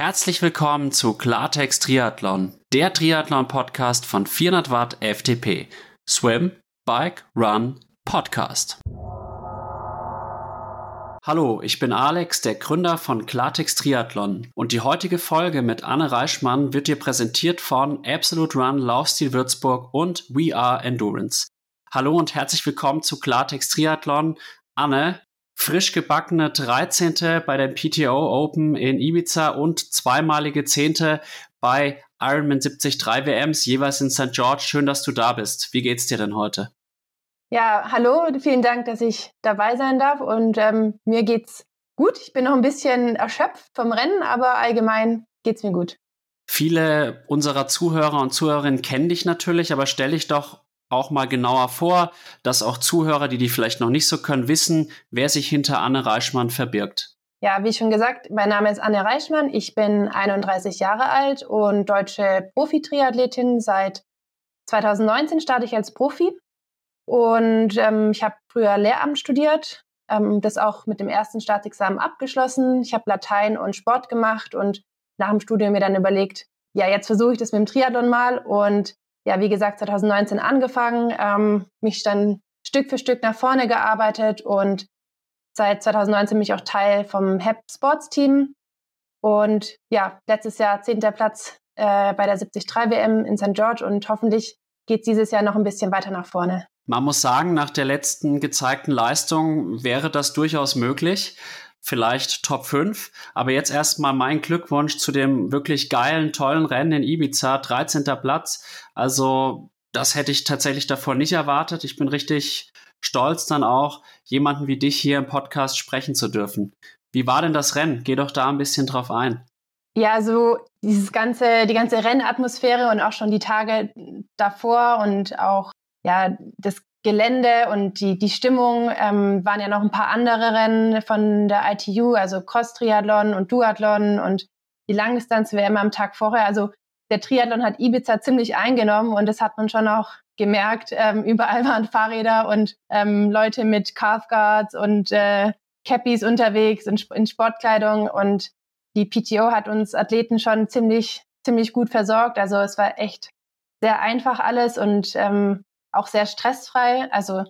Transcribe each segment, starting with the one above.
Herzlich willkommen zu Klartext Triathlon, der Triathlon-Podcast von 400 Watt FTP. Swim, Bike, Run, Podcast. Hallo, ich bin Alex, der Gründer von Klartext Triathlon und die heutige Folge mit Anne Reichmann wird dir präsentiert von Absolute Run, Laufstil Würzburg und We Are Endurance. Hallo und herzlich willkommen zu Klartext Triathlon. Anne, frisch gebackene 13. bei der PTO Open in Ibiza und zweimalige 10. bei Ironman 73 WMs, jeweils in St. George. Schön, dass du da bist. Wie geht's dir denn heute? Ja, hallo, vielen Dank, dass ich dabei sein darf und ähm, mir geht's gut. Ich bin noch ein bisschen erschöpft vom Rennen, aber allgemein geht's mir gut. Viele unserer Zuhörer und Zuhörerinnen kennen dich natürlich, aber stell dich doch auch mal genauer vor, dass auch Zuhörer, die die vielleicht noch nicht so können, wissen, wer sich hinter Anne Reichmann verbirgt. Ja, wie schon gesagt, mein Name ist Anne Reichmann. Ich bin 31 Jahre alt und deutsche Profi-Triathletin. Seit 2019 starte ich als Profi. Und ähm, ich habe früher Lehramt studiert, ähm, das auch mit dem ersten Staatsexamen abgeschlossen. Ich habe Latein und Sport gemacht und nach dem Studium mir dann überlegt, ja, jetzt versuche ich das mit dem Triathlon mal und ja, wie gesagt, 2019 angefangen, ähm, mich dann Stück für Stück nach vorne gearbeitet und seit 2019 mich auch Teil vom HEP Sports Team. Und ja, letztes Jahr zehnter Platz äh, bei der 73 WM in St. George und hoffentlich geht es dieses Jahr noch ein bisschen weiter nach vorne. Man muss sagen, nach der letzten gezeigten Leistung wäre das durchaus möglich vielleicht Top 5. Aber jetzt erstmal mein Glückwunsch zu dem wirklich geilen, tollen Rennen in Ibiza, 13. Platz. Also das hätte ich tatsächlich davor nicht erwartet. Ich bin richtig stolz dann auch, jemanden wie dich hier im Podcast sprechen zu dürfen. Wie war denn das Rennen? Geh doch da ein bisschen drauf ein. Ja, so dieses ganze, die ganze Rennatmosphäre und auch schon die Tage davor und auch ja, das Gelände und die, die Stimmung ähm, waren ja noch ein paar andere Rennen von der ITU, also Cross-Triathlon und Duathlon und die Langdistanz-WM am Tag vorher. Also der Triathlon hat Ibiza ziemlich eingenommen und das hat man schon auch gemerkt. Ähm, überall waren Fahrräder und ähm, Leute mit Calfguards und äh, Cappies unterwegs in, in Sportkleidung und die PTO hat uns Athleten schon ziemlich, ziemlich gut versorgt. Also es war echt sehr einfach alles und ähm, auch sehr stressfrei. Also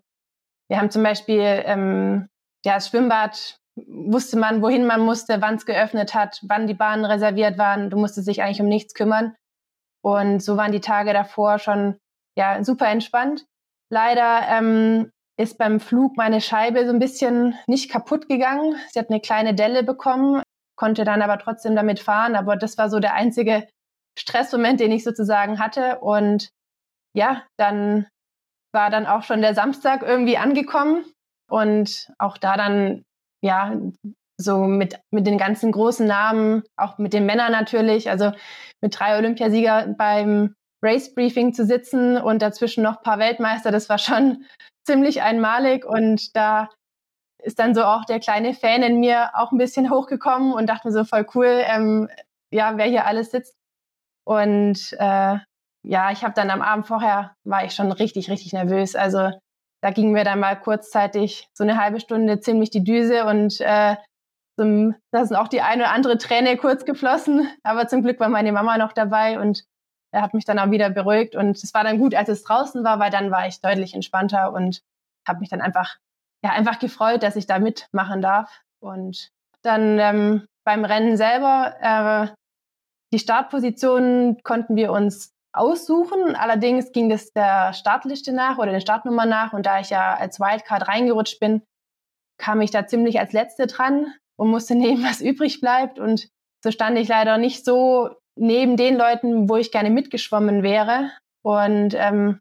wir haben zum Beispiel ähm, ja, das Schwimmbad wusste man, wohin man musste, wann es geöffnet hat, wann die Bahnen reserviert waren. Du musstest dich eigentlich um nichts kümmern. Und so waren die Tage davor schon ja super entspannt. Leider ähm, ist beim Flug meine Scheibe so ein bisschen nicht kaputt gegangen. Sie hat eine kleine Delle bekommen, konnte dann aber trotzdem damit fahren. Aber das war so der einzige Stressmoment, den ich sozusagen hatte. Und ja, dann war dann auch schon der Samstag irgendwie angekommen und auch da dann, ja, so mit, mit den ganzen großen Namen, auch mit den Männern natürlich, also mit drei Olympiasieger beim Race Briefing zu sitzen und dazwischen noch ein paar Weltmeister, das war schon ziemlich einmalig und da ist dann so auch der kleine Fan in mir auch ein bisschen hochgekommen und dachte mir so voll cool, ähm, ja, wer hier alles sitzt. Und äh, ja, ich habe dann am Abend vorher, war ich schon richtig, richtig nervös. Also da ging mir dann mal kurzzeitig so eine halbe Stunde ziemlich die Düse und äh, zum, da sind auch die eine oder andere Träne kurz geflossen. Aber zum Glück war meine Mama noch dabei und er hat mich dann auch wieder beruhigt. Und es war dann gut, als es draußen war, weil dann war ich deutlich entspannter und habe mich dann einfach, ja, einfach gefreut, dass ich da mitmachen darf. Und dann ähm, beim Rennen selber, äh, die Startpositionen konnten wir uns aussuchen. Allerdings ging das der Startliste nach oder der Startnummer nach. Und da ich ja als Wildcard reingerutscht bin, kam ich da ziemlich als Letzte dran und musste nehmen, was übrig bleibt. Und so stand ich leider nicht so neben den Leuten, wo ich gerne mitgeschwommen wäre. Und ähm,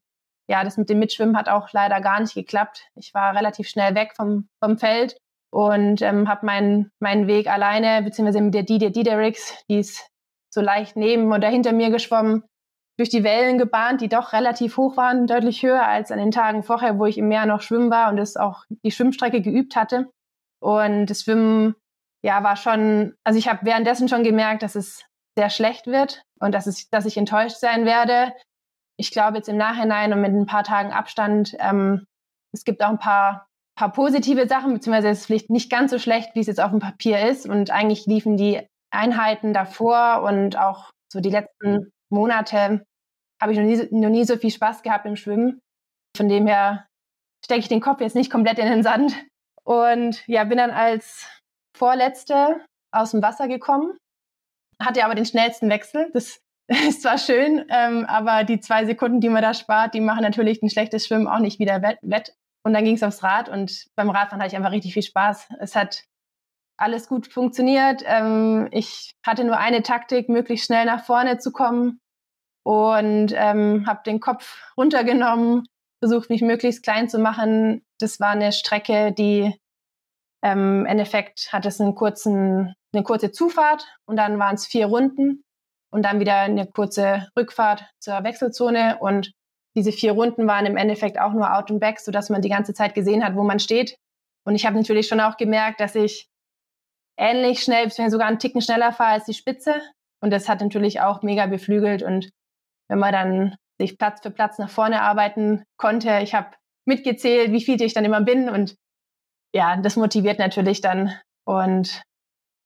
ja, das mit dem Mitschwimmen hat auch leider gar nicht geklappt. Ich war relativ schnell weg vom, vom Feld und ähm, habe meinen meinen Weg alleine, beziehungsweise mit der Didier Diederix, die ist so leicht neben oder hinter mir geschwommen, durch die Wellen gebahnt, die doch relativ hoch waren, deutlich höher als an den Tagen vorher, wo ich im Meer noch schwimmen war und es auch die Schwimmstrecke geübt hatte. Und das Schwimmen, ja, war schon, also ich habe währenddessen schon gemerkt, dass es sehr schlecht wird und dass, es, dass ich enttäuscht sein werde. Ich glaube jetzt im Nachhinein und mit ein paar Tagen Abstand, ähm, es gibt auch ein paar, paar positive Sachen, beziehungsweise es ist vielleicht nicht ganz so schlecht, wie es jetzt auf dem Papier ist. Und eigentlich liefen die Einheiten davor und auch so die letzten Monate habe ich noch nie, noch nie so viel Spaß gehabt im Schwimmen. Von dem her stecke ich den Kopf jetzt nicht komplett in den Sand. Und ja, bin dann als Vorletzte aus dem Wasser gekommen, hatte aber den schnellsten Wechsel. Das ist zwar schön, ähm, aber die zwei Sekunden, die man da spart, die machen natürlich ein schlechtes Schwimmen auch nicht wieder wett. Und dann ging es aufs Rad und beim Radfahren hatte ich einfach richtig viel Spaß. Es hat alles gut funktioniert. Ähm, ich hatte nur eine Taktik, möglichst schnell nach vorne zu kommen und ähm, habe den Kopf runtergenommen, versucht mich möglichst klein zu machen. Das war eine Strecke, die ähm, im Endeffekt hat es einen kurzen, eine kurze Zufahrt und dann waren es vier Runden und dann wieder eine kurze Rückfahrt zur Wechselzone und diese vier Runden waren im Endeffekt auch nur Out and Back, sodass man die ganze Zeit gesehen hat, wo man steht. Und ich habe natürlich schon auch gemerkt, dass ich ähnlich schnell, sogar einen Ticken schneller fahre als die Spitze. Und das hat natürlich auch mega beflügelt. Und wenn man dann sich Platz für Platz nach vorne arbeiten konnte, ich habe mitgezählt, wie viel ich dann immer bin. Und ja, das motiviert natürlich dann. Und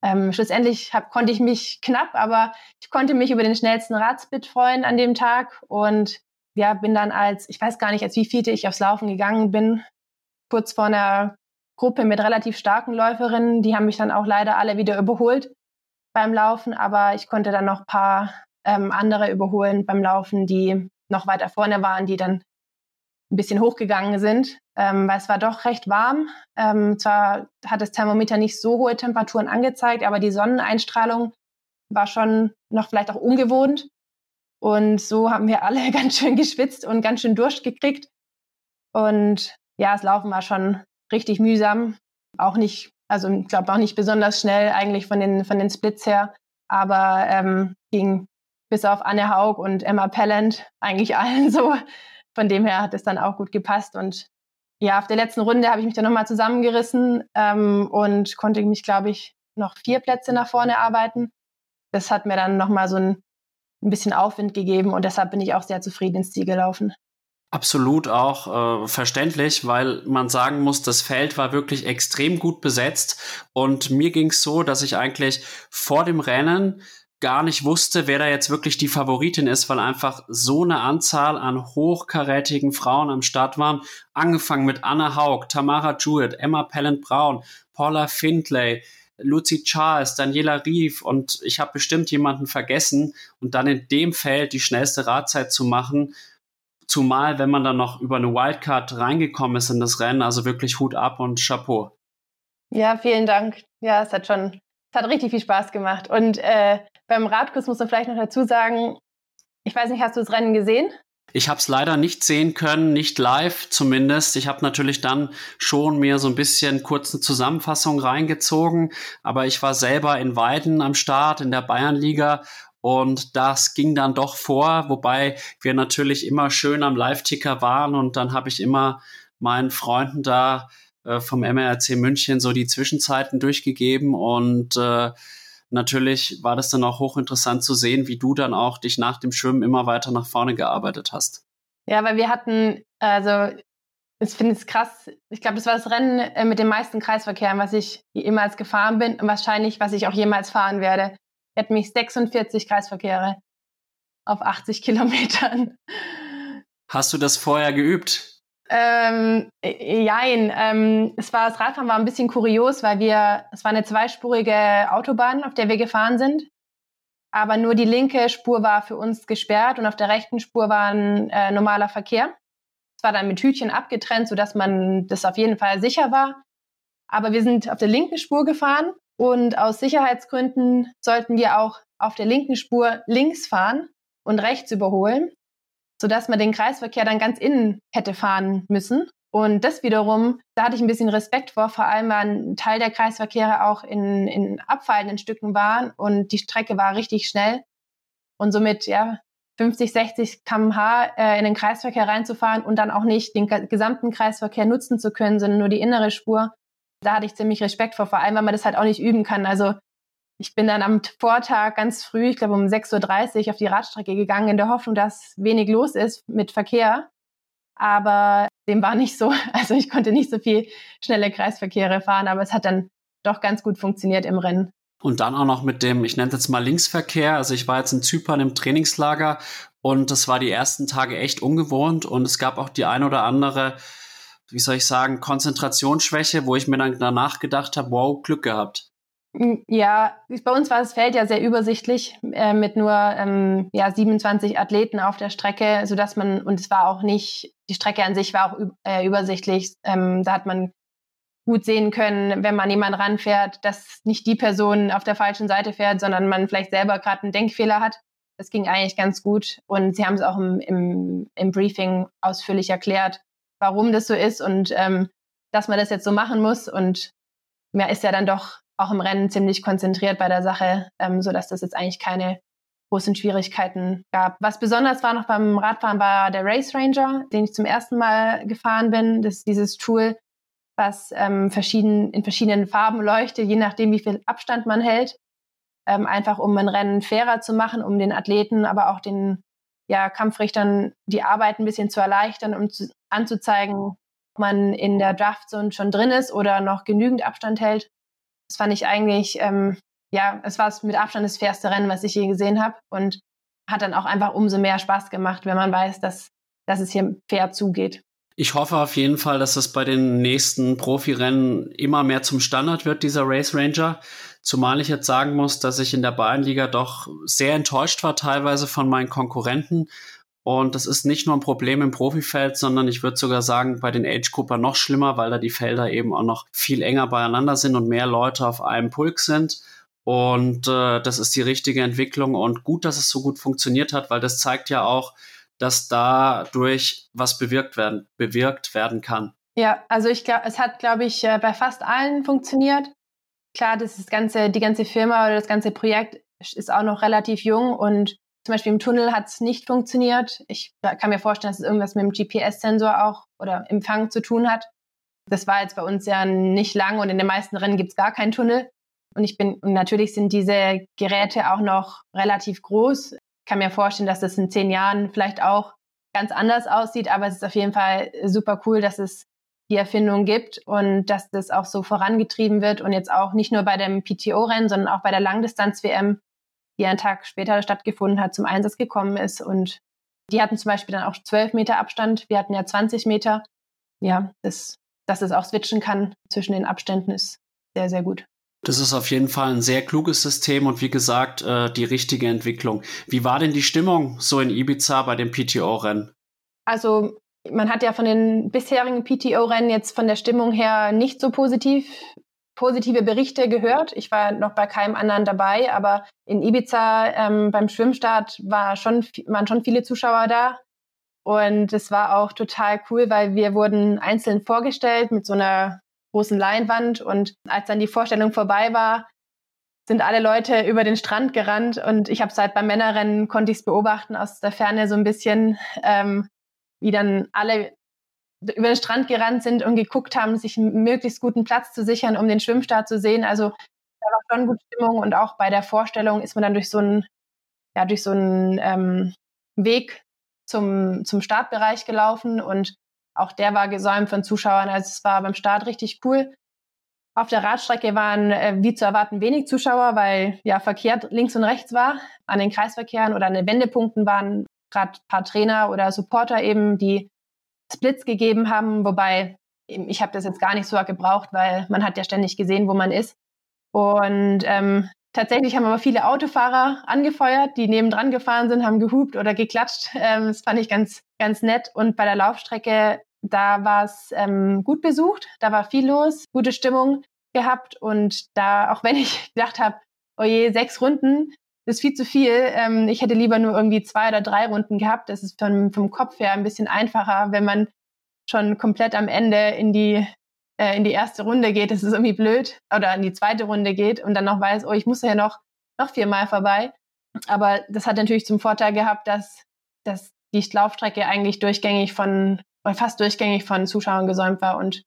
ähm, schlussendlich hab, konnte ich mich knapp, aber ich konnte mich über den schnellsten Radsplit freuen an dem Tag. Und ja, bin dann als, ich weiß gar nicht, als wie viele ich aufs Laufen gegangen bin, kurz vor einer Gruppe mit relativ starken Läuferinnen. Die haben mich dann auch leider alle wieder überholt beim Laufen, aber ich konnte dann noch ein paar ähm, andere überholen beim Laufen, die noch weiter vorne waren, die dann ein bisschen hochgegangen sind, ähm, weil es war doch recht warm. Ähm, zwar hat das Thermometer nicht so hohe Temperaturen angezeigt, aber die Sonneneinstrahlung war schon noch vielleicht auch ungewohnt. Und so haben wir alle ganz schön geschwitzt und ganz schön Durst gekriegt. Und ja, das Laufen war schon richtig mühsam. Auch nicht, also ich glaube auch nicht besonders schnell eigentlich von den, von den Splits her. Aber ähm, ging bis auf Anne Haug und Emma Pellant eigentlich allen so. Von dem her hat es dann auch gut gepasst. Und ja, auf der letzten Runde habe ich mich dann nochmal zusammengerissen ähm, und konnte mich, glaube ich, noch vier Plätze nach vorne arbeiten. Das hat mir dann nochmal so ein, ein bisschen Aufwind gegeben und deshalb bin ich auch sehr zufrieden ins Ziel gelaufen. Absolut auch äh, verständlich, weil man sagen muss, das Feld war wirklich extrem gut besetzt und mir ging es so, dass ich eigentlich vor dem Rennen gar nicht wusste, wer da jetzt wirklich die Favoritin ist, weil einfach so eine Anzahl an hochkarätigen Frauen am Start waren. Angefangen mit Anna Haug, Tamara Jewett, Emma Pellant-Brown, Paula Findlay, Lucy Charles, Daniela Rief und ich habe bestimmt jemanden vergessen und dann in dem Feld die schnellste Radzeit zu machen, zumal wenn man dann noch über eine Wildcard reingekommen ist in das Rennen, also wirklich Hut ab und Chapeau. Ja, vielen Dank. Ja, es hat schon, es hat richtig viel Spaß gemacht und äh, beim Radkurs muss man vielleicht noch dazu sagen, ich weiß nicht, hast du das Rennen gesehen? Ich habe es leider nicht sehen können, nicht live zumindest. Ich habe natürlich dann schon mir so ein bisschen kurze Zusammenfassung reingezogen, aber ich war selber in Weiden am Start in der Bayernliga und das ging dann doch vor, wobei wir natürlich immer schön am Live-Ticker waren und dann habe ich immer meinen Freunden da äh, vom MRC München so die Zwischenzeiten durchgegeben und äh, natürlich war das dann auch hochinteressant zu sehen, wie du dann auch dich nach dem Schwimmen immer weiter nach vorne gearbeitet hast. Ja, weil wir hatten, also ich finde es krass, ich glaube, das war das Rennen äh, mit den meisten Kreisverkehren, was ich jemals gefahren bin und wahrscheinlich, was ich auch jemals fahren werde. Hatten mich 46 Kreisverkehre auf 80 Kilometern. Hast du das vorher geübt? Ähm, äh, jein. Ähm, es war, das Radfahren war ein bisschen kurios, weil wir, es war eine zweispurige Autobahn, auf der wir gefahren sind. Aber nur die linke Spur war für uns gesperrt und auf der rechten Spur war ein äh, normaler Verkehr. Es war dann mit Hütchen abgetrennt, sodass man das auf jeden Fall sicher war. Aber wir sind auf der linken Spur gefahren und aus Sicherheitsgründen sollten wir auch auf der linken Spur links fahren und rechts überholen sodass man den Kreisverkehr dann ganz innen hätte fahren müssen. Und das wiederum, da hatte ich ein bisschen Respekt vor, vor allem weil ein Teil der Kreisverkehre auch in, in abfallenden Stücken waren und die Strecke war richtig schnell. Und somit, ja, 50, 60 km/h in den Kreisverkehr reinzufahren und dann auch nicht den gesamten Kreisverkehr nutzen zu können, sondern nur die innere Spur. Da hatte ich ziemlich Respekt vor, vor allem, weil man das halt auch nicht üben kann. Also ich bin dann am Vortag ganz früh, ich glaube um 6.30 Uhr auf die Radstrecke gegangen, in der Hoffnung, dass wenig los ist mit Verkehr. Aber dem war nicht so. Also ich konnte nicht so viel schnelle Kreisverkehre fahren, aber es hat dann doch ganz gut funktioniert im Rennen. Und dann auch noch mit dem, ich nenne es jetzt mal Linksverkehr. Also ich war jetzt in Zypern im Trainingslager und das war die ersten Tage echt ungewohnt und es gab auch die ein oder andere, wie soll ich sagen, Konzentrationsschwäche, wo ich mir dann danach gedacht habe, wow, Glück gehabt. Ja, bei uns war das Feld ja sehr übersichtlich äh, mit nur ähm, ja, 27 Athleten auf der Strecke, sodass man, und es war auch nicht, die Strecke an sich war auch äh, übersichtlich. Ähm, da hat man gut sehen können, wenn man jemanden ranfährt, dass nicht die Person auf der falschen Seite fährt, sondern man vielleicht selber gerade einen Denkfehler hat. Das ging eigentlich ganz gut. Und sie haben es auch im, im, im Briefing ausführlich erklärt, warum das so ist und ähm, dass man das jetzt so machen muss. Und man ist ja dann doch auch im Rennen ziemlich konzentriert bei der Sache, ähm, sodass das jetzt eigentlich keine großen Schwierigkeiten gab. Was besonders war noch beim Radfahren war der Race Ranger, den ich zum ersten Mal gefahren bin. Das ist dieses Tool, was ähm, verschieden, in verschiedenen Farben leuchtet, je nachdem, wie viel Abstand man hält. Ähm, einfach um ein Rennen fairer zu machen, um den Athleten, aber auch den ja, Kampfrichtern die Arbeit ein bisschen zu erleichtern, um zu, anzuzeigen, ob man in der Draftzone schon drin ist oder noch genügend Abstand hält. Das fand ich eigentlich, ähm, ja, es war mit Abstand das fairste Rennen, was ich je gesehen habe und hat dann auch einfach umso mehr Spaß gemacht, wenn man weiß, dass, dass es hier fair zugeht. Ich hoffe auf jeden Fall, dass das bei den nächsten Profirennen immer mehr zum Standard wird, dieser Race Ranger. Zumal ich jetzt sagen muss, dass ich in der Bayernliga doch sehr enttäuscht war, teilweise von meinen Konkurrenten. Und das ist nicht nur ein Problem im Profifeld, sondern ich würde sogar sagen, bei den Age Grouper noch schlimmer, weil da die Felder eben auch noch viel enger beieinander sind und mehr Leute auf einem Pulk sind. Und äh, das ist die richtige Entwicklung und gut, dass es so gut funktioniert hat, weil das zeigt ja auch, dass dadurch was bewirkt werden, bewirkt werden kann. Ja, also ich glaube, es hat, glaube ich, äh, bei fast allen funktioniert. Klar, das, das ganze, die ganze Firma oder das ganze Projekt ist auch noch relativ jung und zum Beispiel im Tunnel hat es nicht funktioniert. Ich kann mir vorstellen, dass es irgendwas mit dem GPS-Sensor auch oder Empfang zu tun hat. Das war jetzt bei uns ja nicht lang und in den meisten Rennen gibt es gar keinen Tunnel. Und ich bin, und natürlich sind diese Geräte auch noch relativ groß kann mir vorstellen, dass das in zehn Jahren vielleicht auch ganz anders aussieht, aber es ist auf jeden Fall super cool, dass es die Erfindung gibt und dass das auch so vorangetrieben wird und jetzt auch nicht nur bei dem PTO-Rennen, sondern auch bei der Langdistanz-WM, die einen Tag später stattgefunden hat, zum Einsatz gekommen ist. Und die hatten zum Beispiel dann auch zwölf Meter Abstand, wir hatten ja 20 Meter. Ja, das, dass es auch switchen kann zwischen den Abständen ist sehr, sehr gut. Das ist auf jeden Fall ein sehr kluges System und wie gesagt, äh, die richtige Entwicklung. Wie war denn die Stimmung so in Ibiza bei dem PTO-Rennen? Also man hat ja von den bisherigen PTO-Rennen jetzt von der Stimmung her nicht so positiv positive Berichte gehört. Ich war noch bei keinem anderen dabei, aber in Ibiza ähm, beim Schwimmstart war schon, waren schon viele Zuschauer da. Und es war auch total cool, weil wir wurden einzeln vorgestellt mit so einer großen Leinwand. Und als dann die Vorstellung vorbei war, sind alle Leute über den Strand gerannt und ich habe seit beim Männerrennen konnte ich es beobachten aus der Ferne so ein bisschen, ähm, wie dann alle über den Strand gerannt sind und geguckt haben, sich einen möglichst guten Platz zu sichern, um den Schwimmstart zu sehen. Also da war schon gute Stimmung und auch bei der Vorstellung ist man dann durch so einen, ja, durch so einen ähm, Weg zum, zum Startbereich gelaufen und auch der war gesäumt von Zuschauern. Also es war beim Start richtig cool. Auf der Radstrecke waren äh, wie zu erwarten wenig Zuschauer, weil ja verkehrt links und rechts war. An den Kreisverkehren oder an den Wendepunkten waren gerade paar Trainer oder Supporter eben, die Splits gegeben haben, wobei ich habe das jetzt gar nicht so gebraucht, weil man hat ja ständig gesehen, wo man ist. Und ähm, tatsächlich haben aber viele Autofahrer angefeuert, die nebendran gefahren sind, haben gehupt oder geklatscht. Ähm, das fand ich ganz, ganz nett. Und bei der Laufstrecke, da war es ähm, gut besucht, da war viel los, gute Stimmung gehabt. Und da, auch wenn ich gedacht habe, oh je, sechs Runden, das ist viel zu viel. Ähm, ich hätte lieber nur irgendwie zwei oder drei Runden gehabt. Das ist vom, vom Kopf her ein bisschen einfacher, wenn man schon komplett am Ende in die, äh, in die erste Runde geht. Das ist irgendwie blöd. Oder in die zweite Runde geht und dann noch weiß, oh, ich muss ja noch, noch viermal vorbei. Aber das hat natürlich zum Vorteil gehabt, dass, dass die Laufstrecke eigentlich durchgängig von, oder fast durchgängig von Zuschauern gesäumt war und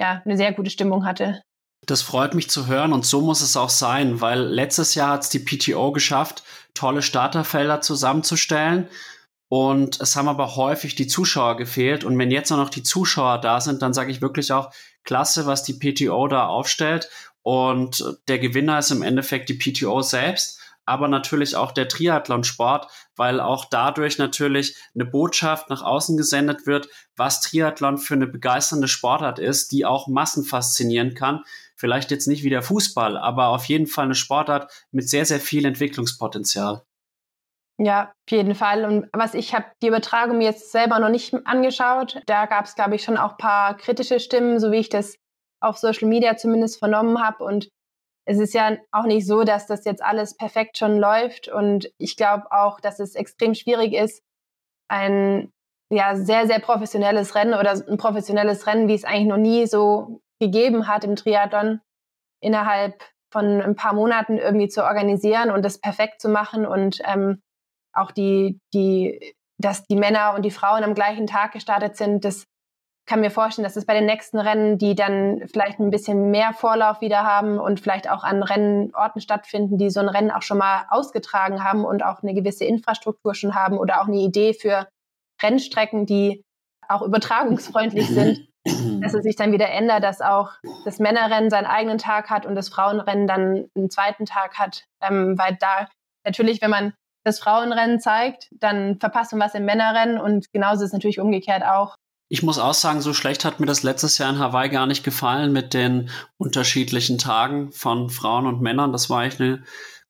ja, eine sehr gute Stimmung hatte. Das freut mich zu hören und so muss es auch sein, weil letztes Jahr hat es die PTO geschafft, tolle Starterfelder zusammenzustellen. Und es haben aber häufig die Zuschauer gefehlt. Und wenn jetzt noch die Zuschauer da sind, dann sage ich wirklich auch, klasse, was die PTO da aufstellt. Und der Gewinner ist im Endeffekt die PTO selbst aber natürlich auch der Triathlonsport, weil auch dadurch natürlich eine Botschaft nach außen gesendet wird, was Triathlon für eine begeisternde Sportart ist, die auch Massen faszinieren kann. Vielleicht jetzt nicht wie der Fußball, aber auf jeden Fall eine Sportart mit sehr, sehr viel Entwicklungspotenzial. Ja, auf jeden Fall. Und was ich habe die Übertragung jetzt selber noch nicht angeschaut. Da gab es, glaube ich, schon auch ein paar kritische Stimmen, so wie ich das auf Social Media zumindest vernommen habe. Und es ist ja auch nicht so, dass das jetzt alles perfekt schon läuft. Und ich glaube auch, dass es extrem schwierig ist, ein ja, sehr, sehr professionelles Rennen oder ein professionelles Rennen, wie es eigentlich noch nie so gegeben hat im Triathlon, innerhalb von ein paar Monaten irgendwie zu organisieren und das perfekt zu machen und ähm, auch die, die, dass die Männer und die Frauen am gleichen Tag gestartet sind, das kann mir vorstellen, dass es bei den nächsten Rennen, die dann vielleicht ein bisschen mehr Vorlauf wieder haben und vielleicht auch an Rennorten stattfinden, die so ein Rennen auch schon mal ausgetragen haben und auch eine gewisse Infrastruktur schon haben oder auch eine Idee für Rennstrecken, die auch übertragungsfreundlich sind, dass es sich dann wieder ändert, dass auch das Männerrennen seinen eigenen Tag hat und das Frauenrennen dann einen zweiten Tag hat. Ähm, weil da natürlich, wenn man das Frauenrennen zeigt, dann verpasst man was im Männerrennen und genauso ist es natürlich umgekehrt auch. Ich muss auch sagen, so schlecht hat mir das letztes Jahr in Hawaii gar nicht gefallen mit den unterschiedlichen Tagen von Frauen und Männern. Das war echt eine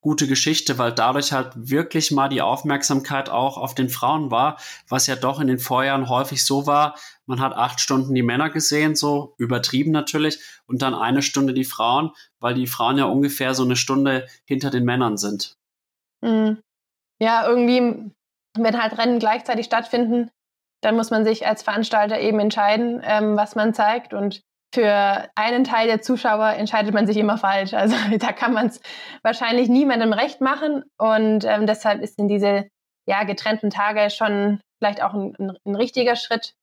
gute Geschichte, weil dadurch halt wirklich mal die Aufmerksamkeit auch auf den Frauen war, was ja doch in den Vorjahren häufig so war. Man hat acht Stunden die Männer gesehen, so übertrieben natürlich, und dann eine Stunde die Frauen, weil die Frauen ja ungefähr so eine Stunde hinter den Männern sind. Mhm. Ja, irgendwie, wenn halt Rennen gleichzeitig stattfinden, dann muss man sich als Veranstalter eben entscheiden, ähm, was man zeigt. Und für einen Teil der Zuschauer entscheidet man sich immer falsch. Also da kann man es wahrscheinlich niemandem recht machen. Und ähm, deshalb ist in diese ja, getrennten Tage schon vielleicht auch ein, ein, ein richtiger Schritt.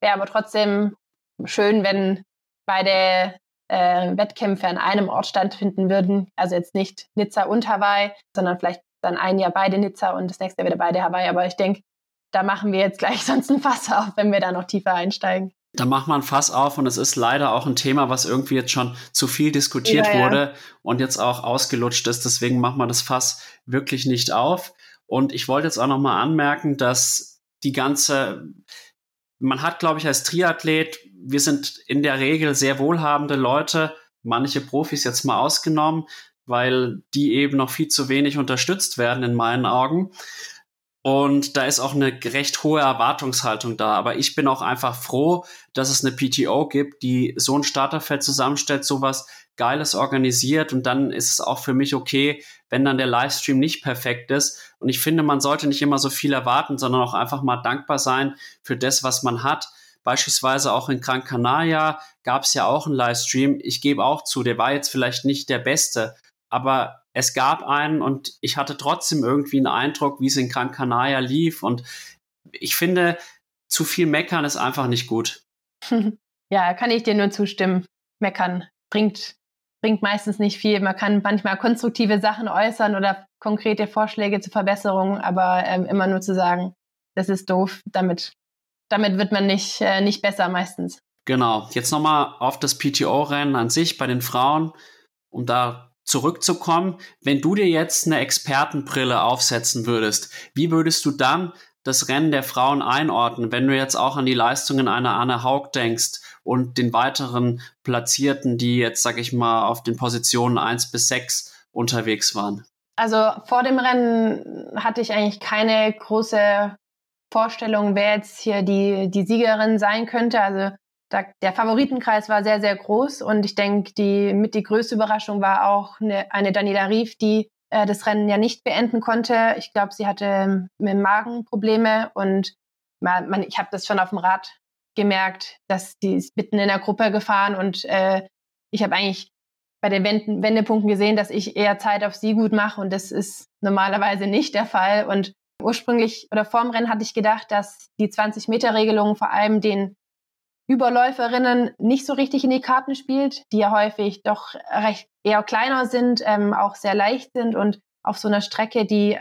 Wäre aber trotzdem schön, wenn beide äh, Wettkämpfe an einem Ort stattfinden würden. Also jetzt nicht Nizza und Hawaii, sondern vielleicht dann ein Jahr beide Nizza und das nächste Jahr wieder beide Hawaii. Aber ich denke, da machen wir jetzt gleich sonst ein Fass auf, wenn wir da noch tiefer einsteigen. Da macht man Fass auf und es ist leider auch ein Thema, was irgendwie jetzt schon zu viel diskutiert ja, wurde ja. und jetzt auch ausgelutscht ist. Deswegen macht man das Fass wirklich nicht auf. Und ich wollte jetzt auch noch mal anmerken, dass die ganze, man hat, glaube ich, als Triathlet, wir sind in der Regel sehr wohlhabende Leute, manche Profis jetzt mal ausgenommen, weil die eben noch viel zu wenig unterstützt werden in meinen Augen. Und da ist auch eine recht hohe Erwartungshaltung da. Aber ich bin auch einfach froh, dass es eine PTO gibt, die so ein Starterfeld zusammenstellt, sowas Geiles organisiert. Und dann ist es auch für mich okay, wenn dann der Livestream nicht perfekt ist. Und ich finde, man sollte nicht immer so viel erwarten, sondern auch einfach mal dankbar sein für das, was man hat. Beispielsweise auch in Gran Canaria gab es ja auch einen Livestream. Ich gebe auch zu, der war jetzt vielleicht nicht der beste, aber es gab einen und ich hatte trotzdem irgendwie einen Eindruck, wie es in Gran Canaria lief. Und ich finde, zu viel meckern ist einfach nicht gut. Ja, kann ich dir nur zustimmen. Meckern bringt, bringt meistens nicht viel. Man kann manchmal konstruktive Sachen äußern oder konkrete Vorschläge zur Verbesserung, aber ähm, immer nur zu sagen, das ist doof, damit, damit wird man nicht, äh, nicht besser meistens. Genau. Jetzt nochmal auf das PTO-Rennen an sich bei den Frauen, um da zurückzukommen, wenn du dir jetzt eine Expertenbrille aufsetzen würdest, wie würdest du dann das Rennen der Frauen einordnen, wenn du jetzt auch an die Leistungen einer Anne Haug denkst und den weiteren Platzierten, die jetzt, sag ich mal, auf den Positionen 1 bis 6 unterwegs waren? Also vor dem Rennen hatte ich eigentlich keine große Vorstellung, wer jetzt hier die, die Siegerin sein könnte. Also da, der Favoritenkreis war sehr, sehr groß und ich denke, die mit die größte Überraschung war auch eine, eine Daniela Rief, die äh, das Rennen ja nicht beenden konnte. Ich glaube, sie hatte ähm, mit Magen Probleme und man, man, ich habe das schon auf dem Rad gemerkt, dass die ist mitten in der Gruppe gefahren und äh, ich habe eigentlich bei den Wenden, Wendepunkten gesehen, dass ich eher Zeit auf sie gut mache und das ist normalerweise nicht der Fall und ursprünglich oder vorm Rennen hatte ich gedacht, dass die 20-Meter-Regelung vor allem den Überläuferinnen nicht so richtig in die Karten spielt, die ja häufig doch recht eher kleiner sind, ähm, auch sehr leicht sind und auf so einer Strecke, die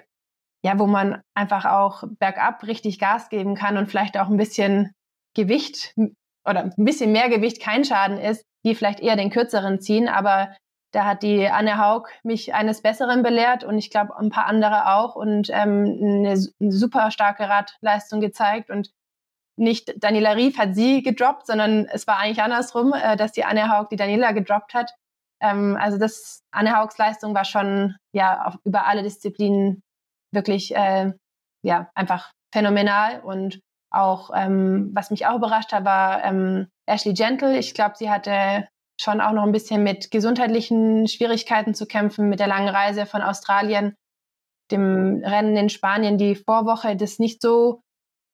ja, wo man einfach auch bergab richtig Gas geben kann und vielleicht auch ein bisschen Gewicht oder ein bisschen mehr Gewicht kein Schaden ist, die vielleicht eher den kürzeren ziehen. Aber Da hat die Anne Haug mich eines Besseren belehrt und ich glaube ein paar andere auch und ähm, eine, eine super starke Radleistung gezeigt und nicht Daniela Rief hat sie gedroppt, sondern es war eigentlich andersrum, äh, dass die Anne Haug die Daniela gedroppt hat. Ähm, also das Anne Haugs Leistung war schon ja auf, über alle Disziplinen wirklich äh, ja einfach phänomenal und auch ähm, was mich auch überrascht hat, war ähm, Ashley Gentle. Ich glaube, sie hatte schon auch noch ein bisschen mit gesundheitlichen Schwierigkeiten zu kämpfen, mit der langen Reise von Australien, dem Rennen in Spanien, die Vorwoche, das nicht so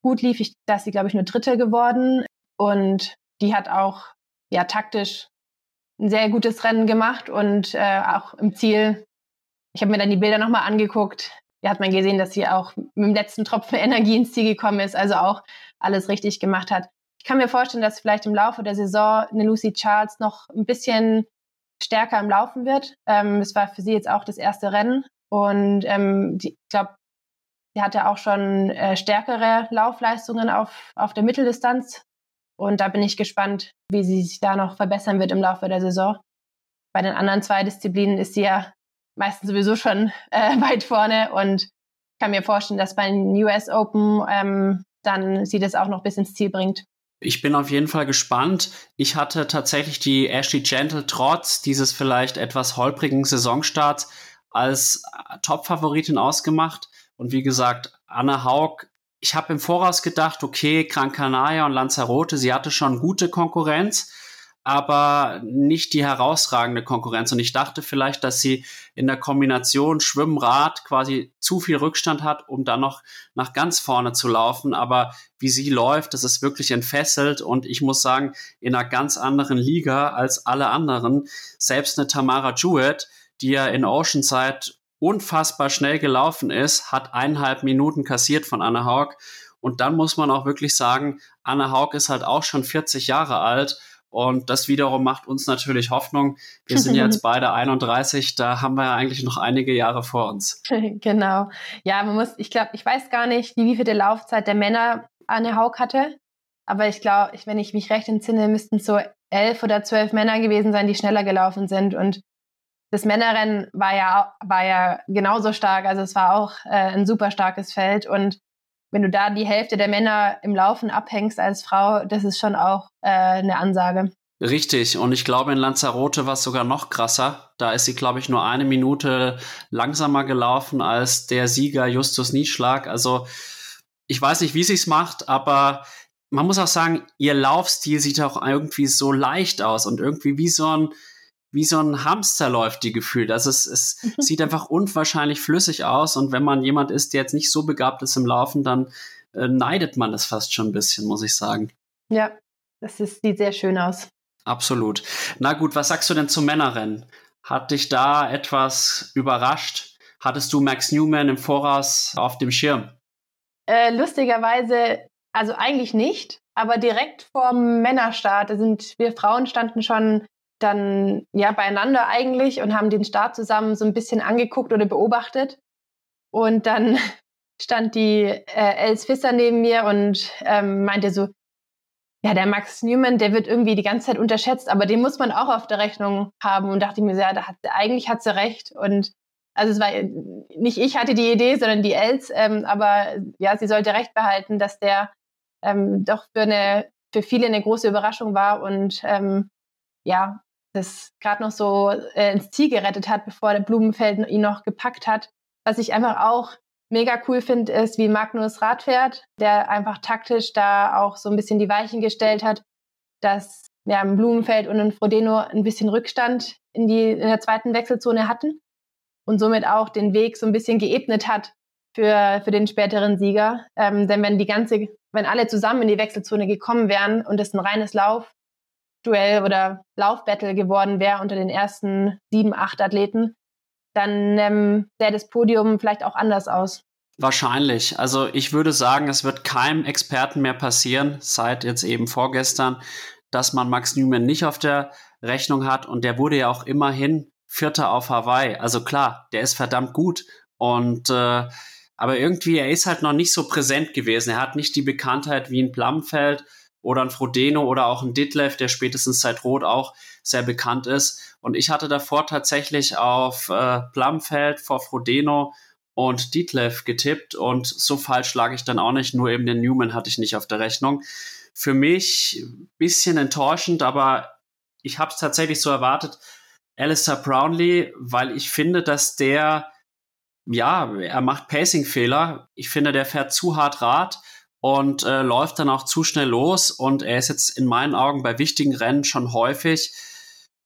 gut lief. Ich, ist sie, glaube ich, nur Dritte geworden. Und die hat auch ja taktisch ein sehr gutes Rennen gemacht und äh, auch im Ziel. Ich habe mir dann die Bilder nochmal angeguckt. Da hat man gesehen, dass sie auch mit dem letzten Tropfen Energie ins Ziel gekommen ist, also auch alles richtig gemacht hat. Ich kann mir vorstellen, dass vielleicht im Laufe der Saison eine Lucy Charles noch ein bisschen stärker im Laufen wird. Ähm, es war für sie jetzt auch das erste Rennen und ähm, die, ich glaube, sie hatte auch schon äh, stärkere Laufleistungen auf, auf der Mitteldistanz und da bin ich gespannt, wie sie sich da noch verbessern wird im Laufe der Saison. Bei den anderen zwei Disziplinen ist sie ja meistens sowieso schon äh, weit vorne und kann mir vorstellen, dass bei den US Open ähm, dann sie das auch noch bis ins Ziel bringt. Ich bin auf jeden Fall gespannt. Ich hatte tatsächlich die Ashley Gentle trotz dieses vielleicht etwas holprigen Saisonstarts als Top-Favoritin ausgemacht. Und wie gesagt, Anna Haug ich habe im Voraus gedacht, okay, Gran Canaria und Lanzarote, sie hatte schon gute Konkurrenz, aber nicht die herausragende Konkurrenz. Und ich dachte vielleicht, dass sie in der Kombination Schwimmen-Rad quasi zu viel Rückstand hat, um dann noch nach ganz vorne zu laufen. Aber wie sie läuft, das ist wirklich entfesselt. Und ich muss sagen, in einer ganz anderen Liga als alle anderen. Selbst eine Tamara Jewett, die ja in Oceanside unfassbar schnell gelaufen ist, hat eineinhalb Minuten kassiert von Anna Haug. Und dann muss man auch wirklich sagen, Anna Haug ist halt auch schon 40 Jahre alt. Und das wiederum macht uns natürlich Hoffnung. Wir sind jetzt beide 31, da haben wir ja eigentlich noch einige Jahre vor uns. genau. Ja, man muss, ich glaube, ich weiß gar nicht, wie viele Laufzeit der Männer Anne Haug hatte. Aber ich glaube, wenn ich mich recht entsinne, müssten so elf oder zwölf Männer gewesen sein, die schneller gelaufen sind. Und das Männerrennen war ja, war ja genauso stark. Also es war auch äh, ein super starkes Feld. Und wenn du da die Hälfte der Männer im Laufen abhängst als Frau, das ist schon auch äh, eine Ansage. Richtig, und ich glaube, in Lanzarote war es sogar noch krasser. Da ist sie, glaube ich, nur eine Minute langsamer gelaufen als der Sieger Justus Nieschlag. Also ich weiß nicht, wie sie es macht, aber man muss auch sagen, ihr Laufstil sieht auch irgendwie so leicht aus und irgendwie wie so ein, wie so ein Hamster läuft die gefühlt. Also es, es sieht einfach unwahrscheinlich flüssig aus und wenn man jemand ist, der jetzt nicht so begabt ist im Laufen, dann äh, neidet man das fast schon ein bisschen, muss ich sagen. Ja, das ist, sieht sehr schön aus. Absolut. Na gut, was sagst du denn zum Männerrennen? Hat dich da etwas überrascht? Hattest du Max Newman im Voraus auf dem Schirm? Äh, lustigerweise, also eigentlich nicht, aber direkt vor dem Männerstart sind wir Frauen standen schon dann ja beieinander eigentlich und haben den Start zusammen so ein bisschen angeguckt oder beobachtet. Und dann stand die äh, Els Fisser neben mir und ähm, meinte so, ja, der Max Newman, der wird irgendwie die ganze Zeit unterschätzt, aber den muss man auch auf der Rechnung haben. Und dachte ich mir, ja, da hat, eigentlich hat sie recht. Und also es war nicht ich hatte die Idee, sondern die Els, ähm, aber ja, sie sollte recht behalten, dass der ähm, doch für eine für viele eine große Überraschung war und ähm, ja, das gerade noch so äh, ins Ziel gerettet hat, bevor der Blumenfeld ihn noch gepackt hat. Was ich einfach auch mega cool finde, ist, wie Magnus Rad fährt, der einfach taktisch da auch so ein bisschen die Weichen gestellt hat, dass ja, im Blumenfeld und in Frodeno ein bisschen Rückstand in, die, in der zweiten Wechselzone hatten und somit auch den Weg so ein bisschen geebnet hat für, für den späteren Sieger. Ähm, denn wenn die ganze, wenn alle zusammen in die Wechselzone gekommen wären und es ein reines Lauf Duell oder Laufbattle geworden wäre unter den ersten sieben, acht Athleten, dann ähm, sähe das Podium vielleicht auch anders aus. Wahrscheinlich. Also ich würde sagen, es wird keinem Experten mehr passieren, seit jetzt eben vorgestern, dass man Max Newman nicht auf der Rechnung hat. Und der wurde ja auch immerhin Vierter auf Hawaii. Also klar, der ist verdammt gut. Und äh, aber irgendwie, er ist halt noch nicht so präsent gewesen. Er hat nicht die Bekanntheit wie ein Plumfeld oder ein Frodeno oder auch ein Ditlev, der spätestens seit Rot auch sehr bekannt ist. Und ich hatte davor tatsächlich auf äh, Plumfeld vor Frodeno und Ditlev getippt und so falsch lag ich dann auch nicht, nur eben den Newman hatte ich nicht auf der Rechnung. Für mich bisschen enttäuschend, aber ich habe es tatsächlich so erwartet, Alistair Brownlee, weil ich finde, dass der, ja, er macht Pacing-Fehler. Ich finde, der fährt zu hart Rad und äh, läuft dann auch zu schnell los und er ist jetzt in meinen Augen bei wichtigen Rennen schon häufig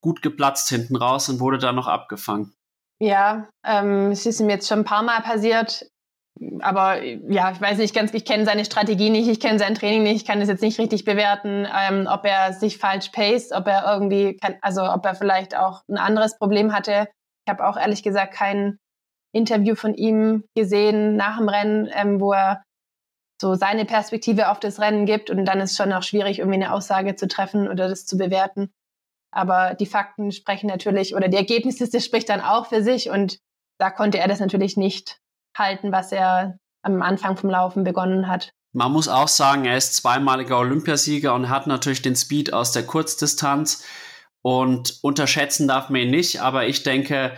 gut geplatzt hinten raus und wurde dann noch abgefangen. Ja, ähm, es ist ihm jetzt schon ein paar Mal passiert. Aber ja, ich weiß nicht ganz, ich kenne seine Strategie nicht, ich kenne sein Training nicht, ich kann das jetzt nicht richtig bewerten, ähm, ob er sich falsch paced, ob er irgendwie, kann, also ob er vielleicht auch ein anderes Problem hatte. Ich habe auch ehrlich gesagt kein Interview von ihm gesehen nach dem Rennen, ähm, wo er so seine Perspektive auf das Rennen gibt und dann ist schon auch schwierig, irgendwie eine Aussage zu treffen oder das zu bewerten. Aber die Fakten sprechen natürlich, oder die Ergebnisliste spricht dann auch für sich und da konnte er das natürlich nicht halten, was er am Anfang vom Laufen begonnen hat. Man muss auch sagen, er ist zweimaliger Olympiasieger und hat natürlich den Speed aus der Kurzdistanz. Und unterschätzen darf man ihn nicht, aber ich denke,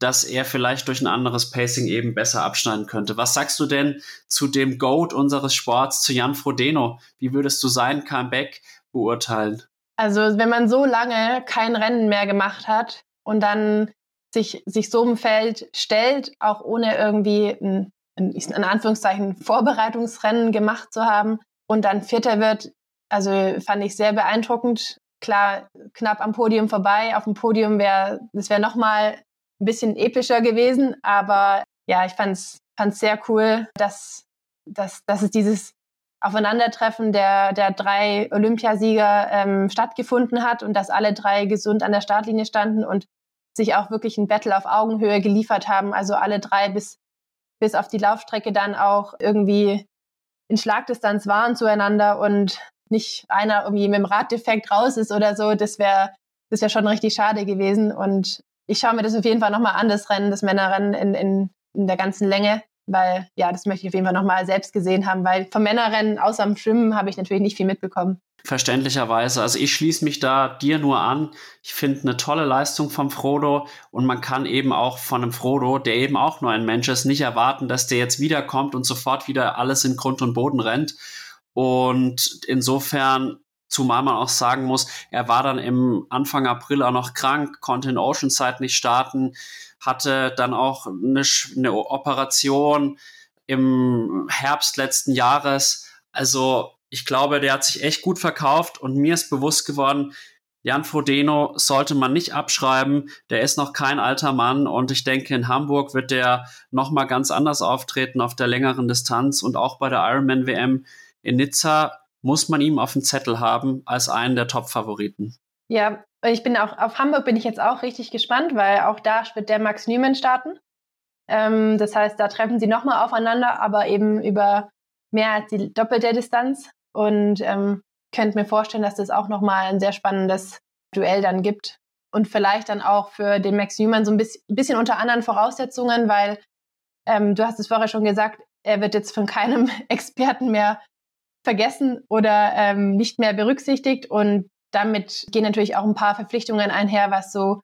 dass er vielleicht durch ein anderes Pacing eben besser abschneiden könnte. Was sagst du denn zu dem Goat unseres Sports, zu Jan Frodeno? Wie würdest du sein Comeback beurteilen? Also wenn man so lange kein Rennen mehr gemacht hat und dann sich, sich so im Feld stellt, auch ohne irgendwie ein, ein, in Anführungszeichen Vorbereitungsrennen gemacht zu haben und dann Vierter wird, also fand ich sehr beeindruckend. Klar, knapp am Podium vorbei. Auf dem Podium wäre, das wäre nochmal ein bisschen epischer gewesen, aber ja, ich fand es sehr cool, dass, dass, dass es dieses Aufeinandertreffen der, der drei Olympiasieger ähm, stattgefunden hat und dass alle drei gesund an der Startlinie standen und sich auch wirklich ein Battle auf Augenhöhe geliefert haben. Also alle drei bis, bis auf die Laufstrecke dann auch irgendwie in Schlagdistanz waren zueinander und nicht einer irgendwie mit dem Raddefekt raus ist oder so. Das wäre das wäre schon richtig schade gewesen. Und ich schaue mir das auf jeden Fall nochmal an, das Rennen, das Männerrennen in, in, in der ganzen Länge weil ja, das möchte ich auf jeden Fall nochmal selbst gesehen haben, weil vom Männerrennen außer dem Schwimmen habe ich natürlich nicht viel mitbekommen. Verständlicherweise. Also ich schließe mich da dir nur an. Ich finde eine tolle Leistung vom Frodo und man kann eben auch von einem Frodo, der eben auch nur ein Mensch ist, nicht erwarten, dass der jetzt wiederkommt und sofort wieder alles in Grund und Boden rennt. Und insofern Zumal man auch sagen muss, er war dann im Anfang April auch noch krank, konnte in Oceanside nicht starten hatte dann auch eine, eine Operation im Herbst letzten Jahres. Also ich glaube, der hat sich echt gut verkauft und mir ist bewusst geworden, Jan Frodeno sollte man nicht abschreiben. Der ist noch kein alter Mann und ich denke, in Hamburg wird der nochmal ganz anders auftreten auf der längeren Distanz und auch bei der Ironman WM in Nizza muss man ihm auf dem Zettel haben als einen der Top-Favoriten. Ja, ich bin auch auf Hamburg bin ich jetzt auch richtig gespannt, weil auch da wird der Max Newman starten. Ähm, das heißt, da treffen sie nochmal aufeinander, aber eben über mehr als die doppelte Distanz. Und ähm, könnte mir vorstellen, dass das auch nochmal ein sehr spannendes Duell dann gibt. Und vielleicht dann auch für den Max Newman so ein bisschen, bisschen unter anderen Voraussetzungen, weil ähm, du hast es vorher schon gesagt, er wird jetzt von keinem Experten mehr vergessen oder ähm, nicht mehr berücksichtigt. Und damit gehen natürlich auch ein paar Verpflichtungen einher, was so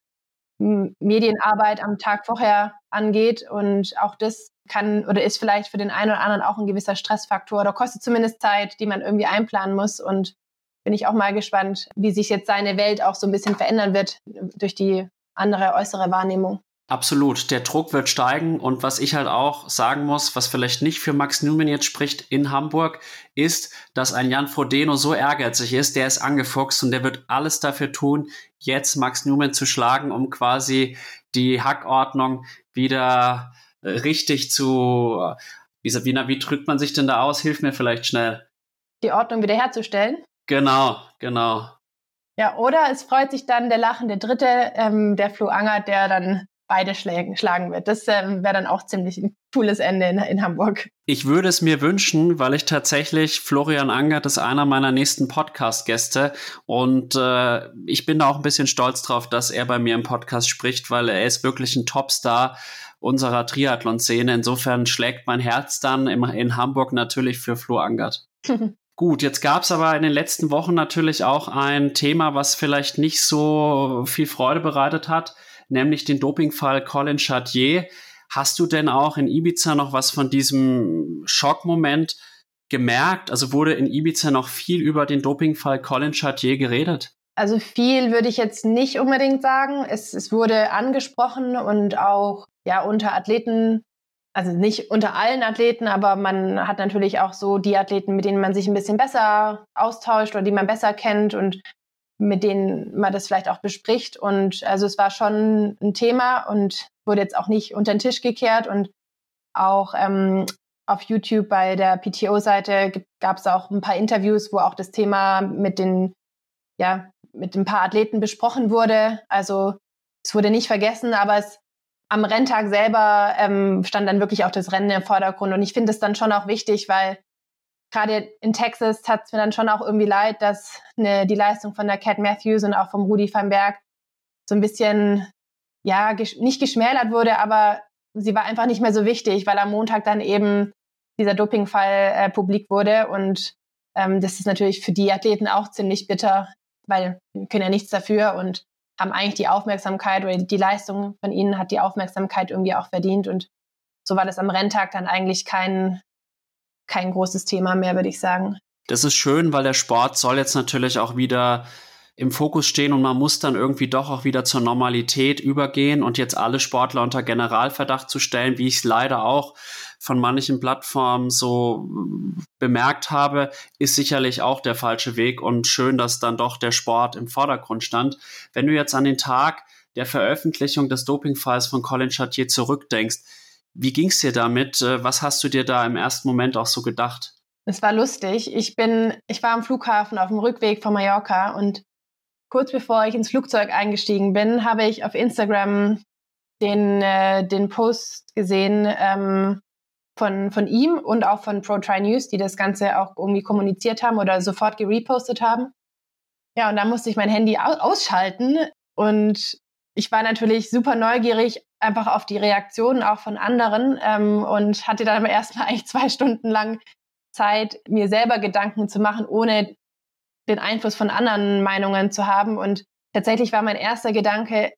Medienarbeit am Tag vorher angeht. Und auch das kann oder ist vielleicht für den einen oder anderen auch ein gewisser Stressfaktor oder kostet zumindest Zeit, die man irgendwie einplanen muss. Und bin ich auch mal gespannt, wie sich jetzt seine Welt auch so ein bisschen verändern wird durch die andere äußere Wahrnehmung. Absolut, der Druck wird steigen und was ich halt auch sagen muss, was vielleicht nicht für Max Newman jetzt spricht in Hamburg, ist, dass ein Jan Frodeno so ehrgeizig ist, der ist angefuchst und der wird alles dafür tun, jetzt Max Newman zu schlagen, um quasi die Hackordnung wieder äh, richtig zu, wie, wie, wie drückt man sich denn da aus? Hilf mir vielleicht schnell. Die Ordnung wiederherzustellen? Genau, genau. Ja, oder es freut sich dann der lachende Dritte, ähm, der Flo Angert, der dann beide schlagen, schlagen wird. Das ähm, wäre dann auch ziemlich ein cooles Ende in, in, Hamburg. Ich würde es mir wünschen, weil ich tatsächlich Florian Angert ist einer meiner nächsten Podcast-Gäste und äh, ich bin da auch ein bisschen stolz drauf, dass er bei mir im Podcast spricht, weil er ist wirklich ein Topstar unserer Triathlon-Szene. Insofern schlägt mein Herz dann im, in Hamburg natürlich für Flo Angert. Gut, jetzt gab es aber in den letzten Wochen natürlich auch ein Thema, was vielleicht nicht so viel Freude bereitet hat, nämlich den Dopingfall Colin Chartier. Hast du denn auch in Ibiza noch was von diesem Schockmoment gemerkt? Also wurde in Ibiza noch viel über den Dopingfall Colin Chartier geredet? Also viel würde ich jetzt nicht unbedingt sagen. Es, es wurde angesprochen und auch ja unter Athleten, also nicht unter allen Athleten, aber man hat natürlich auch so die Athleten, mit denen man sich ein bisschen besser austauscht oder die man besser kennt und mit denen man das vielleicht auch bespricht. Und also es war schon ein Thema und wurde jetzt auch nicht unter den Tisch gekehrt. Und auch ähm, auf YouTube bei der PTO-Seite gab es auch ein paar Interviews, wo auch das Thema mit den, ja, mit ein paar Athleten besprochen wurde. Also es wurde nicht vergessen, aber es am Renntag selber ähm, stand dann wirklich auch das Rennen im Vordergrund. Und ich finde es dann schon auch wichtig, weil gerade in Texas tat es mir dann schon auch irgendwie leid, dass eine, die Leistung von der Cat Matthews und auch vom Rudi van Berg so ein bisschen, ja, ges nicht geschmälert wurde, aber sie war einfach nicht mehr so wichtig, weil am Montag dann eben dieser Dopingfall äh, publik wurde. Und ähm, das ist natürlich für die Athleten auch ziemlich bitter, weil wir können ja nichts dafür und haben eigentlich die Aufmerksamkeit oder die Leistung von ihnen hat die Aufmerksamkeit irgendwie auch verdient. Und so war das am Renntag dann eigentlich kein, kein großes Thema mehr, würde ich sagen. Das ist schön, weil der Sport soll jetzt natürlich auch wieder im Fokus stehen und man muss dann irgendwie doch auch wieder zur Normalität übergehen und jetzt alle Sportler unter Generalverdacht zu stellen, wie ich es leider auch von manchen Plattformen so bemerkt habe, ist sicherlich auch der falsche Weg und schön, dass dann doch der Sport im Vordergrund stand. Wenn du jetzt an den Tag der Veröffentlichung des Dopingfalls von Colin Chartier zurückdenkst, wie ging es dir damit? Äh, was hast du dir da im ersten Moment auch so gedacht? Es war lustig. Ich bin, ich war am Flughafen auf dem Rückweg von Mallorca und kurz bevor ich ins Flugzeug eingestiegen bin, habe ich auf Instagram den, äh, den Post gesehen ähm, von, von ihm und auch von ProTry News, die das Ganze auch irgendwie kommuniziert haben oder sofort gerepostet haben. Ja, und da musste ich mein Handy ausschalten und ich war natürlich super neugierig einfach auf die Reaktionen auch von anderen ähm, und hatte dann erstmal eigentlich zwei Stunden lang Zeit, mir selber Gedanken zu machen, ohne den Einfluss von anderen Meinungen zu haben. Und tatsächlich war mein erster Gedanke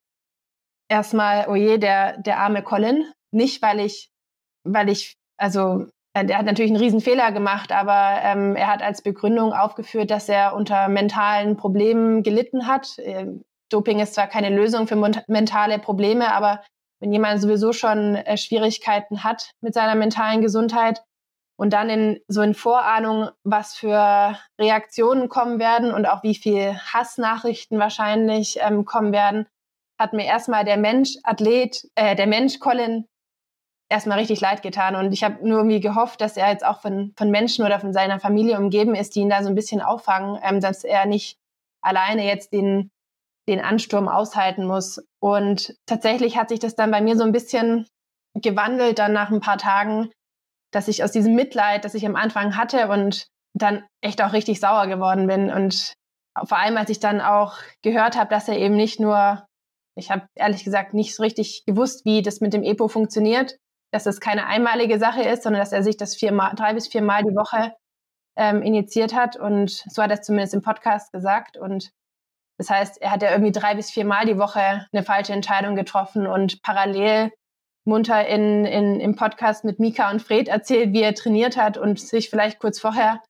erstmal, oh je, der, der arme Colin. Nicht, weil ich, weil ich, also äh, der hat natürlich einen riesen Fehler gemacht, aber ähm, er hat als Begründung aufgeführt, dass er unter mentalen Problemen gelitten hat. Äh, Doping ist zwar keine Lösung für mentale Probleme, aber wenn jemand sowieso schon äh, Schwierigkeiten hat mit seiner mentalen Gesundheit, und dann in so in Vorahnung, was für Reaktionen kommen werden und auch wie viel Hassnachrichten wahrscheinlich ähm, kommen werden, hat mir erstmal der Mensch Athlet, äh, der Mensch Colin erstmal richtig leid getan. Und ich habe nur irgendwie gehofft, dass er jetzt auch von, von Menschen oder von seiner Familie umgeben ist, die ihn da so ein bisschen auffangen, ähm, dass er nicht alleine jetzt den den Ansturm aushalten muss. Und tatsächlich hat sich das dann bei mir so ein bisschen gewandelt dann nach ein paar Tagen, dass ich aus diesem Mitleid, das ich am Anfang hatte und dann echt auch richtig sauer geworden bin. Und vor allem, als ich dann auch gehört habe, dass er eben nicht nur, ich habe ehrlich gesagt nicht so richtig gewusst, wie das mit dem EPO funktioniert, dass das keine einmalige Sache ist, sondern dass er sich das viermal, drei bis viermal die Woche ähm, initiiert hat. Und so hat er es zumindest im Podcast gesagt. Und das heißt, er hat ja irgendwie drei bis viermal die Woche eine falsche Entscheidung getroffen und parallel munter in, in, im Podcast mit Mika und Fred erzählt, wie er trainiert hat und sich vielleicht kurz vorher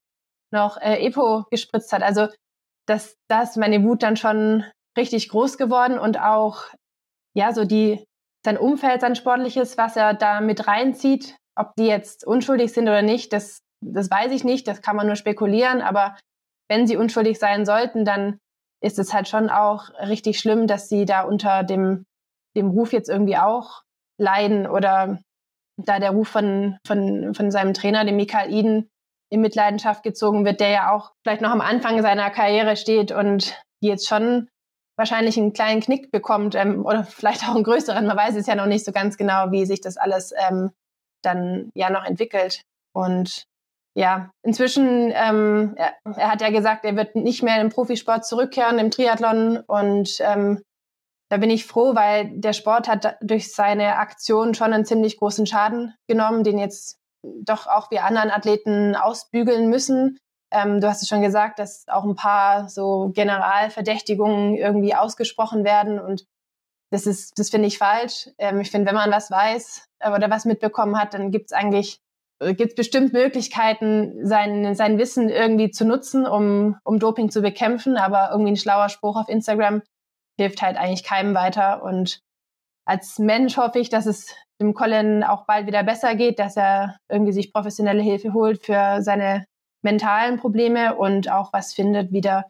noch äh, Epo gespritzt hat. Also das, da ist meine Wut dann schon richtig groß geworden und auch ja so die sein Umfeld, sein sportliches, was er da mit reinzieht, ob die jetzt unschuldig sind oder nicht, das, das weiß ich nicht, das kann man nur spekulieren, aber wenn sie unschuldig sein sollten, dann ist es halt schon auch richtig schlimm, dass sie da unter dem, dem Ruf jetzt irgendwie auch leiden oder da der Ruf von, von, von seinem Trainer, dem Michael Iden, in Mitleidenschaft gezogen wird, der ja auch vielleicht noch am Anfang seiner Karriere steht und jetzt schon wahrscheinlich einen kleinen Knick bekommt ähm, oder vielleicht auch einen größeren. Man weiß es ja noch nicht so ganz genau, wie sich das alles ähm, dann ja noch entwickelt. Und ja, inzwischen, ähm, er, er, hat ja gesagt, er wird nicht mehr im Profisport zurückkehren, im Triathlon. Und ähm, da bin ich froh, weil der Sport hat durch seine Aktion schon einen ziemlich großen Schaden genommen, den jetzt doch auch wir anderen Athleten ausbügeln müssen. Ähm, du hast es schon gesagt, dass auch ein paar so Generalverdächtigungen irgendwie ausgesprochen werden und das ist, das finde ich falsch. Ähm, ich finde, wenn man was weiß oder was mitbekommen hat, dann gibt es eigentlich gibt es bestimmt Möglichkeiten, sein, sein Wissen irgendwie zu nutzen, um, um Doping zu bekämpfen. Aber irgendwie ein schlauer Spruch auf Instagram hilft halt eigentlich keinem weiter. Und als Mensch hoffe ich, dass es dem Colin auch bald wieder besser geht, dass er irgendwie sich professionelle Hilfe holt für seine mentalen Probleme und auch was findet wieder,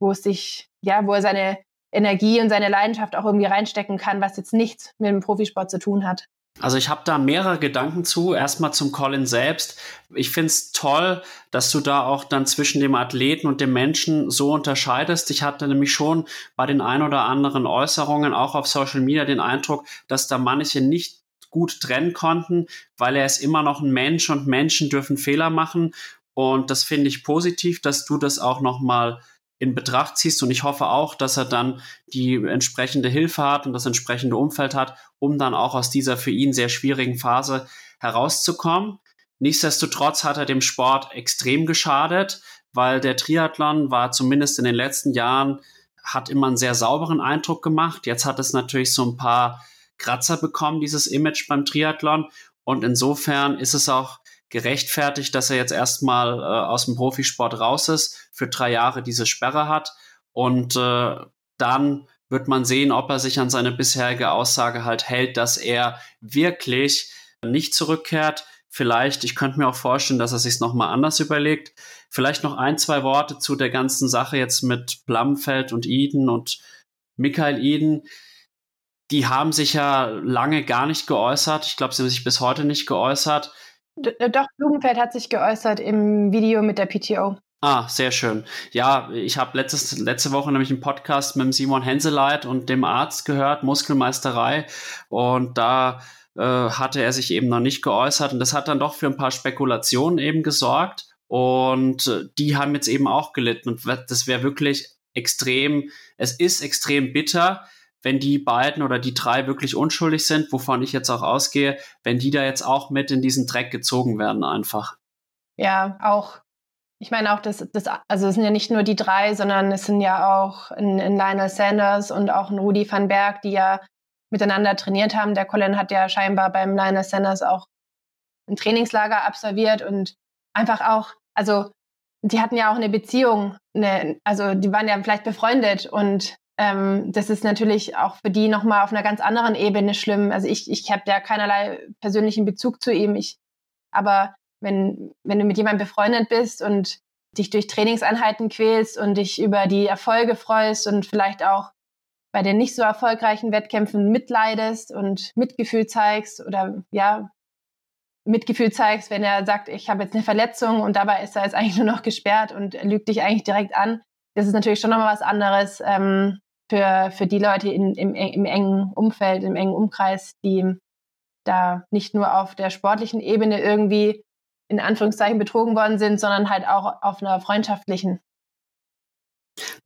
wo es sich, ja, wo er seine Energie und seine Leidenschaft auch irgendwie reinstecken kann, was jetzt nichts mit dem Profisport zu tun hat. Also ich habe da mehrere Gedanken zu. Erstmal zum Colin selbst. Ich finde es toll, dass du da auch dann zwischen dem Athleten und dem Menschen so unterscheidest. Ich hatte nämlich schon bei den ein oder anderen Äußerungen auch auf Social Media den Eindruck, dass da manche nicht gut trennen konnten, weil er ist immer noch ein Mensch und Menschen dürfen Fehler machen. Und das finde ich positiv, dass du das auch nochmal in Betracht ziehst. Und ich hoffe auch, dass er dann die entsprechende Hilfe hat und das entsprechende Umfeld hat, um dann auch aus dieser für ihn sehr schwierigen Phase herauszukommen. Nichtsdestotrotz hat er dem Sport extrem geschadet, weil der Triathlon war zumindest in den letzten Jahren, hat immer einen sehr sauberen Eindruck gemacht. Jetzt hat es natürlich so ein paar Kratzer bekommen, dieses Image beim Triathlon. Und insofern ist es auch gerechtfertigt, dass er jetzt erstmal äh, aus dem Profisport raus ist, für drei Jahre diese Sperre hat. Und äh, dann wird man sehen, ob er sich an seine bisherige Aussage halt hält, dass er wirklich nicht zurückkehrt. Vielleicht, ich könnte mir auch vorstellen, dass er sich nochmal anders überlegt. Vielleicht noch ein, zwei Worte zu der ganzen Sache jetzt mit Blamfeld und Eden und Michael Eden die haben sich ja lange gar nicht geäußert. Ich glaube, sie haben sich bis heute nicht geäußert. Äh, doch, Blumenfeld hat sich geäußert im Video mit der PTO. Ah, sehr schön. Ja, ich habe letzte Woche nämlich einen Podcast mit Simon Henseleit und dem Arzt gehört, Muskelmeisterei. Und da äh, hatte er sich eben noch nicht geäußert. Und das hat dann doch für ein paar Spekulationen eben gesorgt. Und äh, die haben jetzt eben auch gelitten. Und das wäre wirklich extrem, es ist extrem bitter, wenn die beiden oder die drei wirklich unschuldig sind, wovon ich jetzt auch ausgehe, wenn die da jetzt auch mit in diesen Dreck gezogen werden einfach. Ja, auch. Ich meine auch, das, das, also es sind ja nicht nur die drei, sondern es sind ja auch ein, ein Lionel Sanders und auch ein Rudi van Berg, die ja miteinander trainiert haben. Der Colin hat ja scheinbar beim Lionel Sanders auch ein Trainingslager absolviert und einfach auch, also die hatten ja auch eine Beziehung, eine, also die waren ja vielleicht befreundet und ähm, das ist natürlich auch für die nochmal auf einer ganz anderen Ebene schlimm. Also ich, ich habe ja keinerlei persönlichen Bezug zu ihm. Ich, aber wenn, wenn du mit jemandem befreundet bist und dich durch Trainingseinheiten quälst und dich über die Erfolge freust und vielleicht auch bei den nicht so erfolgreichen Wettkämpfen mitleidest und Mitgefühl zeigst oder ja, Mitgefühl zeigst, wenn er sagt, ich habe jetzt eine Verletzung und dabei ist er jetzt eigentlich nur noch gesperrt und lügt dich eigentlich direkt an. Das ist natürlich schon nochmal was anderes, ähm, für, für die Leute in, im, im engen Umfeld, im engen Umkreis, die da nicht nur auf der sportlichen Ebene irgendwie in Anführungszeichen betrogen worden sind, sondern halt auch auf einer freundschaftlichen.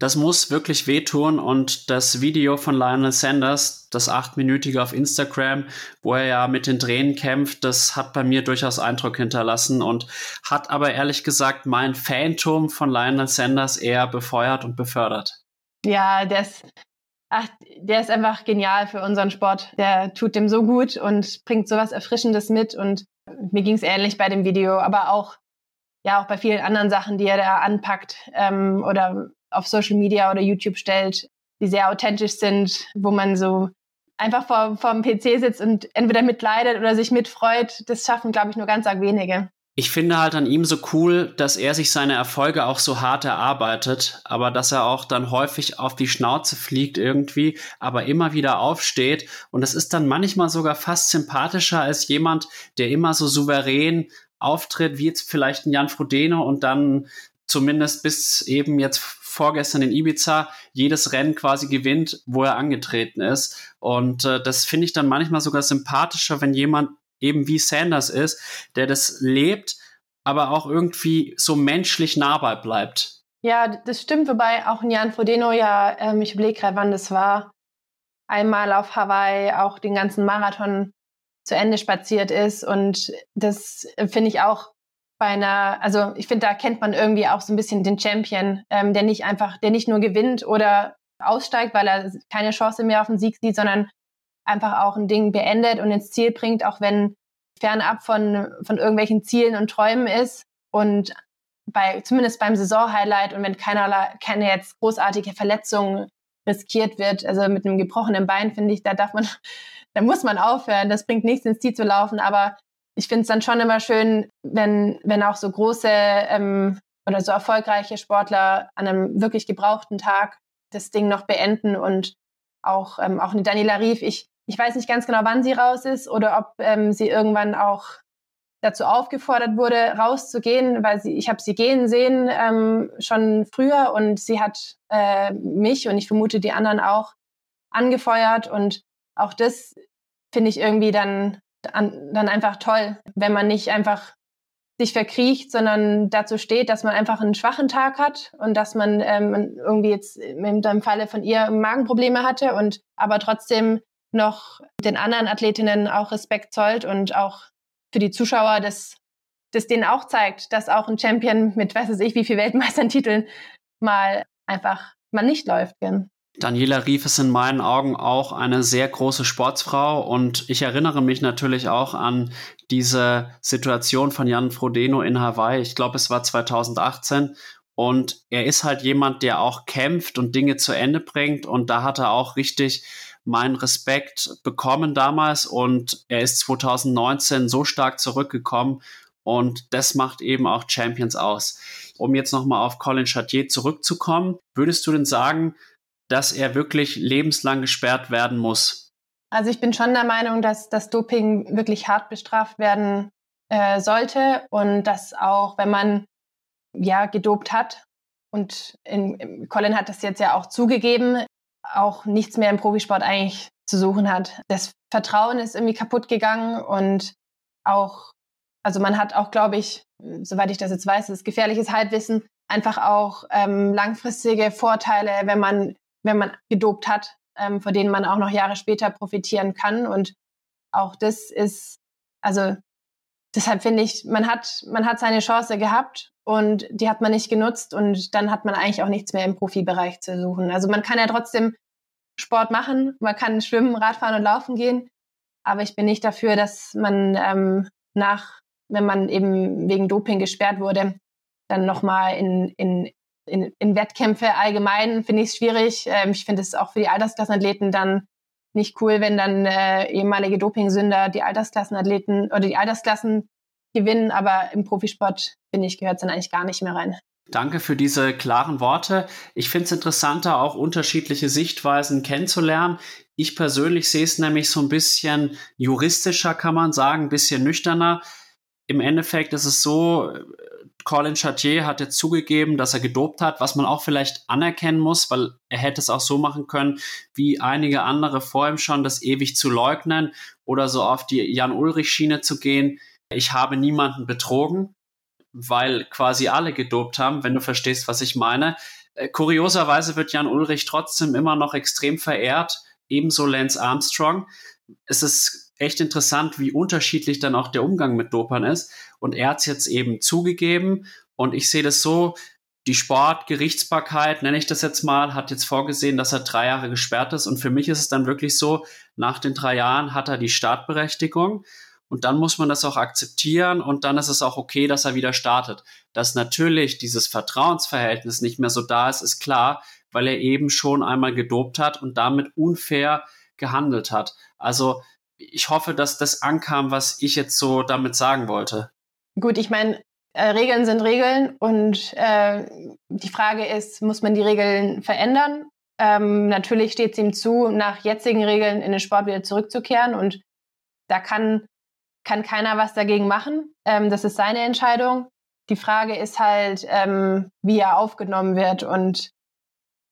Das muss wirklich wehtun und das Video von Lionel Sanders, das achtminütige auf Instagram, wo er ja mit den Tränen kämpft, das hat bei mir durchaus Eindruck hinterlassen und hat aber ehrlich gesagt mein Phantom von Lionel Sanders eher befeuert und befördert. Ja, der ist, ach, der ist einfach genial für unseren Sport. Der tut dem so gut und bringt sowas Erfrischendes mit. Und mir ging es ähnlich bei dem Video, aber auch, ja, auch bei vielen anderen Sachen, die er da anpackt ähm, oder auf Social Media oder YouTube stellt, die sehr authentisch sind, wo man so einfach vor, vor dem PC sitzt und entweder mitleidet oder sich mitfreut. Das schaffen, glaube ich, nur ganz arg wenige ich finde halt an ihm so cool, dass er sich seine Erfolge auch so hart erarbeitet, aber dass er auch dann häufig auf die Schnauze fliegt irgendwie, aber immer wieder aufsteht. Und das ist dann manchmal sogar fast sympathischer als jemand, der immer so souverän auftritt, wie jetzt vielleicht ein Jan Frodeno und dann zumindest bis eben jetzt vorgestern in Ibiza jedes Rennen quasi gewinnt, wo er angetreten ist. Und äh, das finde ich dann manchmal sogar sympathischer, wenn jemand eben wie Sanders ist, der das lebt, aber auch irgendwie so menschlich nahbar bleibt. Ja, das stimmt, wobei auch ein Jan Frodeno ja, ähm, ich überlege gerade, wann das war, einmal auf Hawaii auch den ganzen Marathon zu Ende spaziert ist. Und das finde ich auch bei einer, also ich finde, da kennt man irgendwie auch so ein bisschen den Champion, ähm, der nicht einfach, der nicht nur gewinnt oder aussteigt, weil er keine Chance mehr auf den Sieg sieht, sondern einfach auch ein Ding beendet und ins Ziel bringt, auch wenn fernab von, von irgendwelchen Zielen und Träumen ist und bei, zumindest beim Saisonhighlight und wenn keiner, keine jetzt großartige Verletzung riskiert wird, also mit einem gebrochenen Bein, finde ich, da darf man, da muss man aufhören. Das bringt nichts ins Ziel zu laufen, aber ich finde es dann schon immer schön, wenn, wenn auch so große ähm, oder so erfolgreiche Sportler an einem wirklich gebrauchten Tag das Ding noch beenden und auch, ähm, auch eine Daniela Rief. Ich, ich weiß nicht ganz genau, wann sie raus ist oder ob ähm, sie irgendwann auch dazu aufgefordert wurde, rauszugehen, weil sie, ich habe sie gehen sehen ähm, schon früher und sie hat äh, mich und ich vermute die anderen auch angefeuert und auch das finde ich irgendwie dann an, dann einfach toll, wenn man nicht einfach sich verkriecht, sondern dazu steht, dass man einfach einen schwachen Tag hat und dass man ähm, irgendwie jetzt dem Falle von ihr Magenprobleme hatte und aber trotzdem noch den anderen Athletinnen auch Respekt zollt und auch für die Zuschauer das, das denen auch zeigt, dass auch ein Champion mit weiß ich wie viel Weltmeistertiteln mal einfach mal nicht läuft. Daniela Rief ist in meinen Augen auch eine sehr große Sportsfrau und ich erinnere mich natürlich auch an diese Situation von Jan Frodeno in Hawaii. Ich glaube, es war 2018 und er ist halt jemand, der auch kämpft und Dinge zu Ende bringt und da hat er auch richtig meinen Respekt bekommen damals und er ist 2019 so stark zurückgekommen und das macht eben auch Champions aus. Um jetzt nochmal auf Colin Chartier zurückzukommen, würdest du denn sagen, dass er wirklich lebenslang gesperrt werden muss? Also ich bin schon der Meinung, dass das Doping wirklich hart bestraft werden äh, sollte und dass auch, wenn man ja gedopt hat und in, Colin hat das jetzt ja auch zugegeben, auch nichts mehr im Profisport eigentlich zu suchen hat. Das Vertrauen ist irgendwie kaputt gegangen und auch, also man hat auch, glaube ich, soweit ich das jetzt weiß, das gefährliches Halbwissen, einfach auch ähm, langfristige Vorteile, wenn man wenn man gedopt hat, ähm, von denen man auch noch Jahre später profitieren kann. Und auch das ist, also deshalb finde ich, man hat, man hat seine Chance gehabt und die hat man nicht genutzt und dann hat man eigentlich auch nichts mehr im Profibereich zu suchen. Also man kann ja trotzdem Sport machen, man kann schwimmen, Radfahren und laufen gehen, aber ich bin nicht dafür, dass man ähm, nach, wenn man eben wegen Doping gesperrt wurde, dann nochmal in, in in, in Wettkämpfe allgemein finde ich es schwierig. Ähm, ich finde es auch für die Altersklassenathleten dann nicht cool, wenn dann äh, ehemalige Dopingsünder die Altersklassenathleten oder die Altersklassen gewinnen, aber im Profisport, finde ich, gehört es dann eigentlich gar nicht mehr rein. Danke für diese klaren Worte. Ich finde es interessanter, auch unterschiedliche Sichtweisen kennenzulernen. Ich persönlich sehe es nämlich so ein bisschen juristischer, kann man sagen, ein bisschen nüchterner. Im Endeffekt ist es so, Colin Chartier hat jetzt zugegeben, dass er gedopt hat, was man auch vielleicht anerkennen muss, weil er hätte es auch so machen können, wie einige andere vor ihm schon, das ewig zu leugnen oder so auf die Jan-Ulrich-Schiene zu gehen. Ich habe niemanden betrogen, weil quasi alle gedopt haben, wenn du verstehst, was ich meine. Äh, kurioserweise wird Jan Ulrich trotzdem immer noch extrem verehrt, ebenso Lance Armstrong. Es ist echt interessant, wie unterschiedlich dann auch der Umgang mit Dopern ist. Und er hat es jetzt eben zugegeben. Und ich sehe das so, die Sportgerichtsbarkeit, nenne ich das jetzt mal, hat jetzt vorgesehen, dass er drei Jahre gesperrt ist. Und für mich ist es dann wirklich so, nach den drei Jahren hat er die Startberechtigung. Und dann muss man das auch akzeptieren und dann ist es auch okay, dass er wieder startet. Dass natürlich dieses Vertrauensverhältnis nicht mehr so da ist, ist klar, weil er eben schon einmal gedopt hat und damit unfair gehandelt hat. Also ich hoffe, dass das ankam, was ich jetzt so damit sagen wollte. Gut, ich meine, äh, Regeln sind Regeln und äh, die Frage ist, muss man die Regeln verändern? Ähm, natürlich steht es ihm zu, nach jetzigen Regeln in den Sport wieder zurückzukehren und da kann, kann keiner was dagegen machen. Ähm, das ist seine Entscheidung. Die Frage ist halt, ähm, wie er aufgenommen wird und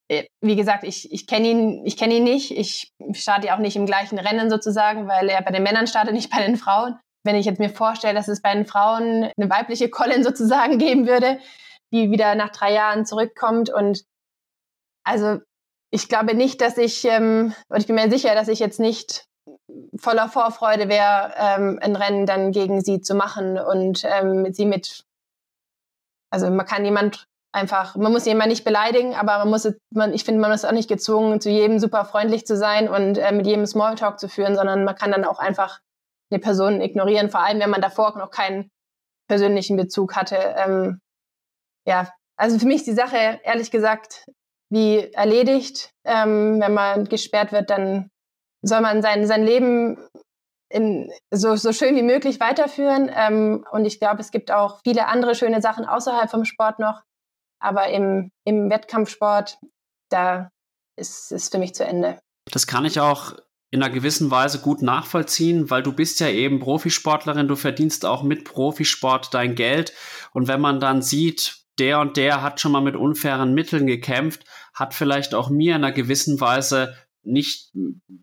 äh, wie gesagt, ich, ich kenne ihn, ich kenne ihn nicht. Ich starte auch nicht im gleichen Rennen sozusagen, weil er bei den Männern startet, nicht bei den Frauen. Wenn ich jetzt mir vorstelle, dass es bei den Frauen eine weibliche Colin sozusagen geben würde, die wieder nach drei Jahren zurückkommt und also ich glaube nicht, dass ich, ähm, und ich bin mir sicher, dass ich jetzt nicht voller Vorfreude wäre, ähm, ein Rennen dann gegen sie zu machen und ähm, sie mit also man kann jemand einfach, man muss jemanden nicht beleidigen, aber man muss, man, ich finde, man ist auch nicht gezwungen, zu jedem super freundlich zu sein und äh, mit jedem Smalltalk zu führen, sondern man kann dann auch einfach eine Person ignorieren, vor allem wenn man davor noch keinen persönlichen Bezug hatte. Ähm, ja, also für mich die Sache ehrlich gesagt wie erledigt. Ähm, wenn man gesperrt wird, dann soll man sein, sein Leben in, so, so schön wie möglich weiterführen. Ähm, und ich glaube, es gibt auch viele andere schöne Sachen außerhalb vom Sport noch. Aber im, im Wettkampfsport, da ist es für mich zu Ende. Das kann ich auch in einer gewissen Weise gut nachvollziehen, weil du bist ja eben Profisportlerin, du verdienst auch mit Profisport dein Geld. Und wenn man dann sieht, der und der hat schon mal mit unfairen Mitteln gekämpft, hat vielleicht auch mir in einer gewissen Weise nicht,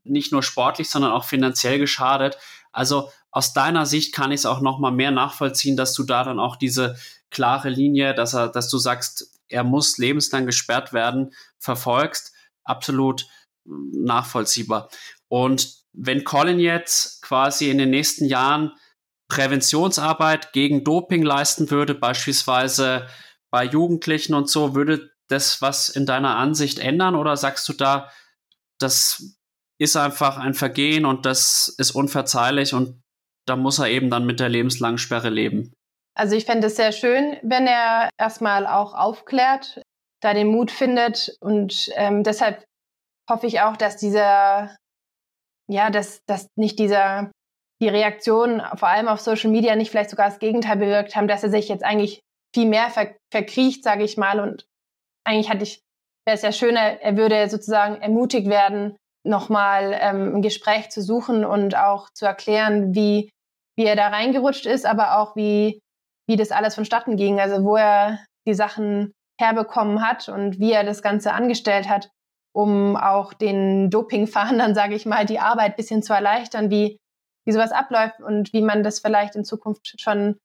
nicht nur sportlich, sondern auch finanziell geschadet. Also aus deiner Sicht kann ich es auch noch mal mehr nachvollziehen, dass du da dann auch diese klare Linie, dass er, dass du sagst, er muss lebenslang gesperrt werden, verfolgst. Absolut nachvollziehbar. Und wenn Colin jetzt quasi in den nächsten Jahren Präventionsarbeit gegen Doping leisten würde, beispielsweise bei Jugendlichen und so, würde das was in deiner Ansicht ändern oder sagst du da, das ist einfach ein Vergehen und das ist unverzeihlich und da muss er eben dann mit der lebenslangen Sperre leben? Also ich fände es sehr schön, wenn er erstmal auch aufklärt, da den Mut findet und ähm, deshalb hoffe ich auch, dass dieser, ja, dass, dass nicht dieser, die Reaktionen vor allem auf Social Media nicht vielleicht sogar das Gegenteil bewirkt haben, dass er sich jetzt eigentlich viel mehr ver verkriecht, sage ich mal. Und eigentlich hatte ich, wäre es ja schöner, er würde sozusagen ermutigt werden, nochmal ähm, ein Gespräch zu suchen und auch zu erklären, wie, wie er da reingerutscht ist, aber auch wie, wie das alles vonstatten ging. Also wo er die Sachen herbekommen hat und wie er das Ganze angestellt hat, um auch den Dopingfahndern, sage ich mal, die Arbeit ein bisschen zu erleichtern, wie, wie sowas abläuft und wie man das vielleicht in Zukunft schon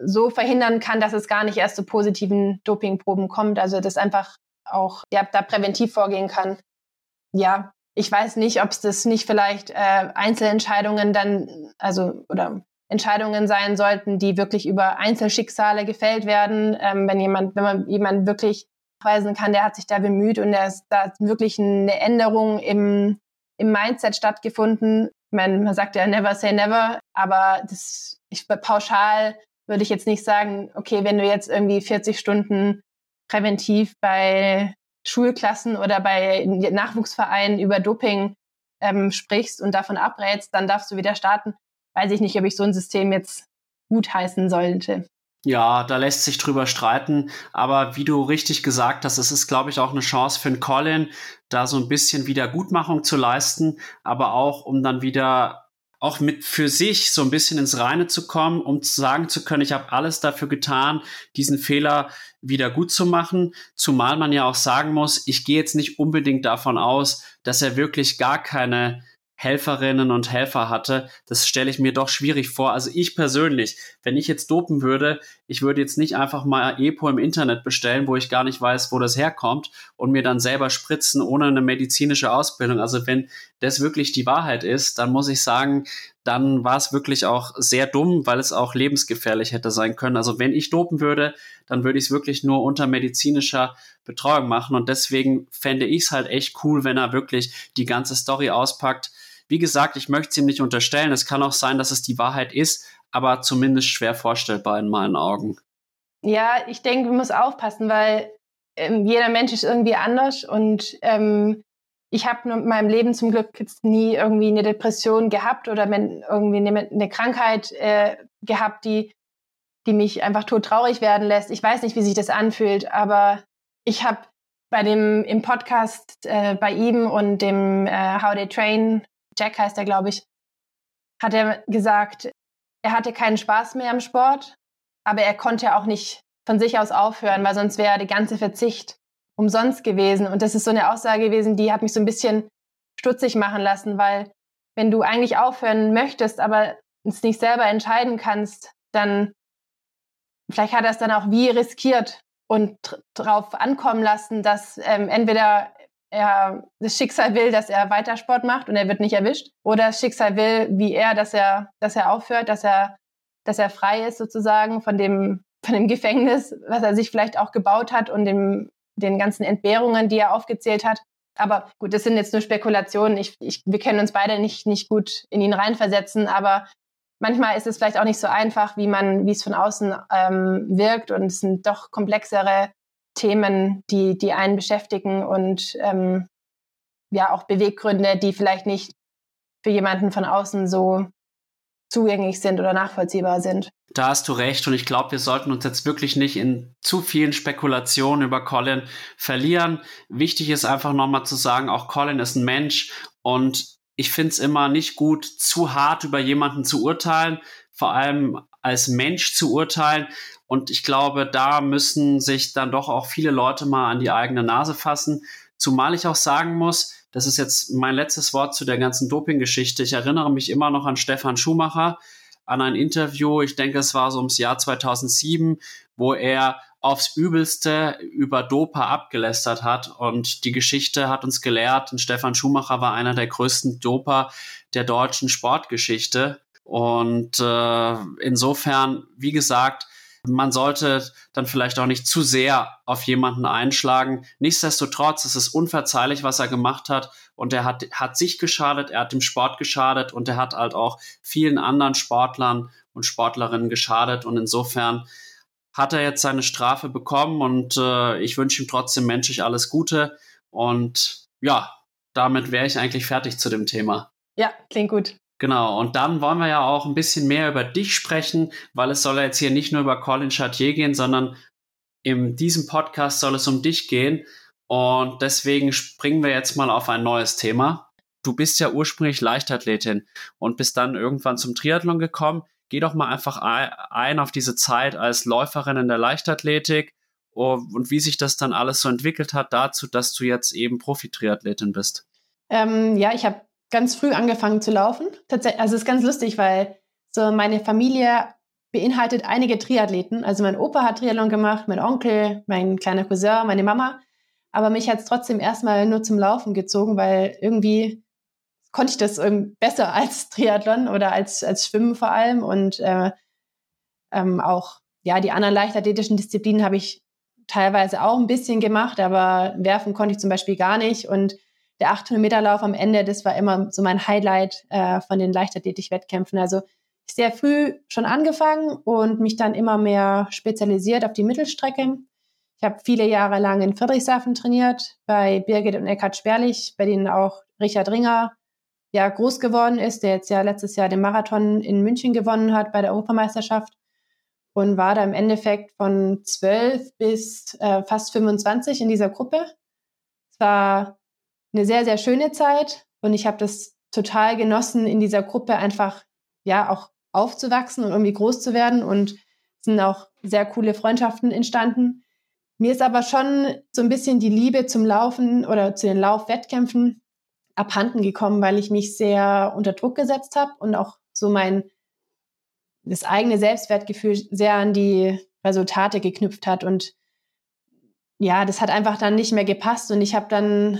so verhindern kann, dass es gar nicht erst zu positiven Dopingproben kommt. Also das einfach auch, ja, da präventiv vorgehen kann. Ja, ich weiß nicht, ob es das nicht vielleicht äh, Einzelentscheidungen dann, also oder Entscheidungen sein sollten, die wirklich über Einzelschicksale gefällt werden. Ähm, wenn jemand, wenn man jemand wirklich nachweisen kann, der hat sich da bemüht und da ist da wirklich eine Änderung im, im Mindset stattgefunden. Ich meine, man sagt ja never say never, aber das ich pauschal würde ich jetzt nicht sagen, okay, wenn du jetzt irgendwie 40 Stunden präventiv bei Schulklassen oder bei Nachwuchsvereinen über Doping ähm, sprichst und davon abrätst, dann darfst du wieder starten. Weiß ich nicht, ob ich so ein System jetzt gut heißen sollte. Ja, da lässt sich drüber streiten. Aber wie du richtig gesagt hast, es ist, glaube ich, auch eine Chance für einen Colin, da so ein bisschen Wiedergutmachung zu leisten, aber auch, um dann wieder auch mit für sich so ein bisschen ins Reine zu kommen, um sagen zu können, ich habe alles dafür getan, diesen Fehler wieder gut zu machen. Zumal man ja auch sagen muss, ich gehe jetzt nicht unbedingt davon aus, dass er wirklich gar keine Helferinnen und Helfer hatte, das stelle ich mir doch schwierig vor. Also ich persönlich, wenn ich jetzt dopen würde, ich würde jetzt nicht einfach mal EPO im Internet bestellen, wo ich gar nicht weiß, wo das herkommt und mir dann selber spritzen ohne eine medizinische Ausbildung. Also wenn das wirklich die Wahrheit ist, dann muss ich sagen, dann war es wirklich auch sehr dumm, weil es auch lebensgefährlich hätte sein können. Also wenn ich dopen würde, dann würde ich es wirklich nur unter medizinischer Betreuung machen. Und deswegen fände ich es halt echt cool, wenn er wirklich die ganze Story auspackt wie gesagt, ich möchte es ihm nicht unterstellen. Es kann auch sein, dass es die Wahrheit ist, aber zumindest schwer vorstellbar in meinen Augen. Ja, ich denke, man muss aufpassen, weil ähm, jeder Mensch ist irgendwie anders und ähm, ich habe in meinem Leben zum Glück jetzt nie irgendwie eine Depression gehabt oder irgendwie eine, eine Krankheit äh, gehabt, die, die mich einfach todtraurig werden lässt. Ich weiß nicht, wie sich das anfühlt, aber ich habe bei dem im Podcast äh, bei ihm und dem äh, How They Train Jack heißt er, glaube ich, hat er gesagt, er hatte keinen Spaß mehr am Sport, aber er konnte auch nicht von sich aus aufhören, weil sonst wäre der ganze Verzicht umsonst gewesen. Und das ist so eine Aussage gewesen, die hat mich so ein bisschen stutzig machen lassen, weil wenn du eigentlich aufhören möchtest, aber es nicht selber entscheiden kannst, dann vielleicht hat er es dann auch wie riskiert und darauf ankommen lassen, dass ähm, entweder er das Schicksal will, dass er weiter Sport macht und er wird nicht erwischt. Oder das Schicksal will, wie er, dass er, dass er aufhört, dass er, dass er frei ist sozusagen von dem, von dem Gefängnis, was er sich vielleicht auch gebaut hat und dem, den ganzen Entbehrungen, die er aufgezählt hat. Aber gut, das sind jetzt nur Spekulationen. Ich, ich, wir können uns beide nicht, nicht gut in ihn reinversetzen, aber manchmal ist es vielleicht auch nicht so einfach, wie man, wie es von außen ähm, wirkt. Und es sind doch komplexere Themen, die, die einen beschäftigen und ähm, ja auch Beweggründe, die vielleicht nicht für jemanden von außen so zugänglich sind oder nachvollziehbar sind. Da hast du recht und ich glaube, wir sollten uns jetzt wirklich nicht in zu vielen Spekulationen über Colin verlieren. Wichtig ist einfach nochmal zu sagen, auch Colin ist ein Mensch und ich finde es immer nicht gut, zu hart über jemanden zu urteilen, vor allem als Mensch zu urteilen. Und ich glaube, da müssen sich dann doch auch viele Leute mal an die eigene Nase fassen. Zumal ich auch sagen muss, das ist jetzt mein letztes Wort zu der ganzen Doping-Geschichte. Ich erinnere mich immer noch an Stefan Schumacher, an ein Interview, ich denke, es war so ums Jahr 2007, wo er aufs Übelste über Dopa abgelästert hat. Und die Geschichte hat uns gelehrt, und Stefan Schumacher war einer der größten Doper der deutschen Sportgeschichte. Und äh, insofern, wie gesagt, man sollte dann vielleicht auch nicht zu sehr auf jemanden einschlagen. Nichtsdestotrotz ist es unverzeihlich, was er gemacht hat. Und er hat, hat sich geschadet, er hat dem Sport geschadet und er hat halt auch vielen anderen Sportlern und Sportlerinnen geschadet. Und insofern hat er jetzt seine Strafe bekommen und äh, ich wünsche ihm trotzdem menschlich alles Gute. Und ja, damit wäre ich eigentlich fertig zu dem Thema. Ja, klingt gut. Genau, und dann wollen wir ja auch ein bisschen mehr über dich sprechen, weil es soll ja jetzt hier nicht nur über Colin Chartier gehen, sondern in diesem Podcast soll es um dich gehen. Und deswegen springen wir jetzt mal auf ein neues Thema. Du bist ja ursprünglich Leichtathletin und bist dann irgendwann zum Triathlon gekommen. Geh doch mal einfach ein auf diese Zeit als Läuferin in der Leichtathletik und wie sich das dann alles so entwickelt hat dazu, dass du jetzt eben Profi-Triathletin bist. Ähm, ja, ich habe ganz früh angefangen zu laufen. Tatsächlich, also es ist ganz lustig, weil so meine Familie beinhaltet einige Triathleten. Also mein Opa hat Triathlon gemacht, mein Onkel, mein kleiner Cousin, meine Mama. Aber mich hat es trotzdem erstmal nur zum Laufen gezogen, weil irgendwie konnte ich das besser als Triathlon oder als, als Schwimmen vor allem. Und äh, ähm, auch ja, die anderen leichtathletischen Disziplinen habe ich teilweise auch ein bisschen gemacht, aber werfen konnte ich zum Beispiel gar nicht. Und der 800 Meter Lauf am Ende, das war immer so mein Highlight äh, von den Leichtathletik-Wettkämpfen. Also sehr früh schon angefangen und mich dann immer mehr spezialisiert auf die Mittelstrecke. Ich habe viele Jahre lang in Friedrichshafen trainiert, bei Birgit und Eckhard Sperlich, bei denen auch Richard Ringer ja groß geworden ist, der jetzt ja letztes Jahr den Marathon in München gewonnen hat bei der Europameisterschaft und war da im Endeffekt von 12 bis äh, fast 25 in dieser Gruppe. Es war eine sehr, sehr schöne Zeit und ich habe das total genossen, in dieser Gruppe einfach ja auch aufzuwachsen und irgendwie groß zu werden und sind auch sehr coole Freundschaften entstanden. Mir ist aber schon so ein bisschen die Liebe zum Laufen oder zu den Laufwettkämpfen abhanden gekommen, weil ich mich sehr unter Druck gesetzt habe und auch so mein das eigene Selbstwertgefühl sehr an die Resultate geknüpft hat und ja, das hat einfach dann nicht mehr gepasst und ich habe dann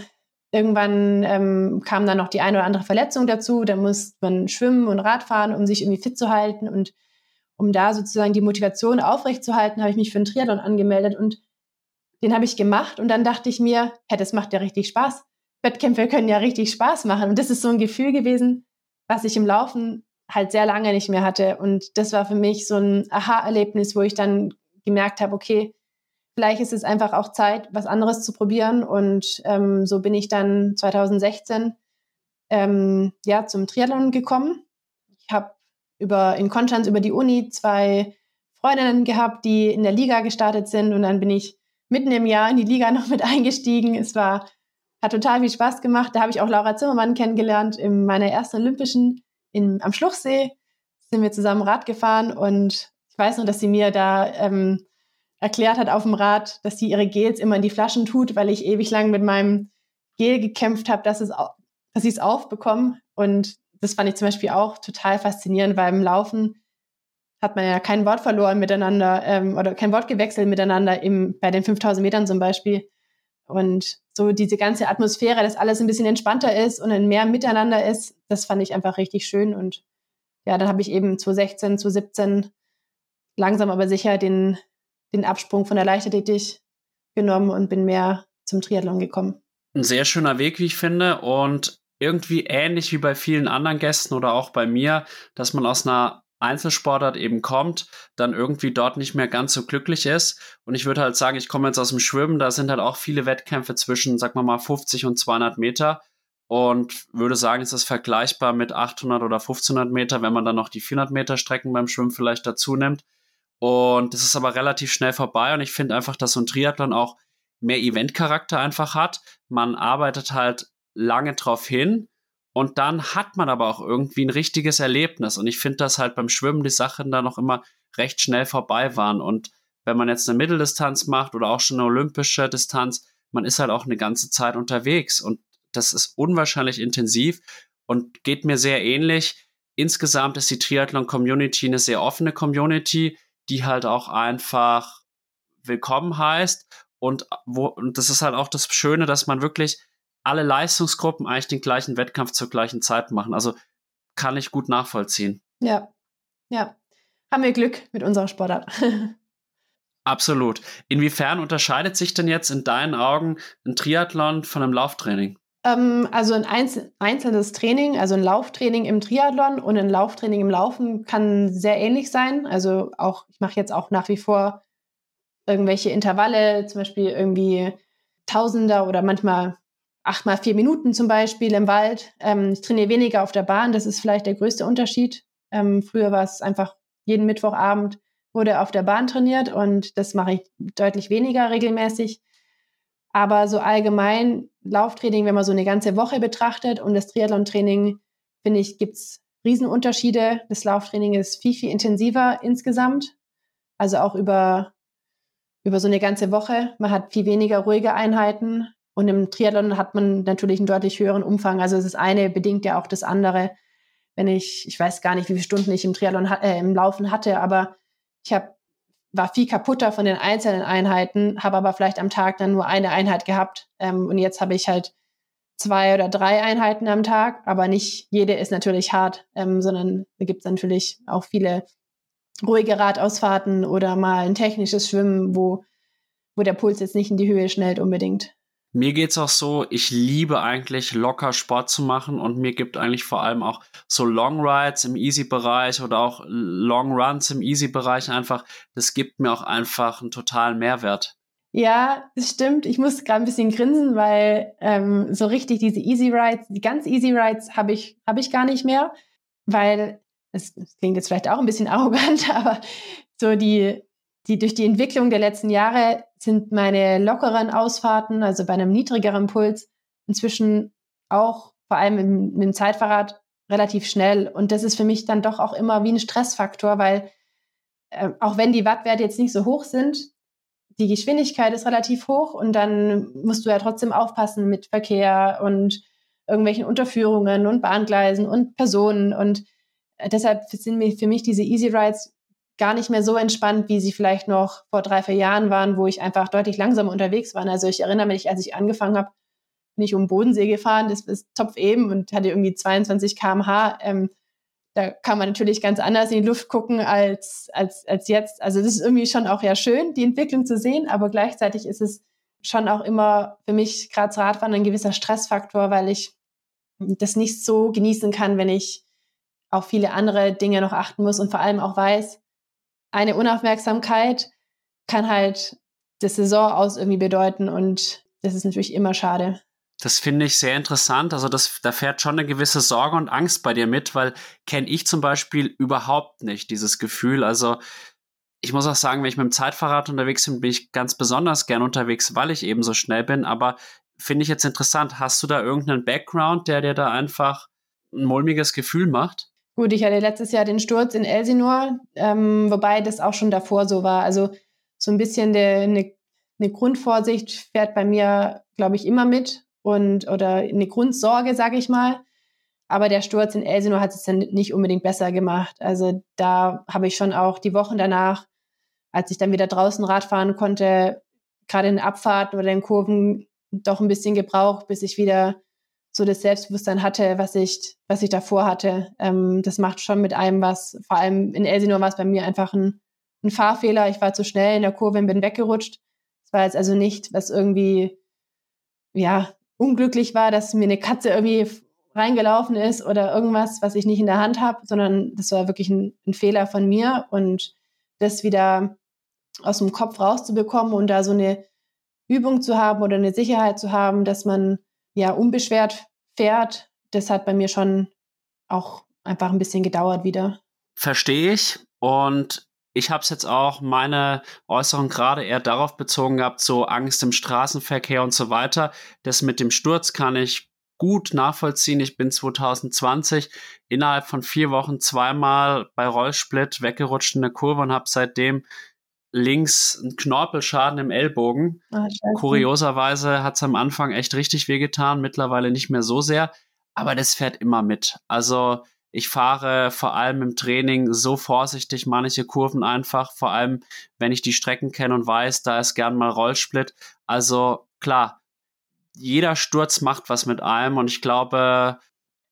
Irgendwann ähm, kam dann noch die eine oder andere Verletzung dazu. Da muss man schwimmen und Radfahren, um sich irgendwie fit zu halten. Und um da sozusagen die Motivation aufrechtzuerhalten, habe ich mich für einen Triathlon angemeldet und den habe ich gemacht. Und dann dachte ich mir, hey, das macht ja richtig Spaß. Wettkämpfe können ja richtig Spaß machen. Und das ist so ein Gefühl gewesen, was ich im Laufen halt sehr lange nicht mehr hatte. Und das war für mich so ein Aha-Erlebnis, wo ich dann gemerkt habe, okay, vielleicht ist es einfach auch Zeit, was anderes zu probieren. Und ähm, so bin ich dann 2016 ähm, ja, zum Triathlon gekommen. Ich habe über, in Konstanz über die Uni zwei Freundinnen gehabt, die in der Liga gestartet sind. Und dann bin ich mitten im Jahr in die Liga noch mit eingestiegen. Es war, hat total viel Spaß gemacht. Da habe ich auch Laura Zimmermann kennengelernt in meiner ersten Olympischen in, am Schluchsee. Sind wir zusammen Rad gefahren und ich weiß noch, dass sie mir da ähm, erklärt hat auf dem Rad, dass sie ihre Gels immer in die Flaschen tut, weil ich ewig lang mit meinem Gel gekämpft habe, dass, es, dass ich es aufbekomme. Und das fand ich zum Beispiel auch total faszinierend, weil im Laufen hat man ja kein Wort verloren miteinander ähm, oder kein Wort gewechselt miteinander im, bei den 5000 Metern zum Beispiel. Und so diese ganze Atmosphäre, dass alles ein bisschen entspannter ist und ein mehr Miteinander ist, das fand ich einfach richtig schön. Und ja, dann habe ich eben 2016, 2017 langsam aber sicher den, den Absprung von der Leichtathletik genommen und bin mehr zum Triathlon gekommen. Ein sehr schöner Weg, wie ich finde, und irgendwie ähnlich wie bei vielen anderen Gästen oder auch bei mir, dass man aus einer Einzelsportart eben kommt, dann irgendwie dort nicht mehr ganz so glücklich ist. Und ich würde halt sagen, ich komme jetzt aus dem Schwimmen, da sind halt auch viele Wettkämpfe zwischen, sag mal mal, 50 und 200 Meter. Und würde sagen, ist das vergleichbar mit 800 oder 1500 Meter, wenn man dann noch die 400 Meter Strecken beim Schwimmen vielleicht dazu nimmt. Und das ist aber relativ schnell vorbei. Und ich finde einfach, dass so ein Triathlon auch mehr Eventcharakter einfach hat. Man arbeitet halt lange drauf hin und dann hat man aber auch irgendwie ein richtiges Erlebnis. Und ich finde, dass halt beim Schwimmen die Sachen da noch immer recht schnell vorbei waren. Und wenn man jetzt eine Mitteldistanz macht oder auch schon eine olympische Distanz, man ist halt auch eine ganze Zeit unterwegs. Und das ist unwahrscheinlich intensiv und geht mir sehr ähnlich. Insgesamt ist die Triathlon-Community eine sehr offene Community, die halt auch einfach willkommen heißt. Und, wo, und das ist halt auch das Schöne, dass man wirklich alle Leistungsgruppen eigentlich den gleichen Wettkampf zur gleichen Zeit machen. Also kann ich gut nachvollziehen. Ja, ja. Haben wir Glück mit unserer Sportart. Absolut. Inwiefern unterscheidet sich denn jetzt in deinen Augen ein Triathlon von einem Lauftraining? Ähm, also ein einzelnes Training, also ein Lauftraining im Triathlon und ein Lauftraining im Laufen kann sehr ähnlich sein. Also auch, ich mache jetzt auch nach wie vor irgendwelche Intervalle, zum Beispiel irgendwie Tausender oder manchmal acht mal vier Minuten zum Beispiel im Wald. Ähm, ich trainiere weniger auf der Bahn, das ist vielleicht der größte Unterschied. Ähm, früher war es einfach jeden Mittwochabend wurde auf der Bahn trainiert und das mache ich deutlich weniger regelmäßig. Aber so allgemein Lauftraining, wenn man so eine ganze Woche betrachtet und das Triathlon-Training, finde ich, gibt es Riesenunterschiede. Das Lauftraining ist viel, viel intensiver insgesamt. Also auch über, über so eine ganze Woche. Man hat viel weniger ruhige Einheiten. Und im Triathlon hat man natürlich einen deutlich höheren Umfang. Also das eine bedingt ja auch das andere. Wenn ich, ich weiß gar nicht, wie viele Stunden ich im Triathlon äh, im Laufen hatte, aber ich habe war viel kaputter von den einzelnen Einheiten, habe aber vielleicht am Tag dann nur eine Einheit gehabt. Ähm, und jetzt habe ich halt zwei oder drei Einheiten am Tag, aber nicht jede ist natürlich hart, ähm, sondern da gibt es natürlich auch viele ruhige Radausfahrten oder mal ein technisches Schwimmen, wo, wo der Puls jetzt nicht in die Höhe schnellt unbedingt. Mir geht's auch so, ich liebe eigentlich locker Sport zu machen und mir gibt eigentlich vor allem auch so Long Rides im Easy-Bereich oder auch Long Runs im Easy-Bereich einfach, das gibt mir auch einfach einen totalen Mehrwert. Ja, das stimmt. Ich muss gerade ein bisschen grinsen, weil ähm, so richtig diese Easy Rides, die ganz Easy Rides habe ich, hab ich gar nicht mehr, weil es klingt jetzt vielleicht auch ein bisschen arrogant, aber so die, die durch die Entwicklung der letzten Jahre sind meine lockeren Ausfahrten, also bei einem niedrigeren Puls, inzwischen auch vor allem mit, mit dem Zeitfahrrad relativ schnell. Und das ist für mich dann doch auch immer wie ein Stressfaktor, weil äh, auch wenn die Wattwerte jetzt nicht so hoch sind, die Geschwindigkeit ist relativ hoch und dann musst du ja trotzdem aufpassen mit Verkehr und irgendwelchen Unterführungen und Bahngleisen und Personen. Und äh, deshalb sind für mich diese Easy Rides gar nicht mehr so entspannt, wie sie vielleicht noch vor drei, vier Jahren waren, wo ich einfach deutlich langsamer unterwegs war. Also ich erinnere mich, als ich angefangen habe, bin ich um den Bodensee gefahren, das ist Topf eben und hatte irgendwie 22 km/h. Ähm, da kann man natürlich ganz anders in die Luft gucken als, als, als jetzt. Also das ist irgendwie schon auch ja schön, die Entwicklung zu sehen, aber gleichzeitig ist es schon auch immer für mich gerade das Radfahren ein gewisser Stressfaktor, weil ich das nicht so genießen kann, wenn ich auf viele andere Dinge noch achten muss und vor allem auch weiß, eine Unaufmerksamkeit kann halt das Saison aus irgendwie bedeuten und das ist natürlich immer schade. Das finde ich sehr interessant. Also das, da fährt schon eine gewisse Sorge und Angst bei dir mit, weil kenne ich zum Beispiel überhaupt nicht dieses Gefühl. Also ich muss auch sagen, wenn ich mit dem Zeitfahrrad unterwegs bin, bin ich ganz besonders gern unterwegs, weil ich eben so schnell bin. Aber finde ich jetzt interessant. Hast du da irgendeinen Background, der dir da einfach ein mulmiges Gefühl macht? Gut, ich hatte letztes Jahr den Sturz in Elsinore, ähm, wobei das auch schon davor so war. Also so ein bisschen eine ne Grundvorsicht fährt bei mir, glaube ich, immer mit und oder eine Grundsorge, sage ich mal. Aber der Sturz in Elsinore hat es dann nicht unbedingt besser gemacht. Also da habe ich schon auch die Wochen danach, als ich dann wieder draußen Radfahren konnte, gerade in Abfahrten oder in Kurven, doch ein bisschen gebraucht, bis ich wieder so das Selbstbewusstsein hatte, was ich, was ich davor hatte. Ähm, das macht schon mit einem was. Vor allem in Elsinore war es bei mir einfach ein ein Fahrfehler. Ich war zu schnell in der Kurve und bin weggerutscht. Es war jetzt also nicht, was irgendwie, ja, unglücklich war, dass mir eine Katze irgendwie reingelaufen ist oder irgendwas, was ich nicht in der Hand habe, sondern das war wirklich ein, ein, Fehler von mir und das wieder aus dem Kopf rauszubekommen und da so eine Übung zu haben oder eine Sicherheit zu haben, dass man ja unbeschwert fährt, das hat bei mir schon auch einfach ein bisschen gedauert wieder. Verstehe ich und ich habe es jetzt auch meine Äußerung gerade eher darauf bezogen gehabt, so Angst im Straßenverkehr und so weiter. Das mit dem Sturz kann ich gut nachvollziehen. Ich bin 2020 innerhalb von vier Wochen zweimal bei Rollsplit weggerutscht in der Kurve und habe seitdem links einen Knorpelschaden im Ellbogen. Ah, Kurioserweise hat es am Anfang echt richtig wehgetan, mittlerweile nicht mehr so sehr, aber das fährt immer mit. Also ich fahre vor allem im Training so vorsichtig manche Kurven einfach, vor allem wenn ich die Strecken kenne und weiß, da ist gern mal Rollsplit. Also klar, jeder Sturz macht was mit einem und ich glaube,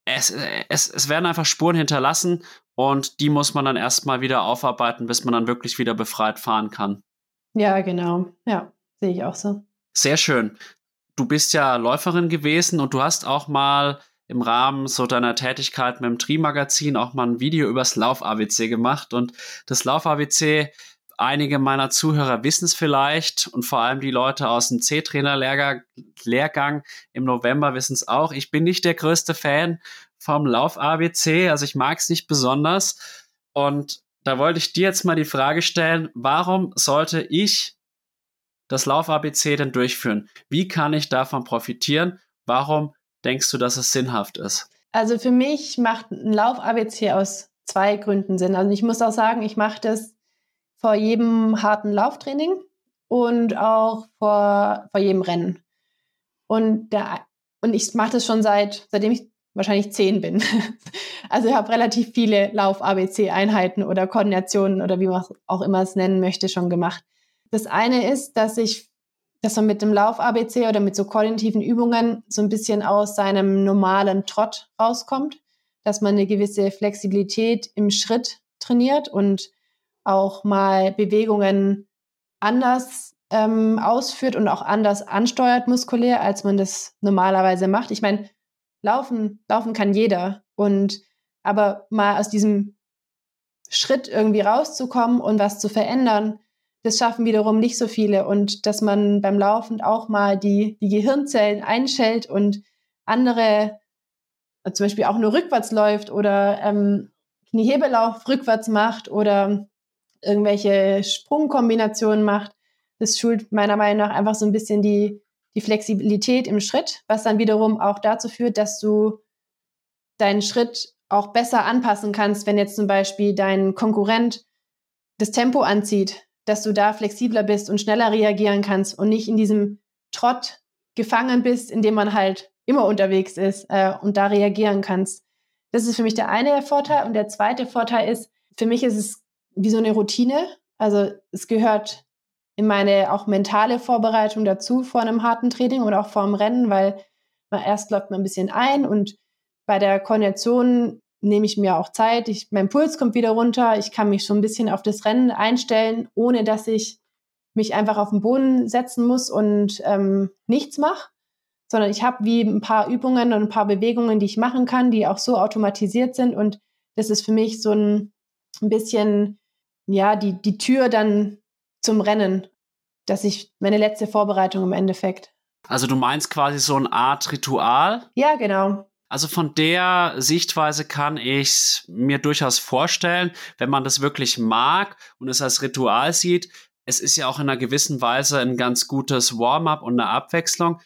es, es, es werden einfach Spuren hinterlassen und die muss man dann erstmal wieder aufarbeiten, bis man dann wirklich wieder befreit fahren kann. Ja, genau. Ja, sehe ich auch so. Sehr schön. Du bist ja Läuferin gewesen und du hast auch mal im Rahmen so deiner Tätigkeit mit dem Tri-Magazin auch mal ein Video übers Lauf-ABC gemacht und das Lauf-ABC einige meiner Zuhörer wissen es vielleicht und vor allem die Leute aus dem C-Trainer-Lehrgang im November wissen es auch. Ich bin nicht der größte Fan vom Lauf-ABC, also ich mag es nicht besonders. Und da wollte ich dir jetzt mal die Frage stellen, warum sollte ich das Lauf-ABC denn durchführen? Wie kann ich davon profitieren? Warum denkst du, dass es sinnhaft ist? Also für mich macht ein Lauf-ABC aus zwei Gründen Sinn. Also ich muss auch sagen, ich mache das vor jedem harten Lauftraining und auch vor, vor jedem Rennen. Und, der, und ich mache das schon seit, seitdem ich wahrscheinlich zehn bin. Also ich habe relativ viele Lauf-ABC-Einheiten oder Koordinationen oder wie man auch immer es nennen möchte, schon gemacht. Das eine ist, dass ich, dass man mit dem Lauf-ABC oder mit so koordinativen Übungen so ein bisschen aus seinem normalen Trott rauskommt, dass man eine gewisse Flexibilität im Schritt trainiert und auch mal Bewegungen anders ähm, ausführt und auch anders ansteuert muskulär, als man das normalerweise macht. Ich meine, laufen, laufen kann jeder. Und aber mal aus diesem Schritt irgendwie rauszukommen und was zu verändern, das schaffen wiederum nicht so viele. Und dass man beim Laufen auch mal die, die Gehirnzellen einschält und andere, zum Beispiel auch nur rückwärts läuft oder ähm, Kniehebellauf rückwärts macht oder irgendwelche Sprungkombinationen macht. Das schult meiner Meinung nach einfach so ein bisschen die, die Flexibilität im Schritt, was dann wiederum auch dazu führt, dass du deinen Schritt auch besser anpassen kannst, wenn jetzt zum Beispiel dein Konkurrent das Tempo anzieht, dass du da flexibler bist und schneller reagieren kannst und nicht in diesem Trott gefangen bist, in dem man halt immer unterwegs ist äh, und da reagieren kannst. Das ist für mich der eine Vorteil. Und der zweite Vorteil ist, für mich ist es wie so eine Routine. Also es gehört in meine auch mentale Vorbereitung dazu vor einem harten Training oder auch vor dem Rennen, weil man erst läuft man ein bisschen ein und bei der Koordination nehme ich mir auch Zeit. Ich, mein Puls kommt wieder runter. Ich kann mich schon ein bisschen auf das Rennen einstellen, ohne dass ich mich einfach auf den Boden setzen muss und ähm, nichts mache, sondern ich habe wie ein paar Übungen und ein paar Bewegungen, die ich machen kann, die auch so automatisiert sind. Und das ist für mich so ein, ein bisschen ja, die, die Tür dann zum Rennen, dass ich meine letzte Vorbereitung im Endeffekt. Also du meinst quasi so eine Art Ritual? Ja, genau. Also von der Sichtweise kann ich es mir durchaus vorstellen, wenn man das wirklich mag und es als Ritual sieht. Es ist ja auch in einer gewissen Weise ein ganz gutes Warm-up und eine Abwechslung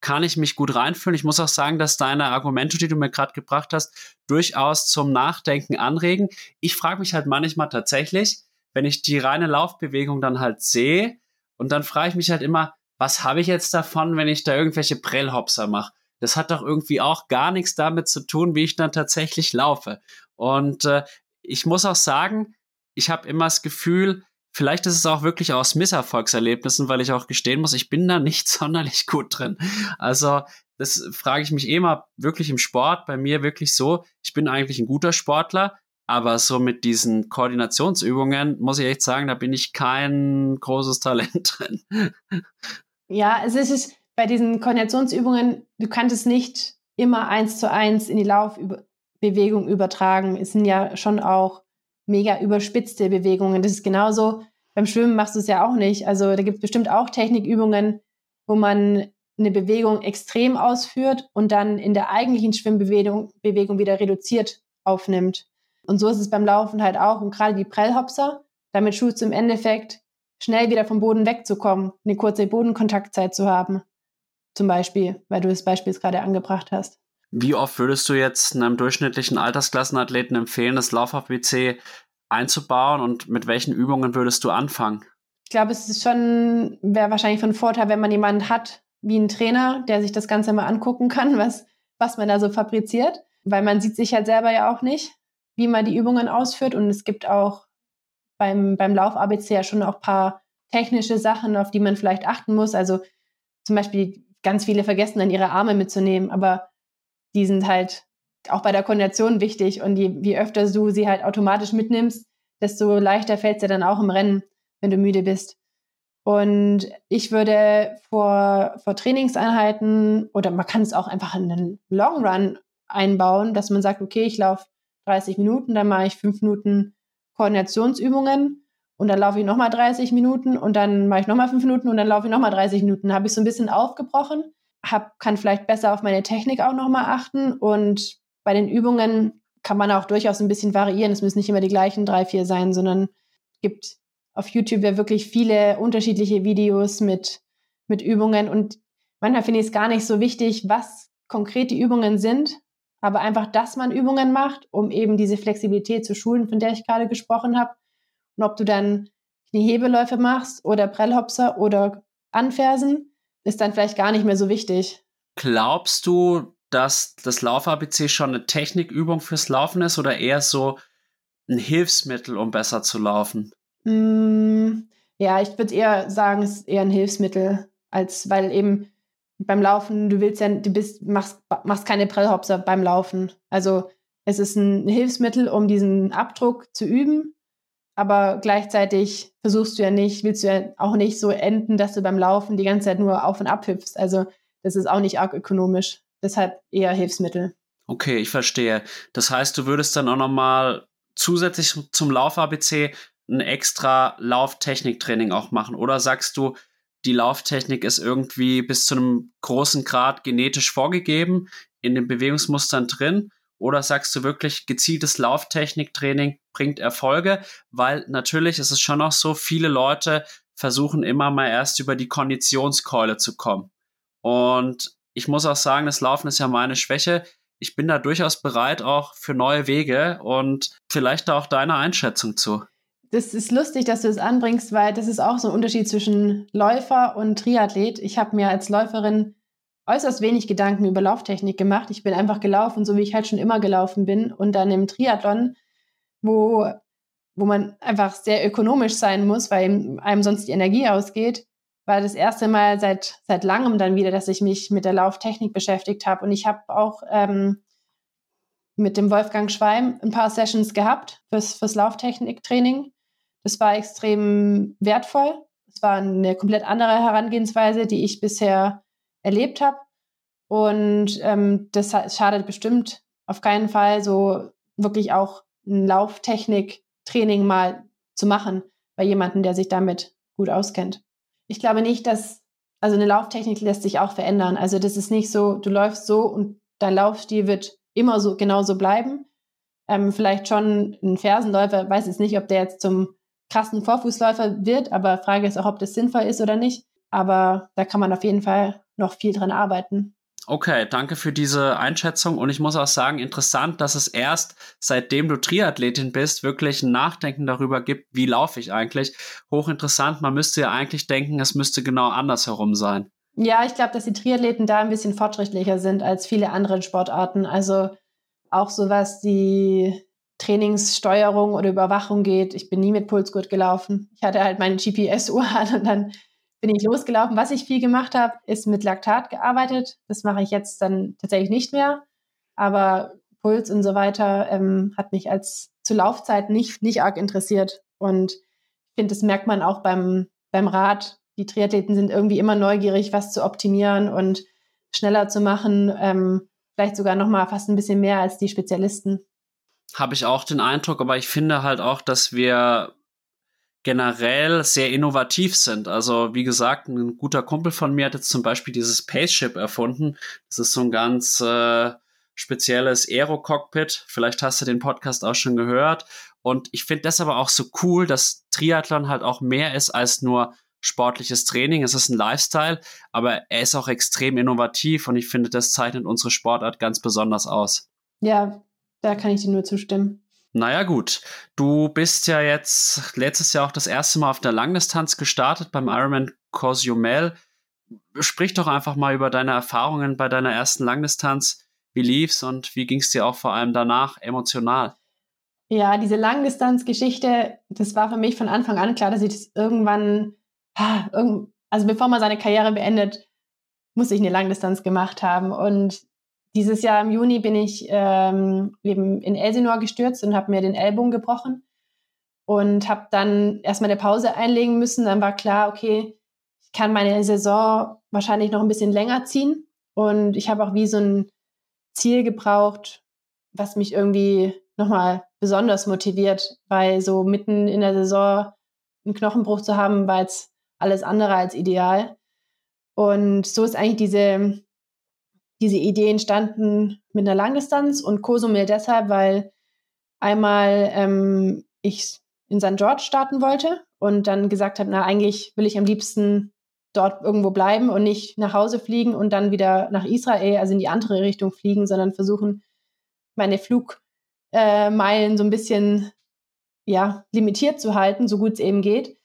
kann ich mich gut reinfühlen. Ich muss auch sagen, dass deine Argumente, die du mir gerade gebracht hast, durchaus zum Nachdenken anregen. Ich frage mich halt manchmal tatsächlich, wenn ich die reine Laufbewegung dann halt sehe und dann frage ich mich halt immer, was habe ich jetzt davon, wenn ich da irgendwelche Prellhopser mache? Das hat doch irgendwie auch gar nichts damit zu tun, wie ich dann tatsächlich laufe. Und äh, ich muss auch sagen, ich habe immer das Gefühl, Vielleicht ist es auch wirklich aus Misserfolgserlebnissen, weil ich auch gestehen muss, ich bin da nicht sonderlich gut drin. Also das frage ich mich eh mal wirklich im Sport, bei mir wirklich so, ich bin eigentlich ein guter Sportler, Aber so mit diesen Koordinationsübungen muss ich echt sagen, da bin ich kein großes Talent drin. Ja, also es ist bei diesen Koordinationsübungen, du kannst es nicht immer eins zu eins in die Laufbewegung übertragen. Es sind ja schon auch mega überspitzte Bewegungen. Das ist genauso, beim Schwimmen machst du es ja auch nicht. Also da gibt es bestimmt auch Technikübungen, wo man eine Bewegung extrem ausführt und dann in der eigentlichen Schwimmbewegung Bewegung wieder reduziert aufnimmt. Und so ist es beim Laufen halt auch. Und gerade die Prellhopser, damit schulst du im Endeffekt schnell wieder vom Boden wegzukommen, eine kurze Bodenkontaktzeit zu haben. Zum Beispiel, weil du das Beispiel gerade angebracht hast. Wie oft würdest du jetzt einem durchschnittlichen Altersklassenathleten empfehlen, das Lauf-ABC einzubauen und mit welchen Übungen würdest du anfangen? Ich glaube, es ist schon, wäre wahrscheinlich von Vorteil, wenn man jemanden hat, wie ein Trainer, der sich das Ganze mal angucken kann, was, was man da so fabriziert. Weil man sieht sich halt selber ja auch nicht, wie man die Übungen ausführt. Und es gibt auch beim, beim Lauf-ABC ja schon auch ein paar technische Sachen, auf die man vielleicht achten muss. Also zum Beispiel ganz viele vergessen dann ihre Arme mitzunehmen, aber die sind halt auch bei der Koordination wichtig. Und je, je öfter du sie halt automatisch mitnimmst, desto leichter fällt es dir dann auch im Rennen, wenn du müde bist. Und ich würde vor, vor Trainingseinheiten oder man kann es auch einfach in einen Long Run einbauen, dass man sagt, okay, ich laufe 30 Minuten, dann mache ich fünf Minuten Koordinationsübungen und dann laufe ich nochmal 30 Minuten und dann mache ich nochmal fünf Minuten und dann laufe ich nochmal 30 Minuten. Habe ich so ein bisschen aufgebrochen, hab, kann vielleicht besser auf meine Technik auch nochmal achten und bei den Übungen kann man auch durchaus ein bisschen variieren. Es müssen nicht immer die gleichen drei, vier sein, sondern gibt auf YouTube ja wirklich viele unterschiedliche Videos mit, mit Übungen und manchmal finde ich es gar nicht so wichtig, was konkret die Übungen sind, aber einfach, dass man Übungen macht, um eben diese Flexibilität zu schulen, von der ich gerade gesprochen habe. Und ob du dann Kniehebeläufe machst oder Prellhopser oder Anfersen, ist dann vielleicht gar nicht mehr so wichtig. Glaubst du, dass das Lauf-ABC schon eine Technikübung fürs Laufen ist oder eher so ein Hilfsmittel, um besser zu laufen? Mm, ja, ich würde eher sagen, es ist eher ein Hilfsmittel, als weil eben beim Laufen, du willst ja, du bist, machst, machst keine Prellhopser beim Laufen. Also es ist ein Hilfsmittel, um diesen Abdruck zu üben, aber gleichzeitig versuchst du ja nicht, willst du ja auch nicht so enden, dass du beim Laufen die ganze Zeit nur auf und ab hüpfst. Also das ist auch nicht arg ökonomisch. Deshalb eher Hilfsmittel. Okay, ich verstehe. Das heißt, du würdest dann auch nochmal zusätzlich zum Lauf-ABC ein extra Lauftechniktraining auch machen? Oder sagst du, die Lauftechnik ist irgendwie bis zu einem großen Grad genetisch vorgegeben, in den Bewegungsmustern drin? Oder sagst du wirklich, gezieltes Lauftechniktraining bringt Erfolge? Weil natürlich ist es schon auch so, viele Leute versuchen immer mal erst über die Konditionskeule zu kommen. Und ich muss auch sagen, das Laufen ist ja meine Schwäche. Ich bin da durchaus bereit auch für neue Wege und vielleicht auch deine Einschätzung zu das ist lustig, dass du das anbringst, weil das ist auch so ein Unterschied zwischen Läufer und Triathlet. Ich habe mir als Läuferin äußerst wenig Gedanken über Lauftechnik gemacht. Ich bin einfach gelaufen, so wie ich halt schon immer gelaufen bin. Und dann im Triathlon, wo, wo man einfach sehr ökonomisch sein muss, weil einem sonst die Energie ausgeht, war das erste Mal seit, seit langem dann wieder, dass ich mich mit der Lauftechnik beschäftigt habe. Und ich habe auch ähm, mit dem Wolfgang Schweim ein paar Sessions gehabt fürs, fürs Lauftechniktraining. Das war extrem wertvoll. Es war eine komplett andere Herangehensweise, die ich bisher erlebt habe. Und ähm, das schadet bestimmt auf keinen Fall, so wirklich auch ein Lauftechnik-Training mal zu machen bei jemandem, der sich damit gut auskennt. Ich glaube nicht, dass, also eine Lauftechnik lässt sich auch verändern. Also das ist nicht so, du läufst so und dein Laufstil wird immer so genauso bleiben. Ähm, vielleicht schon ein Fersenläufer, weiß jetzt nicht, ob der jetzt zum krassen Vorfußläufer wird, aber Frage ist auch, ob das sinnvoll ist oder nicht. Aber da kann man auf jeden Fall noch viel dran arbeiten. Okay, danke für diese Einschätzung. Und ich muss auch sagen, interessant, dass es erst seitdem du Triathletin bist, wirklich ein Nachdenken darüber gibt, wie laufe ich eigentlich. Hochinteressant. Man müsste ja eigentlich denken, es müsste genau andersherum sein. Ja, ich glaube, dass die Triathleten da ein bisschen fortschrittlicher sind als viele andere Sportarten. Also auch so was die Trainingssteuerung oder Überwachung geht. Ich bin nie mit Pulsgurt gelaufen. Ich hatte halt meine GPS-Uhr an und dann bin ich losgelaufen. Was ich viel gemacht habe, ist mit Laktat gearbeitet. Das mache ich jetzt dann tatsächlich nicht mehr. Aber Puls und so weiter ähm, hat mich als zur Laufzeit nicht, nicht arg interessiert. Und ich finde, das merkt man auch beim, beim Rad. Die Triathleten sind irgendwie immer neugierig, was zu optimieren und schneller zu machen. Ähm, vielleicht sogar noch mal fast ein bisschen mehr als die Spezialisten. Habe ich auch den Eindruck, aber ich finde halt auch, dass wir generell sehr innovativ sind. Also wie gesagt, ein guter Kumpel von mir hat jetzt zum Beispiel dieses Spaceship erfunden. Das ist so ein ganz äh, spezielles Aero-Cockpit. Vielleicht hast du den Podcast auch schon gehört. Und ich finde das aber auch so cool, dass Triathlon halt auch mehr ist als nur sportliches Training. Es ist ein Lifestyle, aber er ist auch extrem innovativ und ich finde, das zeichnet unsere Sportart ganz besonders aus. Ja, da kann ich dir nur zustimmen. Naja, gut. Du bist ja jetzt letztes Jahr auch das erste Mal auf der Langdistanz gestartet beim Ironman Cozumel. Sprich doch einfach mal über deine Erfahrungen bei deiner ersten Langdistanz. Wie lief's und wie ging's dir auch vor allem danach emotional? Ja, diese Langdistanzgeschichte, das war für mich von Anfang an klar, dass ich das irgendwann, also bevor man seine Karriere beendet, muss ich eine Langdistanz gemacht haben. Und dieses Jahr im Juni bin ich ähm, eben in Elsinore gestürzt und habe mir den Ellbogen gebrochen und habe dann erstmal eine Pause einlegen müssen. Dann war klar, okay, ich kann meine Saison wahrscheinlich noch ein bisschen länger ziehen. Und ich habe auch wie so ein Ziel gebraucht, was mich irgendwie nochmal besonders motiviert, weil so mitten in der Saison einen Knochenbruch zu haben, war jetzt alles andere als ideal. Und so ist eigentlich diese diese Idee entstanden mit einer Langdistanz und Cozumel deshalb, weil einmal ähm, ich in St. George starten wollte und dann gesagt habe, na eigentlich will ich am liebsten dort irgendwo bleiben und nicht nach Hause fliegen und dann wieder nach Israel, also in die andere Richtung fliegen, sondern versuchen, meine Flugmeilen äh, so ein bisschen ja, limitiert zu halten, so gut es eben geht.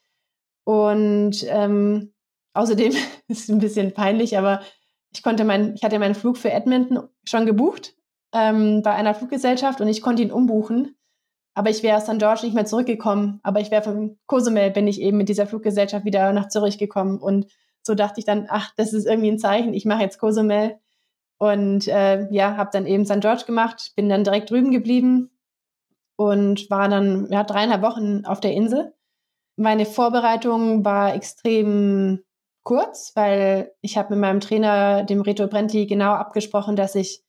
Und ähm, außerdem ist es ein bisschen peinlich, aber ich konnte mein, ich hatte meinen Flug für Edmonton schon gebucht ähm, bei einer Fluggesellschaft und ich konnte ihn umbuchen. Aber ich wäre aus St. George nicht mehr zurückgekommen. Aber ich wäre von Cozumel bin ich eben mit dieser Fluggesellschaft wieder nach Zürich gekommen. Und so dachte ich dann, ach, das ist irgendwie ein Zeichen. Ich mache jetzt Cozumel. Und äh, ja, habe dann eben St. George gemacht, bin dann direkt drüben geblieben und war dann ja, dreieinhalb Wochen auf der Insel. Meine Vorbereitung war extrem kurz, weil ich habe mit meinem Trainer, dem Reto Brentli, genau abgesprochen, dass ich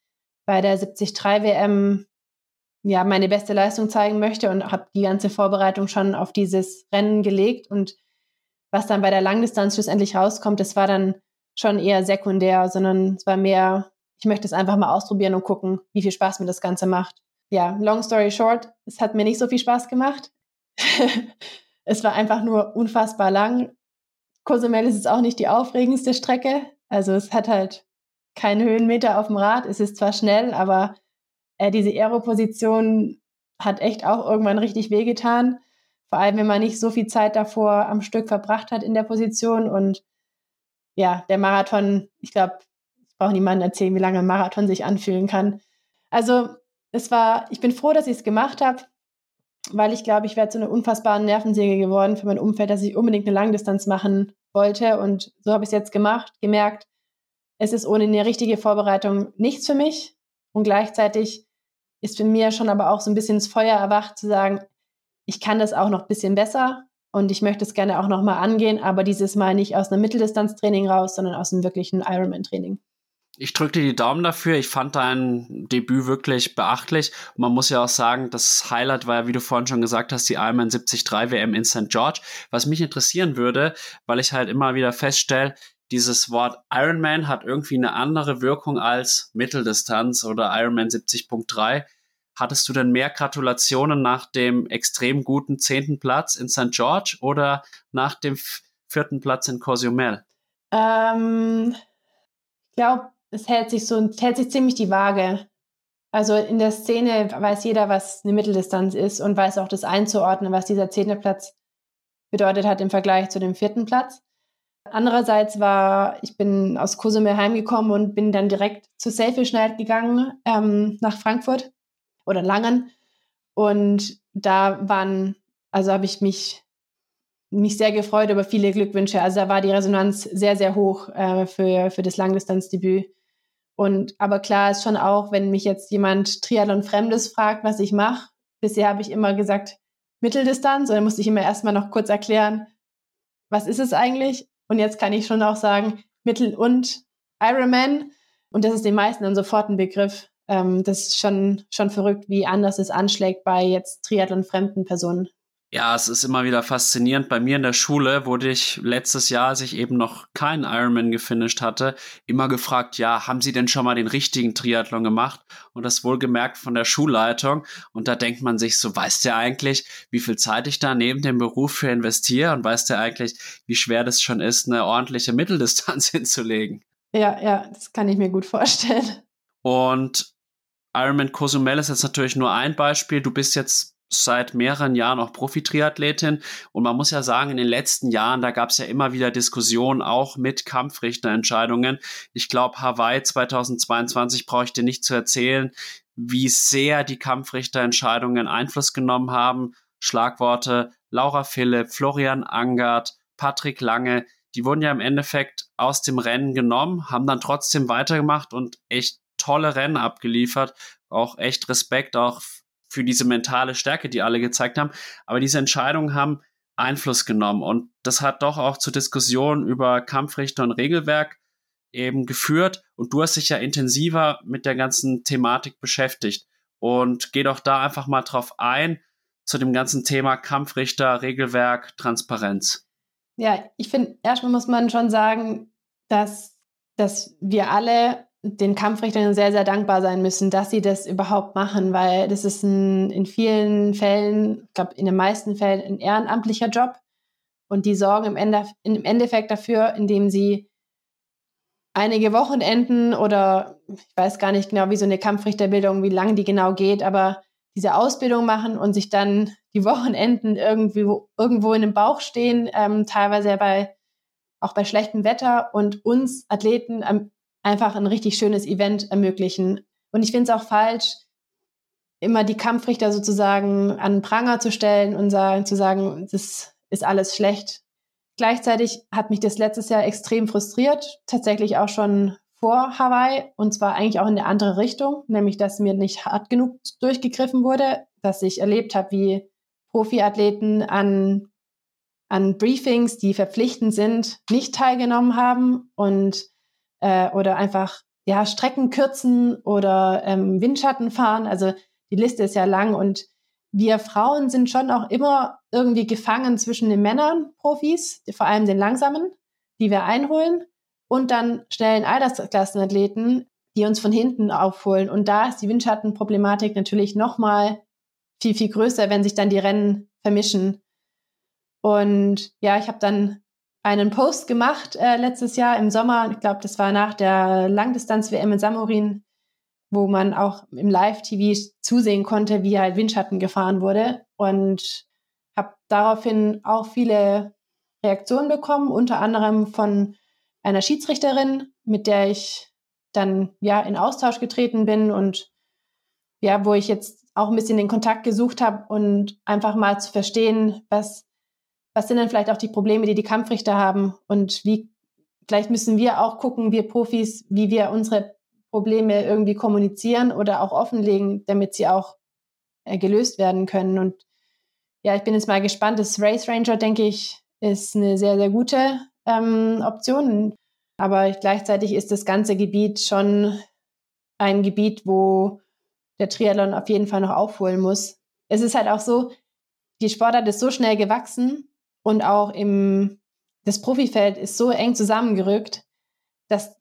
bei der 73 WM ja meine beste Leistung zeigen möchte und habe die ganze Vorbereitung schon auf dieses Rennen gelegt und was dann bei der Langdistanz schlussendlich rauskommt, das war dann schon eher sekundär, sondern es war mehr, ich möchte es einfach mal ausprobieren und gucken, wie viel Spaß mir das Ganze macht. Ja, long story short, es hat mir nicht so viel Spaß gemacht. es war einfach nur unfassbar lang. Cozumel ist jetzt auch nicht die aufregendste Strecke. Also es hat halt keinen Höhenmeter auf dem Rad. Es ist zwar schnell, aber äh, diese Aeroposition hat echt auch irgendwann richtig wehgetan. Vor allem, wenn man nicht so viel Zeit davor am Stück verbracht hat in der Position. Und ja, der Marathon, ich glaube, ich brauche niemandem erzählen, wie lange ein Marathon sich anfühlen kann. Also es war, ich bin froh, dass ich es gemacht habe weil ich glaube, ich wäre zu einer unfassbaren Nervensäge geworden für mein Umfeld, dass ich unbedingt eine Langdistanz machen wollte. Und so habe ich es jetzt gemacht, gemerkt, es ist ohne eine richtige Vorbereitung nichts für mich. Und gleichzeitig ist für mir schon aber auch so ein bisschen das Feuer erwacht, zu sagen, ich kann das auch noch ein bisschen besser und ich möchte es gerne auch noch mal angehen, aber dieses Mal nicht aus einem Mitteldistanztraining raus, sondern aus einem wirklichen Ironman-Training ich drücke dir die Daumen dafür. Ich fand dein Debüt wirklich beachtlich. Und man muss ja auch sagen, das Highlight war ja, wie du vorhin schon gesagt hast, die Ironman 73 WM in St. George. Was mich interessieren würde, weil ich halt immer wieder feststelle, dieses Wort Ironman hat irgendwie eine andere Wirkung als Mitteldistanz oder Ironman 70.3. Hattest du denn mehr Gratulationen nach dem extrem guten zehnten Platz in St. George oder nach dem vierten Platz in Cozumel? Ähm, ich glaube, es hält sich so, es hält sich ziemlich die Waage. Also in der Szene weiß jeder, was eine Mitteldistanz ist und weiß auch das einzuordnen, was dieser zehnte Platz bedeutet hat im Vergleich zu dem vierten Platz. Andererseits war, ich bin aus Cozumel heimgekommen und bin dann direkt zu Selfish Night gegangen ähm, nach Frankfurt oder Langen. Und da waren, also habe ich mich mich sehr gefreut über viele Glückwünsche. Also da war die Resonanz sehr, sehr hoch äh, für, für das Langdistanzdebüt. Und aber klar ist schon auch, wenn mich jetzt jemand Triathlon Fremdes fragt, was ich mache, bisher habe ich immer gesagt Mitteldistanz und dann musste ich immer erstmal noch kurz erklären, was ist es eigentlich? Und jetzt kann ich schon auch sagen Mittel- und Ironman. Und das ist den meisten dann sofort ein Begriff. Ähm, das ist schon, schon verrückt, wie anders es anschlägt bei jetzt Triathlon-fremden Personen. Ja, es ist immer wieder faszinierend. Bei mir in der Schule wurde ich letztes Jahr, als ich eben noch keinen Ironman gefinisht hatte, immer gefragt, ja, haben Sie denn schon mal den richtigen Triathlon gemacht? Und das wohlgemerkt von der Schulleitung. Und da denkt man sich so, weiß der eigentlich, wie viel Zeit ich da neben dem Beruf für investiere? Und weiß der eigentlich, wie schwer das schon ist, eine ordentliche Mitteldistanz hinzulegen? Ja, ja, das kann ich mir gut vorstellen. Und Ironman Cozumel ist jetzt natürlich nur ein Beispiel. Du bist jetzt seit mehreren Jahren auch Profi-Triathletin. Und man muss ja sagen, in den letzten Jahren, da gab es ja immer wieder Diskussionen, auch mit Kampfrichterentscheidungen. Ich glaube, Hawaii 2022 brauche ich dir nicht zu erzählen, wie sehr die Kampfrichterentscheidungen Einfluss genommen haben. Schlagworte Laura Philipp, Florian Angert, Patrick Lange, die wurden ja im Endeffekt aus dem Rennen genommen, haben dann trotzdem weitergemacht und echt tolle Rennen abgeliefert. Auch echt Respekt auch für diese mentale Stärke, die alle gezeigt haben. Aber diese Entscheidungen haben Einfluss genommen und das hat doch auch zu Diskussionen über Kampfrichter und Regelwerk eben geführt und du hast dich ja intensiver mit der ganzen Thematik beschäftigt und geh doch da einfach mal drauf ein zu dem ganzen Thema Kampfrichter, Regelwerk, Transparenz. Ja, ich finde, erstmal muss man schon sagen, dass, dass wir alle den Kampfrichtern sehr, sehr dankbar sein müssen, dass sie das überhaupt machen, weil das ist ein, in vielen Fällen, ich glaube in den meisten Fällen, ein ehrenamtlicher Job. Und die sorgen im, Ende, im Endeffekt dafür, indem sie einige Wochenenden oder ich weiß gar nicht genau, wie so eine Kampfrichterbildung, wie lange die genau geht, aber diese Ausbildung machen und sich dann die Wochenenden irgendwie irgendwo in dem Bauch stehen, ähm, teilweise bei auch bei schlechtem Wetter und uns Athleten einfach ein richtig schönes Event ermöglichen. Und ich finde es auch falsch, immer die Kampfrichter sozusagen an Pranger zu stellen und sagen, zu sagen, das ist alles schlecht. Gleichzeitig hat mich das letztes Jahr extrem frustriert, tatsächlich auch schon vor Hawaii und zwar eigentlich auch in eine andere Richtung, nämlich dass mir nicht hart genug durchgegriffen wurde, dass ich erlebt habe, wie Profiathleten an, an Briefings, die verpflichtend sind, nicht teilgenommen haben und äh, oder einfach ja, Strecken kürzen oder ähm, Windschatten fahren. Also die Liste ist ja lang und wir Frauen sind schon auch immer irgendwie gefangen zwischen den Männern, Profis, vor allem den langsamen, die wir einholen, und dann schnellen Altersklassenathleten, die uns von hinten aufholen. Und da ist die Windschattenproblematik natürlich nochmal viel, viel größer, wenn sich dann die Rennen vermischen. Und ja, ich habe dann einen Post gemacht äh, letztes Jahr im Sommer. Ich glaube, das war nach der Langdistanz-WM in Samorin, wo man auch im Live-TV zusehen konnte, wie halt Windschatten gefahren wurde. Und habe daraufhin auch viele Reaktionen bekommen, unter anderem von einer Schiedsrichterin, mit der ich dann ja in Austausch getreten bin und ja, wo ich jetzt auch ein bisschen den Kontakt gesucht habe und einfach mal zu verstehen, was was sind denn vielleicht auch die Probleme, die die Kampfrichter haben und wie, vielleicht müssen wir auch gucken, wir Profis, wie wir unsere Probleme irgendwie kommunizieren oder auch offenlegen, damit sie auch äh, gelöst werden können. Und ja, ich bin jetzt mal gespannt. Das Race Ranger, denke ich, ist eine sehr, sehr gute ähm, Option. Aber gleichzeitig ist das ganze Gebiet schon ein Gebiet, wo der Triathlon auf jeden Fall noch aufholen muss. Es ist halt auch so, die Sportart ist so schnell gewachsen, und auch im, das Profifeld ist so eng zusammengerückt, dass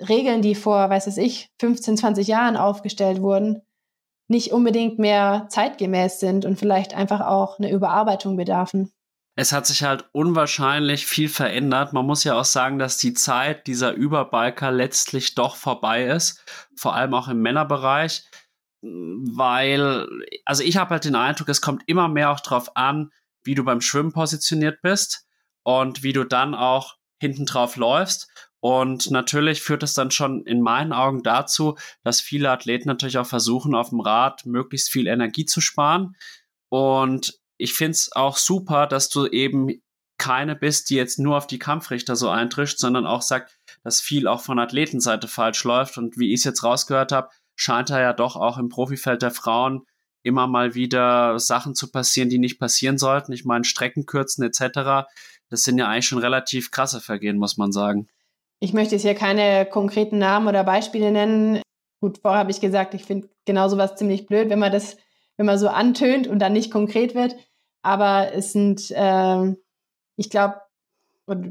Regeln, die vor, weiß es ich, 15, 20 Jahren aufgestellt wurden, nicht unbedingt mehr zeitgemäß sind und vielleicht einfach auch eine Überarbeitung bedarfen. Es hat sich halt unwahrscheinlich viel verändert. Man muss ja auch sagen, dass die Zeit dieser Überbiker letztlich doch vorbei ist, vor allem auch im Männerbereich, weil, also ich habe halt den Eindruck, es kommt immer mehr auch darauf an, wie du beim Schwimmen positioniert bist und wie du dann auch hinten drauf läufst. Und natürlich führt es dann schon in meinen Augen dazu, dass viele Athleten natürlich auch versuchen, auf dem Rad möglichst viel Energie zu sparen. Und ich finde es auch super, dass du eben keine bist, die jetzt nur auf die Kampfrichter so eintrischt, sondern auch sagt, dass viel auch von Athletenseite falsch läuft. Und wie ich es jetzt rausgehört habe, scheint er ja doch auch im Profifeld der Frauen immer mal wieder Sachen zu passieren, die nicht passieren sollten. Ich meine, Streckenkürzen etc., das sind ja eigentlich schon relativ krasse Vergehen, muss man sagen. Ich möchte jetzt hier keine konkreten Namen oder Beispiele nennen. Gut, vorher habe ich gesagt, ich finde genau sowas ziemlich blöd, wenn man das, wenn man so antönt und dann nicht konkret wird. Aber es sind, äh, ich glaube,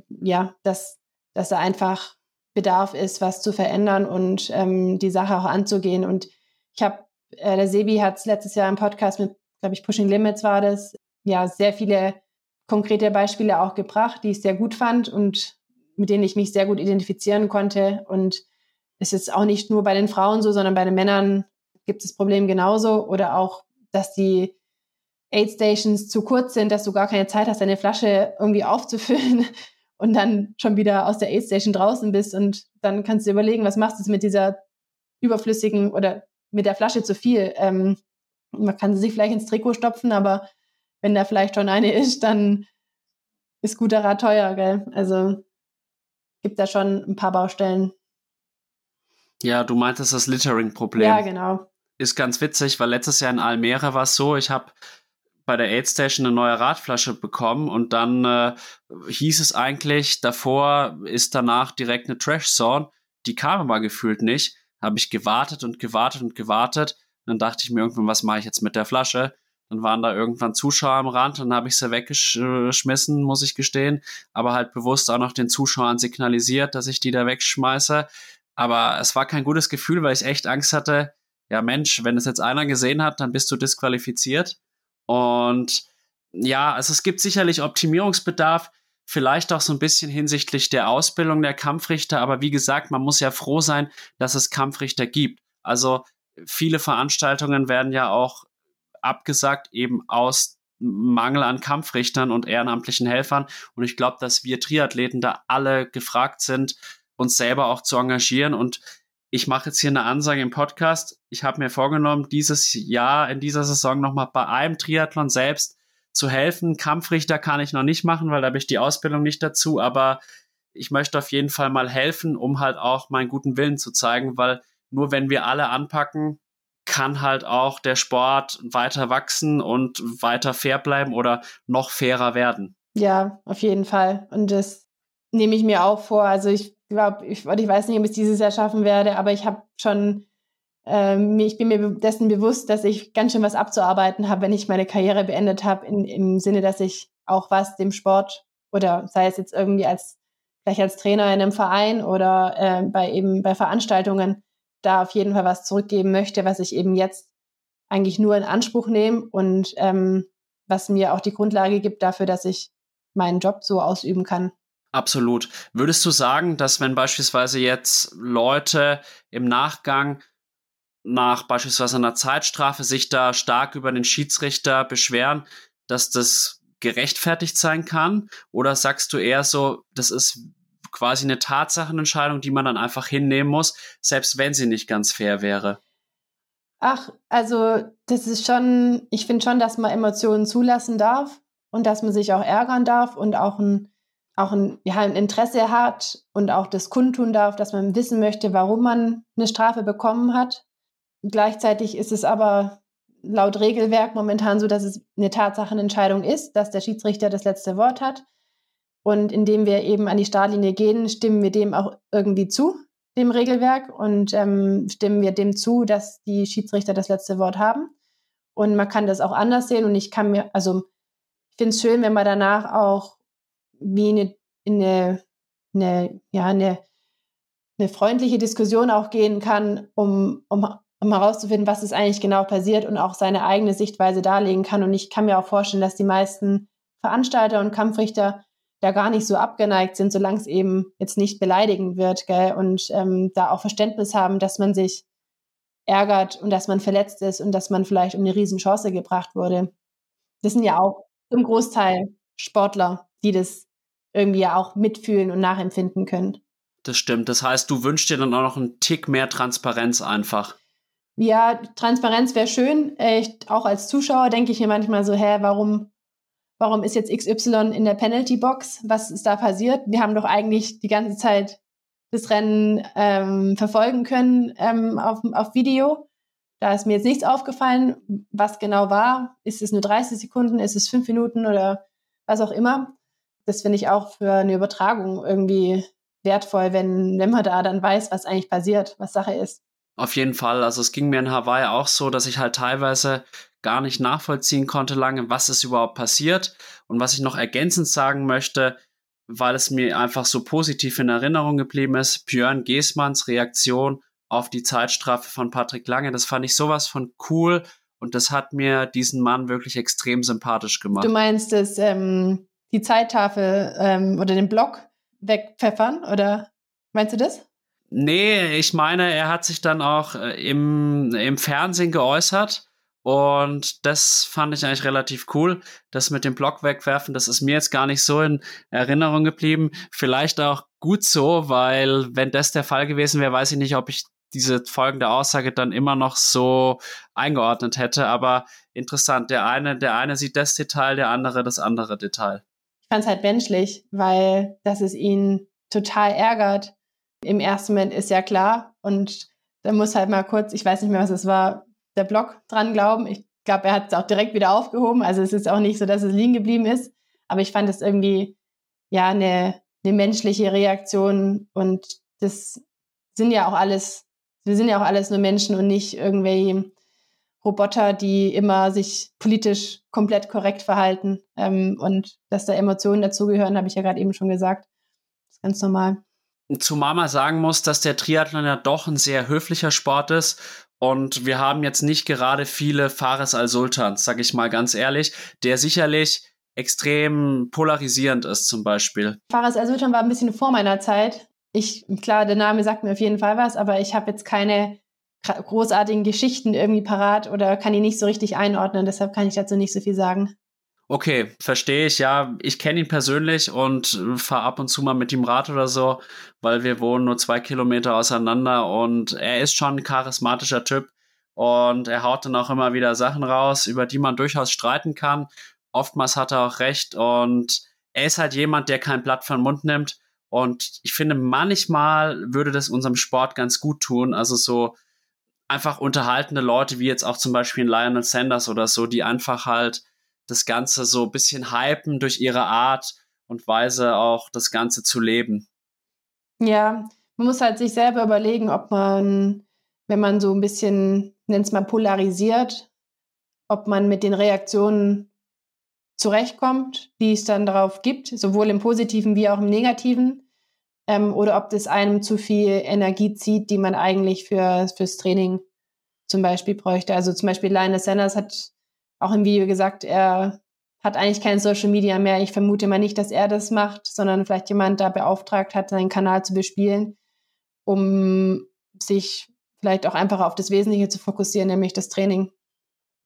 ja, dass, dass da einfach Bedarf ist, was zu verändern und ähm, die Sache auch anzugehen. Und ich habe, äh, der Sebi hat es letztes Jahr im Podcast mit, glaube ich, Pushing Limits war das, ja, sehr viele konkrete Beispiele auch gebracht, die ich sehr gut fand und mit denen ich mich sehr gut identifizieren konnte. Und es ist auch nicht nur bei den Frauen so, sondern bei den Männern gibt es das Problem genauso. Oder auch, dass die Aid Stations zu kurz sind, dass du gar keine Zeit hast, deine Flasche irgendwie aufzufüllen und dann schon wieder aus der Aid Station draußen bist. Und dann kannst du überlegen, was machst du mit dieser überflüssigen oder mit der Flasche zu viel. Ähm, man kann sie sich vielleicht ins Trikot stopfen, aber wenn da vielleicht schon eine ist, dann ist guter Rat teuer, gell? Also gibt da schon ein paar Baustellen. Ja, du meintest das Littering-Problem. Ja, genau. Ist ganz witzig, weil letztes Jahr in Almere war es so, ich habe bei der Aid Station eine neue Radflasche bekommen und dann äh, hieß es eigentlich, davor ist danach direkt eine Trash Zone. Die kam aber gefühlt nicht. Habe ich gewartet und gewartet und gewartet. Und dann dachte ich mir irgendwann, was mache ich jetzt mit der Flasche? Dann waren da irgendwann Zuschauer am Rand und dann habe ich sie weggeschmissen, muss ich gestehen. Aber halt bewusst auch noch den Zuschauern signalisiert, dass ich die da wegschmeiße. Aber es war kein gutes Gefühl, weil ich echt Angst hatte, ja Mensch, wenn es jetzt einer gesehen hat, dann bist du disqualifiziert. Und ja, also es gibt sicherlich Optimierungsbedarf, vielleicht auch so ein bisschen hinsichtlich der Ausbildung der Kampfrichter. Aber wie gesagt, man muss ja froh sein, dass es Kampfrichter gibt. Also viele Veranstaltungen werden ja auch abgesagt, eben aus Mangel an Kampfrichtern und ehrenamtlichen Helfern. Und ich glaube, dass wir Triathleten da alle gefragt sind, uns selber auch zu engagieren. Und ich mache jetzt hier eine Ansage im Podcast. Ich habe mir vorgenommen, dieses Jahr, in dieser Saison nochmal bei einem Triathlon selbst zu helfen. Kampfrichter kann ich noch nicht machen, weil da habe ich die Ausbildung nicht dazu. Aber ich möchte auf jeden Fall mal helfen, um halt auch meinen guten Willen zu zeigen, weil nur wenn wir alle anpacken, kann halt auch der Sport weiter wachsen und weiter fair bleiben oder noch fairer werden. Ja, auf jeden Fall. Und das nehme ich mir auch vor. Also ich glaube, ich, ich weiß nicht, ob ich es dieses Jahr schaffen werde, aber ich habe schon, ähm, ich bin mir dessen bewusst, dass ich ganz schön was abzuarbeiten habe, wenn ich meine Karriere beendet habe, im Sinne, dass ich auch was dem Sport oder sei es jetzt irgendwie als vielleicht als Trainer in einem Verein oder äh, bei eben bei Veranstaltungen da auf jeden Fall was zurückgeben möchte, was ich eben jetzt eigentlich nur in Anspruch nehme und ähm, was mir auch die Grundlage gibt dafür, dass ich meinen Job so ausüben kann. Absolut. Würdest du sagen, dass wenn beispielsweise jetzt Leute im Nachgang nach beispielsweise einer Zeitstrafe sich da stark über den Schiedsrichter beschweren, dass das gerechtfertigt sein kann? Oder sagst du eher so, das ist quasi eine Tatsachenentscheidung, die man dann einfach hinnehmen muss, selbst wenn sie nicht ganz fair wäre. Ach, also das ist schon, ich finde schon, dass man Emotionen zulassen darf und dass man sich auch ärgern darf und auch ein, auch ein, ja, ein Interesse hat und auch das kundtun darf, dass man wissen möchte, warum man eine Strafe bekommen hat. Gleichzeitig ist es aber laut Regelwerk momentan so, dass es eine Tatsachenentscheidung ist, dass der Schiedsrichter das letzte Wort hat. Und indem wir eben an die Startlinie gehen, stimmen wir dem auch irgendwie zu, dem Regelwerk, und ähm, stimmen wir dem zu, dass die Schiedsrichter das letzte Wort haben. Und man kann das auch anders sehen. Und ich kann mir, also ich finde es schön, wenn man danach auch wie eine, eine, eine, ja, eine, eine freundliche Diskussion auch gehen kann, um, um, um herauszufinden, was ist eigentlich genau passiert und auch seine eigene Sichtweise darlegen kann. Und ich kann mir auch vorstellen, dass die meisten Veranstalter und Kampfrichter da gar nicht so abgeneigt sind, solange es eben jetzt nicht beleidigend wird, gell? Und ähm, da auch Verständnis haben, dass man sich ärgert und dass man verletzt ist und dass man vielleicht um eine Riesenchance gebracht wurde. Das sind ja auch im Großteil Sportler, die das irgendwie ja auch mitfühlen und nachempfinden können. Das stimmt. Das heißt, du wünschst dir dann auch noch einen Tick mehr Transparenz einfach. Ja, Transparenz wäre schön. Ich, auch als Zuschauer denke ich mir manchmal so, hä, warum warum ist jetzt XY in der Penalty Box? Was ist da passiert? Wir haben doch eigentlich die ganze Zeit das Rennen ähm, verfolgen können ähm, auf, auf Video. Da ist mir jetzt nichts aufgefallen, was genau war. Ist es nur 30 Sekunden, ist es fünf Minuten oder was auch immer. Das finde ich auch für eine Übertragung irgendwie wertvoll, wenn, wenn man da dann weiß, was eigentlich passiert, was Sache ist. Auf jeden Fall. Also es ging mir in Hawaii auch so, dass ich halt teilweise gar nicht nachvollziehen konnte lange, was ist überhaupt passiert. Und was ich noch ergänzend sagen möchte, weil es mir einfach so positiv in Erinnerung geblieben ist, Björn Geßmanns Reaktion auf die Zeitstrafe von Patrick Lange, das fand ich sowas von cool und das hat mir diesen Mann wirklich extrem sympathisch gemacht. Du meinst, dass ähm, die Zeittafel ähm, oder den Block wegpfeffern oder meinst du das? Nee, ich meine, er hat sich dann auch äh, im, im Fernsehen geäußert und das fand ich eigentlich relativ cool. Das mit dem Block wegwerfen, das ist mir jetzt gar nicht so in Erinnerung geblieben. Vielleicht auch gut so, weil wenn das der Fall gewesen wäre, weiß ich nicht, ob ich diese folgende Aussage dann immer noch so eingeordnet hätte. Aber interessant, der eine, der eine sieht das Detail, der andere das andere Detail. Ich fand es halt menschlich, weil dass es ihn total ärgert. Im ersten Moment ist ja klar und da muss halt mal kurz, ich weiß nicht mehr, was es war, der Blog dran glauben. Ich glaube, er hat es auch direkt wieder aufgehoben. Also es ist auch nicht so, dass es liegen geblieben ist. Aber ich fand es irgendwie ja eine, eine menschliche Reaktion und das sind ja auch alles, wir sind ja auch alles nur Menschen und nicht irgendwelche Roboter, die immer sich politisch komplett korrekt verhalten. Ähm, und dass da Emotionen dazugehören, habe ich ja gerade eben schon gesagt. Das ist ganz normal. Zumal man sagen muss, dass der Triathlon ja doch ein sehr höflicher Sport ist und wir haben jetzt nicht gerade viele Fares al-Sultans, sag ich mal ganz ehrlich, der sicherlich extrem polarisierend ist zum Beispiel. Fares al-Sultan war ein bisschen vor meiner Zeit. Ich, klar, der Name sagt mir auf jeden Fall was, aber ich habe jetzt keine großartigen Geschichten irgendwie parat oder kann die nicht so richtig einordnen. Deshalb kann ich dazu nicht so viel sagen. Okay, verstehe ich. Ja, ich kenne ihn persönlich und fahre ab und zu mal mit ihm Rad oder so, weil wir wohnen nur zwei Kilometer auseinander und er ist schon ein charismatischer Typ und er haut dann auch immer wieder Sachen raus, über die man durchaus streiten kann. Oftmals hat er auch recht und er ist halt jemand, der kein Blatt von Mund nimmt und ich finde, manchmal würde das unserem Sport ganz gut tun. Also so einfach unterhaltende Leute wie jetzt auch zum Beispiel Lionel Sanders oder so, die einfach halt das Ganze so ein bisschen hypen durch ihre Art und Weise auch das Ganze zu leben. Ja, man muss halt sich selber überlegen, ob man, wenn man so ein bisschen, nennt es mal polarisiert, ob man mit den Reaktionen zurechtkommt, die es dann darauf gibt, sowohl im Positiven wie auch im Negativen, ähm, oder ob das einem zu viel Energie zieht, die man eigentlich für, fürs Training zum Beispiel bräuchte. Also zum Beispiel Linus Sanders hat auch im Video gesagt, er hat eigentlich kein Social Media mehr. Ich vermute mal nicht, dass er das macht, sondern vielleicht jemand da beauftragt hat, seinen Kanal zu bespielen, um sich vielleicht auch einfach auf das Wesentliche zu fokussieren, nämlich das Training.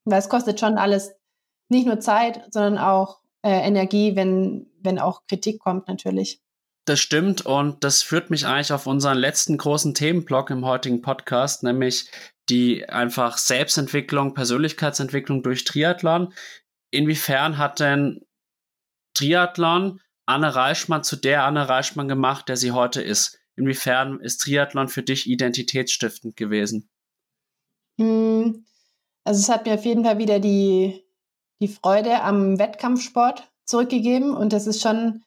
Weil es kostet schon alles nicht nur Zeit, sondern auch äh, Energie, wenn, wenn auch Kritik kommt natürlich. Das stimmt und das führt mich eigentlich auf unseren letzten großen Themenblock im heutigen Podcast, nämlich die einfach Selbstentwicklung, Persönlichkeitsentwicklung durch Triathlon. Inwiefern hat denn Triathlon Anne Reichmann zu der Anne Reichmann gemacht, der sie heute ist? Inwiefern ist Triathlon für dich identitätsstiftend gewesen? Hm, also es hat mir auf jeden Fall wieder die, die Freude am Wettkampfsport zurückgegeben und das ist schon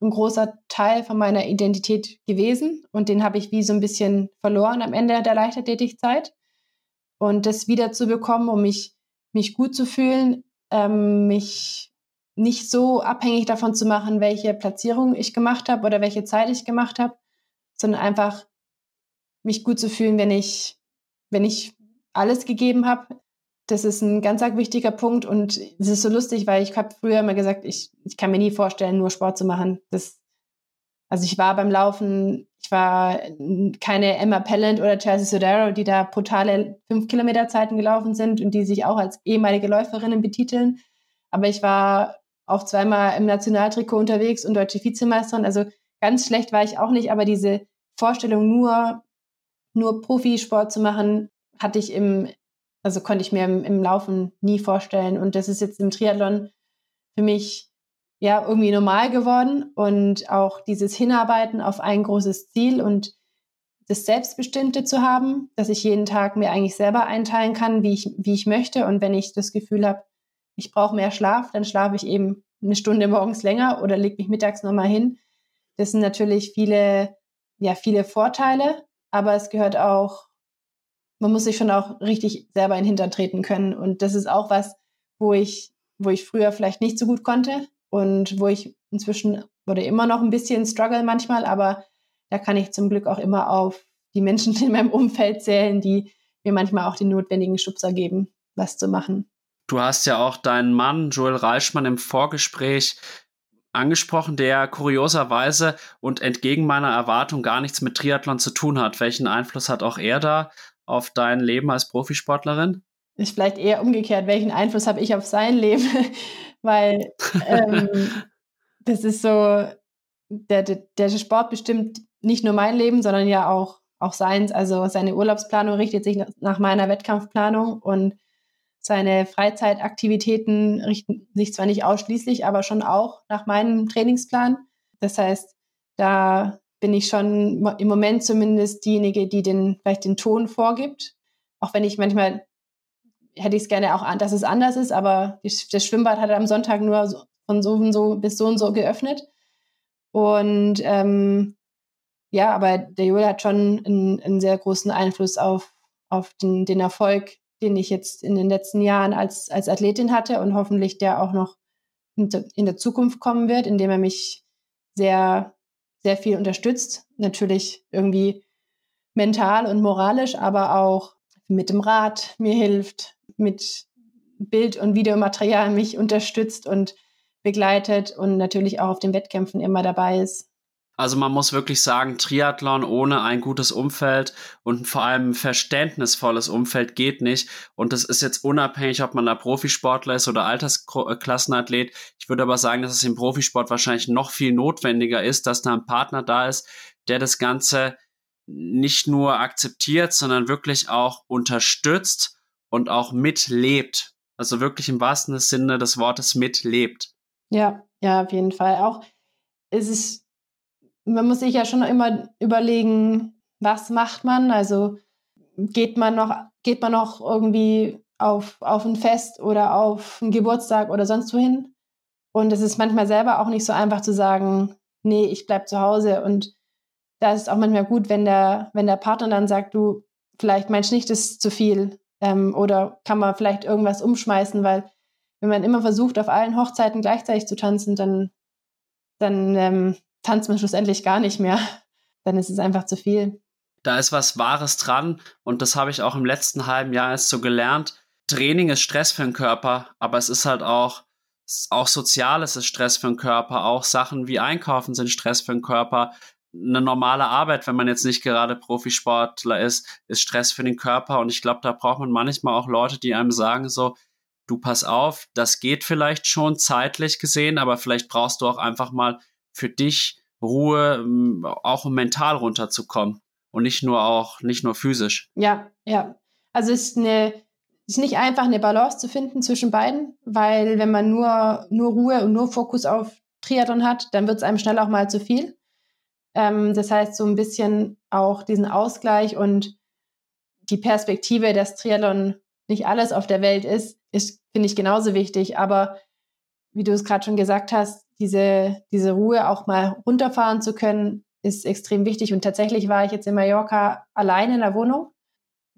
ein großer Teil von meiner Identität gewesen und den habe ich wie so ein bisschen verloren am Ende der Leichtathletikzeit und das wieder zu bekommen, um mich, mich gut zu fühlen, ähm, mich nicht so abhängig davon zu machen, welche Platzierung ich gemacht habe oder welche Zeit ich gemacht habe, sondern einfach mich gut zu fühlen, wenn ich, wenn ich alles gegeben habe. Das ist ein ganz wichtiger Punkt und es ist so lustig, weil ich habe früher immer gesagt, ich, ich kann mir nie vorstellen, nur Sport zu machen. Das, also ich war beim Laufen ich war keine Emma Pellant oder Chelsea Sodaro, die da brutale 5-Kilometer-Zeiten gelaufen sind und die sich auch als ehemalige Läuferinnen betiteln. Aber ich war auch zweimal im Nationaltrikot unterwegs und deutsche Vizemeisterin. Also ganz schlecht war ich auch nicht, aber diese Vorstellung, nur, nur Profisport zu machen, hatte ich im, also konnte ich mir im, im Laufen nie vorstellen. Und das ist jetzt im Triathlon für mich ja irgendwie normal geworden und auch dieses Hinarbeiten auf ein großes Ziel und das Selbstbestimmte zu haben, dass ich jeden Tag mir eigentlich selber einteilen kann, wie ich, wie ich möchte. Und wenn ich das Gefühl habe, ich brauche mehr Schlaf, dann schlafe ich eben eine Stunde morgens länger oder lege mich mittags nochmal hin. Das sind natürlich viele, ja, viele Vorteile, aber es gehört auch, man muss sich schon auch richtig selber in den Hintern treten können. Und das ist auch was, wo ich, wo ich früher vielleicht nicht so gut konnte und wo ich inzwischen oder immer noch ein bisschen struggle manchmal, aber da kann ich zum Glück auch immer auf die Menschen in meinem Umfeld zählen, die mir manchmal auch den notwendigen Schubser geben, was zu machen. Du hast ja auch deinen Mann Joel Reichmann im Vorgespräch angesprochen, der kurioserweise und entgegen meiner Erwartung gar nichts mit Triathlon zu tun hat. Welchen Einfluss hat auch er da auf dein Leben als Profisportlerin? Ist vielleicht eher umgekehrt. Welchen Einfluss habe ich auf sein Leben? Weil ähm, das ist so, der, der, der Sport bestimmt nicht nur mein Leben, sondern ja auch, auch seins. Also seine Urlaubsplanung richtet sich nach meiner Wettkampfplanung und seine Freizeitaktivitäten richten sich zwar nicht ausschließlich, aber schon auch nach meinem Trainingsplan. Das heißt, da bin ich schon im Moment zumindest diejenige, die den, vielleicht den Ton vorgibt. Auch wenn ich manchmal hätte ich es gerne auch dass es anders ist, aber das Schwimmbad hat am Sonntag nur von so und so bis so und so geöffnet. Und ähm, ja, aber der Joel hat schon einen, einen sehr großen Einfluss auf, auf den, den Erfolg, den ich jetzt in den letzten Jahren als, als Athletin hatte und hoffentlich der auch noch in, in der Zukunft kommen wird, indem er mich sehr, sehr viel unterstützt. Natürlich irgendwie mental und moralisch, aber auch mit dem Rat mir hilft, mit Bild- und Videomaterial mich unterstützt und begleitet und natürlich auch auf den Wettkämpfen immer dabei ist. Also man muss wirklich sagen, Triathlon ohne ein gutes Umfeld und vor allem ein verständnisvolles Umfeld geht nicht. Und das ist jetzt unabhängig, ob man da Profisportler ist oder Altersklassenathlet. Ich würde aber sagen, dass es im Profisport wahrscheinlich noch viel notwendiger ist, dass da ein Partner da ist, der das Ganze nicht nur akzeptiert, sondern wirklich auch unterstützt und auch mitlebt. Also wirklich im wahrsten Sinne des Wortes mitlebt. Ja, ja, auf jeden Fall. Auch ist es, man muss sich ja schon immer überlegen, was macht man? Also geht man noch, geht man noch irgendwie auf, auf ein Fest oder auf einen Geburtstag oder sonst wohin? Und es ist manchmal selber auch nicht so einfach zu sagen, nee, ich bleib zu Hause. Und da ist es auch manchmal gut, wenn der, wenn der Partner dann sagt, du, vielleicht meinst nicht, das ist zu viel. Ähm, oder kann man vielleicht irgendwas umschmeißen, weil wenn man immer versucht, auf allen Hochzeiten gleichzeitig zu tanzen, dann, dann ähm, tanzt man schlussendlich gar nicht mehr. Dann ist es einfach zu viel. Da ist was Wahres dran und das habe ich auch im letzten halben Jahr erst so gelernt. Training ist Stress für den Körper, aber es ist halt auch, auch soziales ist Stress für den Körper, auch Sachen wie Einkaufen sind Stress für den Körper. Eine normale Arbeit, wenn man jetzt nicht gerade Profisportler ist, ist Stress für den Körper und ich glaube, da braucht man manchmal auch Leute, die einem sagen so, du pass auf, das geht vielleicht schon zeitlich gesehen, aber vielleicht brauchst du auch einfach mal für dich Ruhe, ähm, auch um mental runterzukommen und nicht nur auch, nicht nur physisch. Ja, ja. Also es ist eine, ist nicht einfach eine Balance zu finden zwischen beiden, weil wenn man nur, nur Ruhe und nur Fokus auf Triathlon hat, dann wird es einem schnell auch mal zu viel. Ähm, das heißt, so ein bisschen auch diesen Ausgleich und die Perspektive, dass Triathlon nicht alles auf der Welt ist, ist, finde ich, genauso wichtig. Aber wie du es gerade schon gesagt hast, diese, diese Ruhe auch mal runterfahren zu können, ist extrem wichtig. Und tatsächlich war ich jetzt in Mallorca alleine in der Wohnung.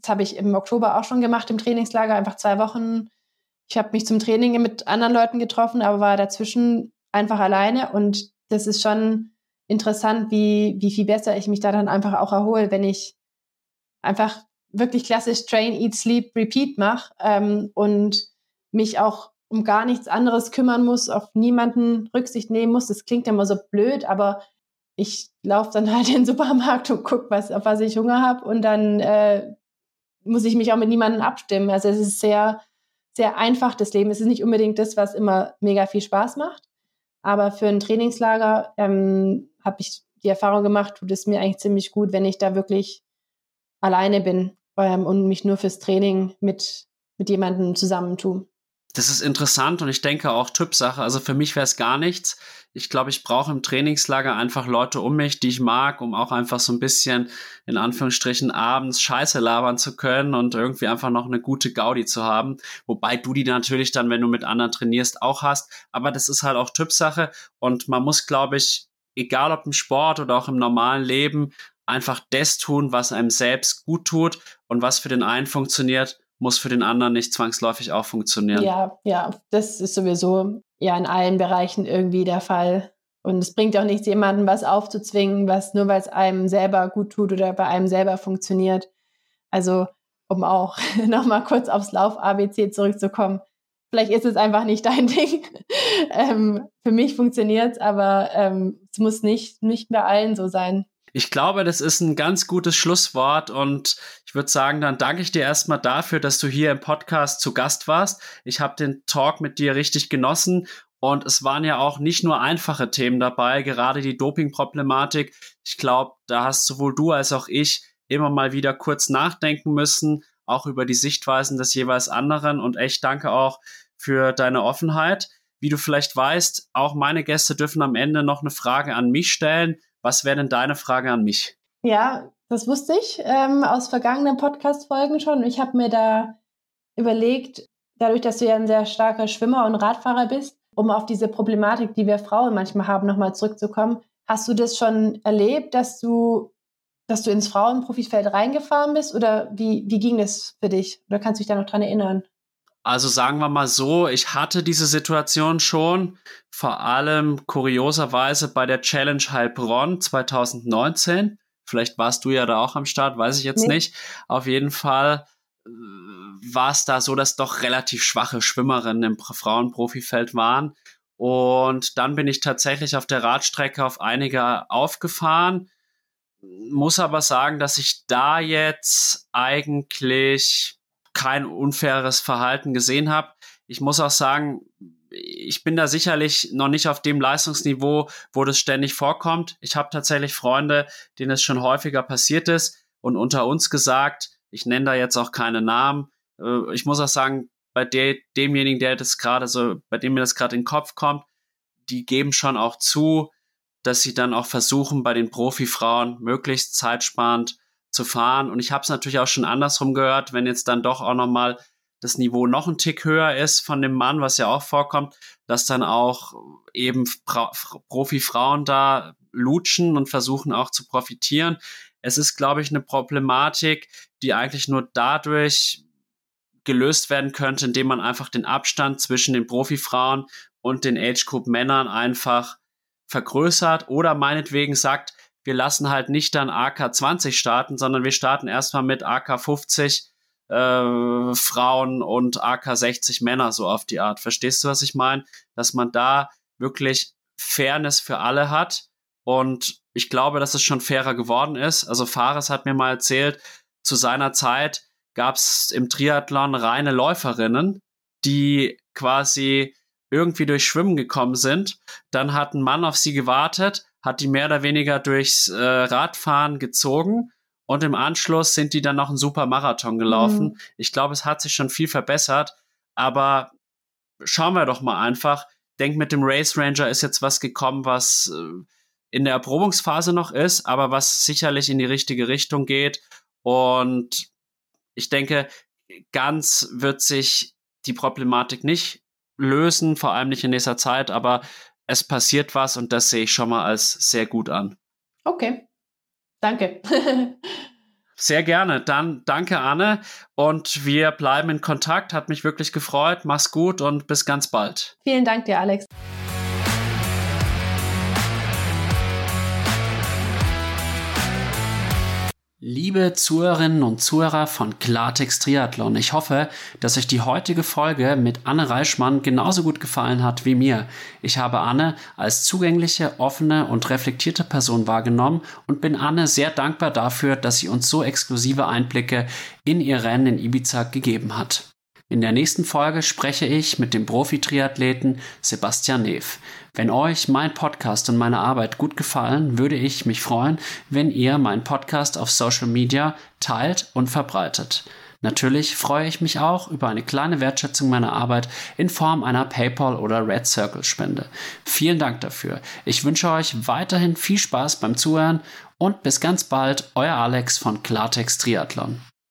Das habe ich im Oktober auch schon gemacht im Trainingslager, einfach zwei Wochen. Ich habe mich zum Training mit anderen Leuten getroffen, aber war dazwischen einfach alleine. Und das ist schon interessant, wie, wie viel besser ich mich da dann einfach auch erhole, wenn ich einfach wirklich klassisch Train, Eat, Sleep, Repeat mache ähm, und mich auch um gar nichts anderes kümmern muss, auf niemanden Rücksicht nehmen muss. Das klingt immer so blöd, aber ich laufe dann halt in den Supermarkt und gucke, was, auf was ich Hunger habe und dann äh, muss ich mich auch mit niemandem abstimmen. Also es ist sehr, sehr einfach, das Leben. Es ist nicht unbedingt das, was immer mega viel Spaß macht. Aber für ein Trainingslager ähm, habe ich die Erfahrung gemacht, tut es mir eigentlich ziemlich gut, wenn ich da wirklich alleine bin ähm, und mich nur fürs Training mit, mit jemandem zusammentue. Das ist interessant und ich denke auch Typsache. Also für mich wäre es gar nichts. Ich glaube, ich brauche im Trainingslager einfach Leute um mich, die ich mag, um auch einfach so ein bisschen in Anführungsstrichen abends Scheiße labern zu können und irgendwie einfach noch eine gute Gaudi zu haben. Wobei du die natürlich dann, wenn du mit anderen trainierst, auch hast. Aber das ist halt auch Typsache und man muss, glaube ich, egal ob im Sport oder auch im normalen Leben, einfach das tun, was einem selbst gut tut und was für den einen funktioniert, muss für den anderen nicht zwangsläufig auch funktionieren. Ja, ja, das ist sowieso ja in allen Bereichen irgendwie der Fall. Und es bringt auch nichts, jemandem was aufzuzwingen, was nur weil es einem selber gut tut oder bei einem selber funktioniert. Also, um auch nochmal kurz aufs Lauf-ABC zurückzukommen. Vielleicht ist es einfach nicht dein Ding. ähm, für mich funktioniert es, aber ähm, es muss nicht, nicht bei allen so sein. Ich glaube, das ist ein ganz gutes Schlusswort und ich würde sagen, dann danke ich dir erstmal dafür, dass du hier im Podcast zu Gast warst. Ich habe den Talk mit dir richtig genossen und es waren ja auch nicht nur einfache Themen dabei, gerade die Doping-Problematik. Ich glaube, da hast sowohl du als auch ich immer mal wieder kurz nachdenken müssen, auch über die Sichtweisen des jeweils anderen und echt danke auch für deine Offenheit. Wie du vielleicht weißt, auch meine Gäste dürfen am Ende noch eine Frage an mich stellen. Was wäre denn deine Frage an mich? Ja, das wusste ich ähm, aus vergangenen Podcast-Folgen schon. Ich habe mir da überlegt, dadurch, dass du ja ein sehr starker Schwimmer und Radfahrer bist, um auf diese Problematik, die wir Frauen manchmal haben, nochmal zurückzukommen. Hast du das schon erlebt, dass du, dass du ins Frauenprofifeld reingefahren bist? Oder wie, wie ging das für dich? Oder kannst du dich da noch dran erinnern? Also sagen wir mal so, ich hatte diese Situation schon, vor allem kurioserweise bei der Challenge Heilbronn 2019. Vielleicht warst du ja da auch am Start, weiß ich jetzt nee. nicht. Auf jeden Fall äh, war es da so, dass doch relativ schwache Schwimmerinnen im Frauenprofifeld waren. Und dann bin ich tatsächlich auf der Radstrecke auf einige aufgefahren. Muss aber sagen, dass ich da jetzt eigentlich kein unfaires Verhalten gesehen habe. Ich muss auch sagen, ich bin da sicherlich noch nicht auf dem Leistungsniveau, wo das ständig vorkommt. Ich habe tatsächlich Freunde, denen es schon häufiger passiert ist und unter uns gesagt, ich nenne da jetzt auch keine Namen. Äh, ich muss auch sagen, bei der, demjenigen, der das gerade so, bei dem mir das gerade in den Kopf kommt, die geben schon auch zu, dass sie dann auch versuchen, bei den Profifrauen möglichst zeitsparend zu fahren. Und ich habe es natürlich auch schon andersrum gehört, wenn jetzt dann doch auch nochmal das Niveau noch ein Tick höher ist von dem Mann, was ja auch vorkommt, dass dann auch eben Profi-Frauen da lutschen und versuchen auch zu profitieren. Es ist, glaube ich, eine Problematik, die eigentlich nur dadurch gelöst werden könnte, indem man einfach den Abstand zwischen den Profi-Frauen und den Age-Group-Männern einfach vergrößert oder meinetwegen sagt, wir lassen halt nicht dann AK20 starten, sondern wir starten erstmal mit AK50 äh, Frauen und AK60 Männer so auf die Art. Verstehst du, was ich meine? Dass man da wirklich Fairness für alle hat. Und ich glaube, dass es schon fairer geworden ist. Also Fares hat mir mal erzählt, zu seiner Zeit gab es im Triathlon reine Läuferinnen, die quasi irgendwie durch Schwimmen gekommen sind. Dann hat ein Mann auf sie gewartet, hat die mehr oder weniger durchs äh, Radfahren gezogen und im Anschluss sind die dann noch einen super Marathon gelaufen. Mhm. Ich glaube, es hat sich schon viel verbessert, aber schauen wir doch mal einfach. Denk mit dem Race Ranger ist jetzt was gekommen, was äh, in der Erprobungsphase noch ist, aber was sicherlich in die richtige Richtung geht. Und ich denke, ganz wird sich die Problematik nicht lösen, vor allem nicht in dieser Zeit, aber es passiert was und das sehe ich schon mal als sehr gut an. Okay, danke. Sehr gerne. Dann danke, Anne. Und wir bleiben in Kontakt. Hat mich wirklich gefreut. Mach's gut und bis ganz bald. Vielen Dank dir, Alex. Liebe Zuhörerinnen und Zuhörer von Klartext Triathlon, ich hoffe, dass euch die heutige Folge mit Anne Reichmann genauso gut gefallen hat wie mir. Ich habe Anne als zugängliche, offene und reflektierte Person wahrgenommen und bin Anne sehr dankbar dafür, dass sie uns so exklusive Einblicke in ihr Rennen in Ibiza gegeben hat. In der nächsten Folge spreche ich mit dem Profi-Triathleten Sebastian Neff. Wenn euch mein Podcast und meine Arbeit gut gefallen, würde ich mich freuen, wenn ihr meinen Podcast auf Social Media teilt und verbreitet. Natürlich freue ich mich auch über eine kleine Wertschätzung meiner Arbeit in Form einer PayPal oder Red Circle Spende. Vielen Dank dafür. Ich wünsche euch weiterhin viel Spaß beim Zuhören und bis ganz bald, euer Alex von Klartext Triathlon.